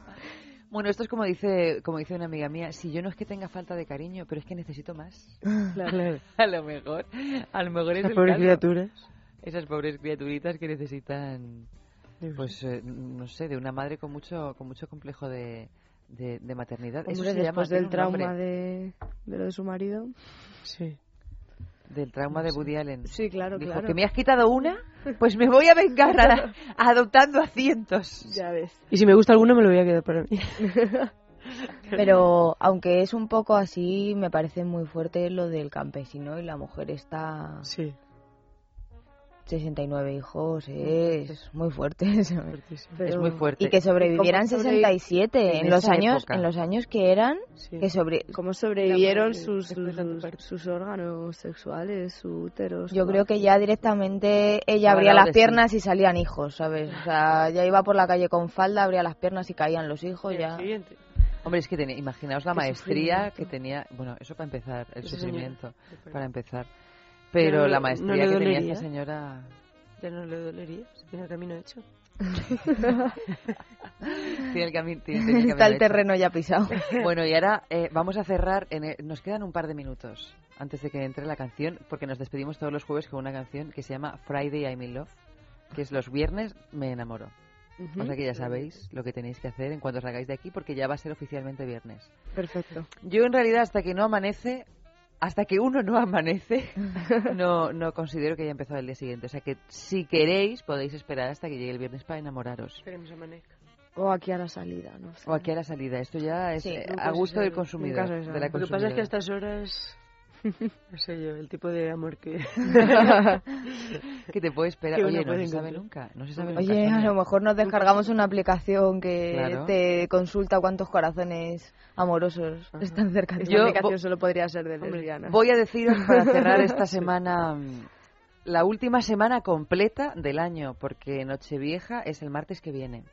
Bueno, esto es como dice, como dice una amiga mía, si yo no es que tenga falta de cariño, pero es que necesito más. Claro. A lo mejor, a lo mejor es Esas el pobres caso. criaturas. Esas pobres criaturitas que necesitan, pues, eh, no sé, de una madre con mucho, con mucho complejo de, de, de maternidad. Eso Hombre, se llama, después del trauma nombre. de, de lo de su marido. Sí. Del trauma de Woody Allen. Sí, claro, Dijo claro. que me has quitado una, pues me voy a vengar a- adoptando a cientos. Ya ves. Y si me gusta alguno me lo voy a quedar para mí. Pero aunque es un poco así, me parece muy fuerte lo del campesino y la mujer está Sí. 69 hijos, es muy fuerte. es muy fuerte. Y que sobrevivieran ¿Cómo sobrevi- 67 en, en los años época? en los años que eran Sí. que sobre ¿Cómo sobrevivieron madre, sus, sus, órganos sexuales, su útero? su yo creo que ya directamente ella abría las sí. piernas y salían hijos, ¿sabes? O sea, ya iba por la calle con falda, abría las piernas y caían los hijos ya. siguiente. Hombre, es que tenía, imaginaos la maestría que tenía, bueno, eso para empezar, el sufrimiento, para empezar. Pero no la maestría no que tenía esta señora... Ya no le dolería, si tiene el camino hecho. Tiene el cami- tiene- el Está camino el hecho. terreno ya pisado. Bueno, y ahora eh, vamos a cerrar. En el- nos quedan un par de minutos antes de que entre la canción, porque nos despedimos todos los jueves con una canción que se llama Friday I'm in Love, que es los viernes me enamoro. O sea que ya sabéis lo que tenéis que hacer en cuanto salgáis de aquí, porque ya va a ser oficialmente viernes. Perfecto. Yo en realidad hasta que no amanece, hasta que uno no amanece, no, no considero que haya empezado el día siguiente. O sea que si queréis podéis esperar hasta que llegue el viernes para enamoraros. Esperemos amanezca. O aquí a la salida, no sé. O aquí a la salida. Esto ya es Sí, eh, a gusto del consumidor. de la Lo que pasa es que a estas horas, no sé yo, el tipo de amor que... que te puede esperar. Oye, no puede se sabe nunca. No se sabe nunca. Oye, a lo mejor nos descargamos una aplicación que Claro. te consulta cuántos corazones amorosos están cerca de Yo- aplicación solo podría ser de lesbianas. Voy a deciros para cerrar esta semana, mm, la última semana completa del año, porque Nochevieja es el martes que viene.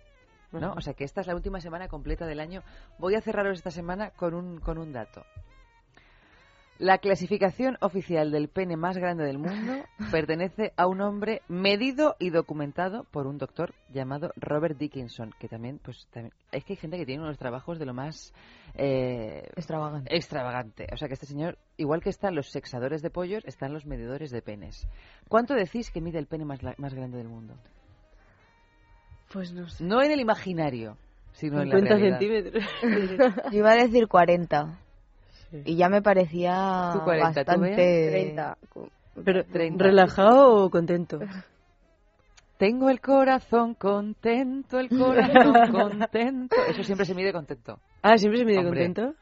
¿no? O sea que esta es la última semana completa del año. Voy a cerraros esta semana con un, con un dato. La clasificación oficial del pene más grande del mundo pertenece a un hombre medido y documentado por un doctor llamado Robert Dickinson, que también, pues, también, es que hay gente que tiene unos trabajos de lo más eh, Extravagante. extravagante. O sea que este señor, igual que están los sexadores de pollos, están los medidores de penes. ¿Cuánto decís que mide el pene más, la- más grande del mundo? Pues no sé. No en el imaginario, sino en la 50 realidad. centímetros. Yo iba a decir 40. Y ya me parecía Tú 40, ¿tú, Bea? bastante... 30. Pero, 30. ¿relajado o contento? Tengo el corazón contento, el corazón contento. Eso siempre se mide contento. Ah, ¿siempre se mide Hombre. contento?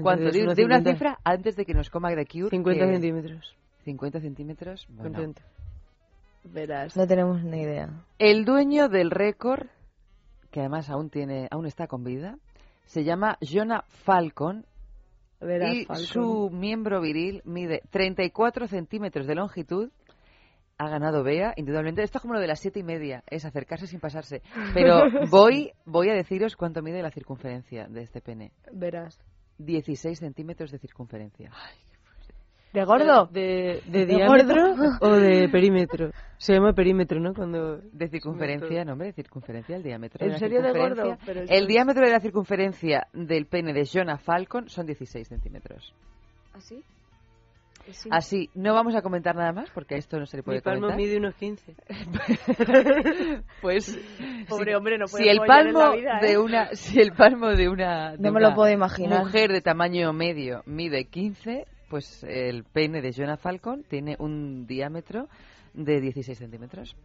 Cuando de, de una 50. cifra antes de que nos coma The Cure. 50 que- centímetros. 50 centímetros. Bueno. Contento. Verás. No tenemos ni idea. El dueño del récord, que además aún tiene, aún está con vida, se llama Jonah Falcon Verás, y Falcon. su miembro viril mide 34 centímetros de longitud. Ha ganado Bea, indudablemente. Esto es como lo de las siete y media, es acercarse sin pasarse. Pero voy, voy a deciros cuánto mide la circunferencia de este pene. Verás. 16 centímetros de circunferencia. ¿De gordo? ¿De, de ¿De diámetro gordo? o de perímetro? Se llama perímetro, ¿no? Cuando... De circunferencia, no, hombre, de circunferencia, el diámetro. ¿En la serio de gordo? Pero El es- diámetro de la circunferencia del pene de Jonah Falcon son 16 centímetros. ¿Así? Así, no vamos a comentar nada más porque esto no se le puede Mi palmo comentar. mide unos 15. Pues Pobre si- hombre, no puede si el la palmo vida, de ¿eh? una si el palmo de una de No me lo una puedo imaginar. mujer de tamaño medio mide 15 pues el pene de Jonah Falcon tiene un diámetro de 16 centímetros.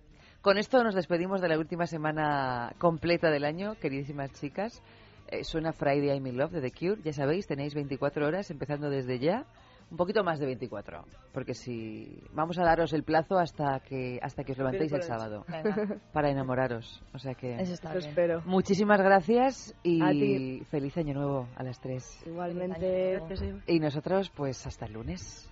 Con esto nos despedimos de la última semana completa del año queridísimas chicas. Eh, suena Friday I'm in Love de The Cure. Ya sabéis tenéis 24 horas empezando desde ya un poquito más de 24 porque si vamos a daros el plazo hasta que hasta que os levantéis el sábado Venga. para enamoraros o sea que Eso está bien. espero. Muchísimas gracias y feliz año nuevo a las tres. Igualmente. Y nosotros, pues hasta el lunes.